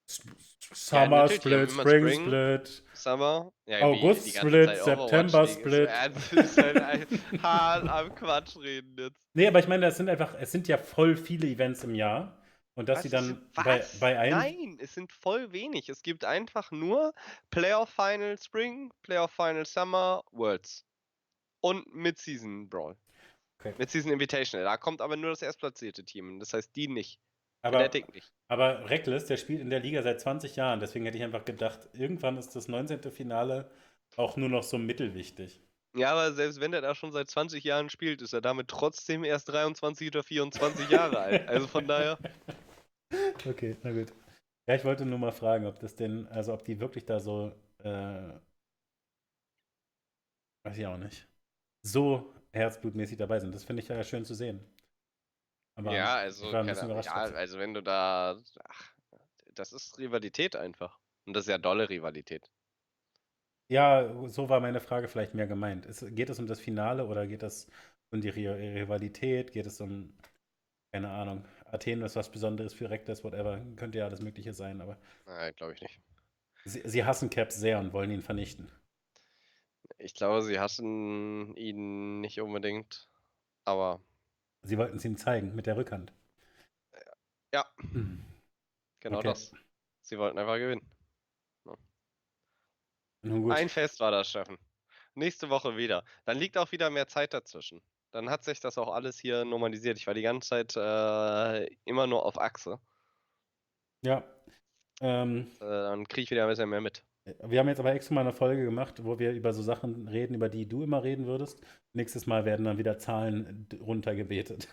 Summer ja, Split, Spring, Spring, Split, Summer, ja, August Split, September Split. Ist halt hart am Quatsch reden jetzt. Nee, aber ich meine, das sind einfach, es sind ja voll viele Events im Jahr. Und dass was? sie dann bei, bei einem. Nein, es sind voll wenig. Es gibt einfach nur Playoff Final Spring, Playoff Final Summer, Worlds. Und Mid-Season Brawl. Okay. Mid-Season Invitational. Da kommt aber nur das erstplatzierte Team. Das heißt, die nicht. Aber, Dick nicht. aber Reckless, der spielt in der Liga seit 20 Jahren. Deswegen hätte ich einfach gedacht, irgendwann ist das 19. Finale auch nur noch so mittelwichtig. Ja, aber selbst wenn er da schon seit 20 Jahren spielt, ist er damit trotzdem erst 23 oder 24 Jahre alt. Also von daher. Okay, na gut. Ja, ich wollte nur mal fragen, ob das denn, also ob die wirklich da so, äh, weiß ich auch nicht, so herzblutmäßig dabei sind. Das finde ich ja schön zu sehen. Aber ja, also, keine, ja, also wenn du da, ach, das ist Rivalität einfach. Und das ist ja dolle Rivalität. Ja, so war meine Frage vielleicht mehr gemeint. Ist, geht es um das Finale oder geht es um die Rivalität? Geht es um, keine Ahnung, Athen ist was Besonderes für Reckless, whatever. Könnte ja alles Mögliche sein, aber. Nein, glaube ich nicht. Sie, sie, hassen Caps sehr und wollen ihn vernichten. Ich glaube, sie hassen ihn nicht unbedingt, aber. Sie wollten es ihm zeigen mit der Rückhand. Ja. Hm. Genau okay. das. Sie wollten einfach gewinnen. Ja. Ein Fest war das, Steffen. Nächste Woche wieder. Dann liegt auch wieder mehr Zeit dazwischen. Dann hat sich das auch alles hier normalisiert. Ich war die ganze Zeit äh, immer nur auf Achse. Ja. Ähm, äh, dann kriege ich wieder ein bisschen mehr mit. Wir haben jetzt aber extra mal eine Folge gemacht, wo wir über so Sachen reden, über die du immer reden würdest. Nächstes Mal werden dann wieder Zahlen runtergebetet.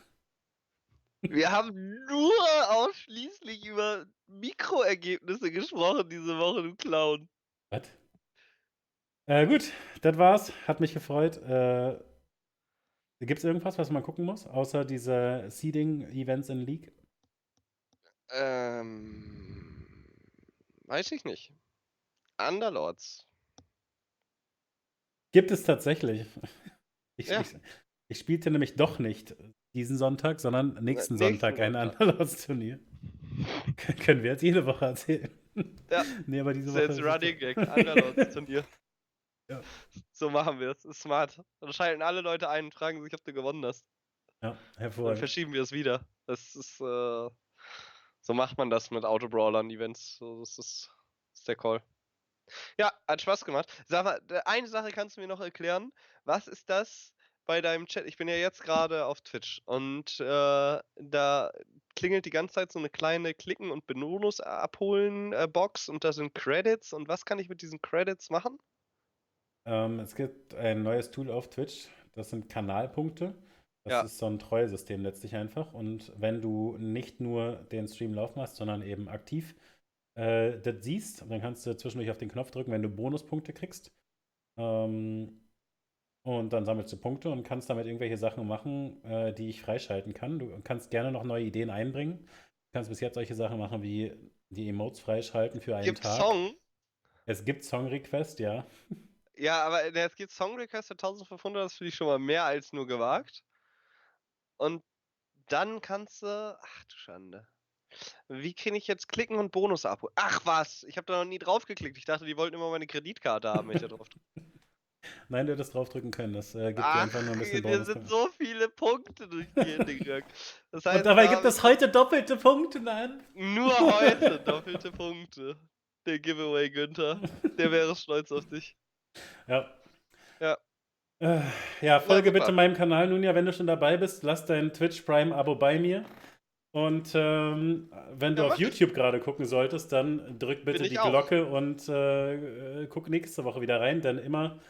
Wir haben nur ausschließlich über Mikroergebnisse gesprochen diese Woche, du Clown. Was? Äh, gut, das war's. Hat mich gefreut. Äh, Gibt es irgendwas, was man gucken muss, außer diese Seeding-Events in League? Ähm, weiß ich nicht. Underlords. Gibt es tatsächlich. Ich, ja. ich, ich, spielte nämlich doch nicht diesen Sonntag, sondern nächsten, nächsten Sonntag ein Underlords-Turnier. Können wir jetzt jede Woche erzählen. Ja. nee, aber diese Woche. Jetzt Running Gag, Underlords-Turnier. Ja. So machen wir es. Smart. Dann schalten alle Leute ein und fragen sich, ob du gewonnen hast. Ja, hervorragend. Dann verschieben wir es wieder. Das ist, äh, so macht man das mit Autobrawlern, Events. So, das ist, das ist der Call. Ja, hat Spaß gemacht. Sag mal, eine Sache kannst du mir noch erklären. Was ist das bei deinem Chat? Ich bin ja jetzt gerade auf Twitch und äh, da klingelt die ganze Zeit so eine kleine Klicken- und Bonus abholen Box und da sind Credits. Und was kann ich mit diesen Credits machen? Ähm, es gibt ein neues Tool auf Twitch, das sind Kanalpunkte. Das ja. ist so ein Treuesystem letztlich einfach. Und wenn du nicht nur den Stream laufen hast, sondern eben aktiv äh, das siehst, dann kannst du zwischendurch auf den Knopf drücken, wenn du Bonuspunkte kriegst. Ähm, und dann sammelst du Punkte und kannst damit irgendwelche Sachen machen, äh, die ich freischalten kann. Du kannst gerne noch neue Ideen einbringen. Du kannst bis jetzt solche Sachen machen wie die Emotes freischalten für einen Gibt Tag. Song? Es gibt Song-Request, ja. Ja, aber äh, es gibt Song Request für 1500, das finde ich schon mal mehr als nur gewagt. Und dann kannst du. Ach du Schande. Wie kann ich jetzt klicken und Bonus abholen? Ach was, ich habe da noch nie drauf geklickt. Ich dachte, die wollten immer meine Kreditkarte haben, wenn ich da drauf drücke. Nein, du hättest draufdrücken können. Das äh, gibt Ach, dir einfach nur ein bisschen Bonus. Hier sind so viele Punkte durch die Hände gegangen. Das heißt, und dabei gibt es heute doppelte Punkte, nein? Nur heute doppelte Punkte. Der Giveaway Günther. Der wäre stolz auf dich. Ja. Ja. Äh, ja, folge bitte meinem Kanal nun ja, wenn du schon dabei bist. Lass dein Twitch Prime-Abo bei mir. Und ähm, wenn du ja, auf YouTube gerade gucken solltest, dann drück bitte die auch. Glocke und äh, äh, guck nächste Woche wieder rein, denn immer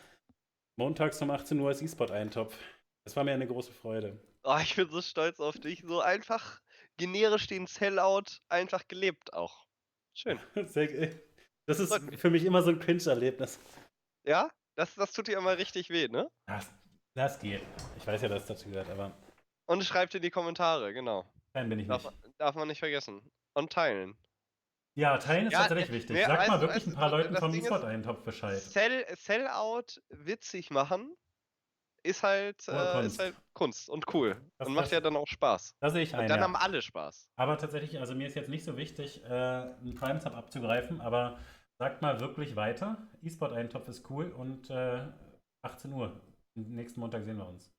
montags um 18 Uhr ist E-Sport-Eintopf. Das war mir eine große Freude. Oh, ich bin so stolz auf dich. So einfach generisch den Sellout einfach gelebt auch. Schön. das ist für mich immer so ein Cringe-Erlebnis. Ja? Das, das tut dir immer richtig weh, ne? Das, Das geht. Ich weiß ja, dass es dazu gehört, aber Und schreibt in die Kommentare, genau. Fan bin ich Darf, nicht. man- darf man nicht vergessen. Und teilen. Ja, teilen ist Ja, tatsächlich äh, wichtig. Sag weißt mal wirklich ein paar das Leuten vom E-Sport-Eintopf Bescheid. Sell, Sellout witzig machen ist halt, äh, Kunst. ist halt Kunst und cool. Das- und macht das- ja dann auch Spaß. Da sehe ich Und ein. dann Ja. haben alle Spaß. Aber tatsächlich, also mir ist jetzt nicht so wichtig, äh, einen Prime-Sub abzugreifen, aber sagt mal wirklich weiter. E-Sport-Eintopf ist cool und äh, 18 Uhr. Nächsten Montag sehen wir uns.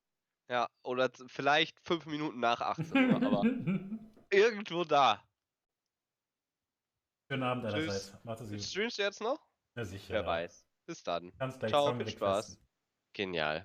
Ja, oder vielleicht fünf Minuten nach 18 Uhr, aber irgendwo da. Schönen Abend allerseits. Macht es gut. Streamst du jetzt noch? Ja, sicher. Wer weiß. Bis dann. Ciao, viel Spaß. Genial.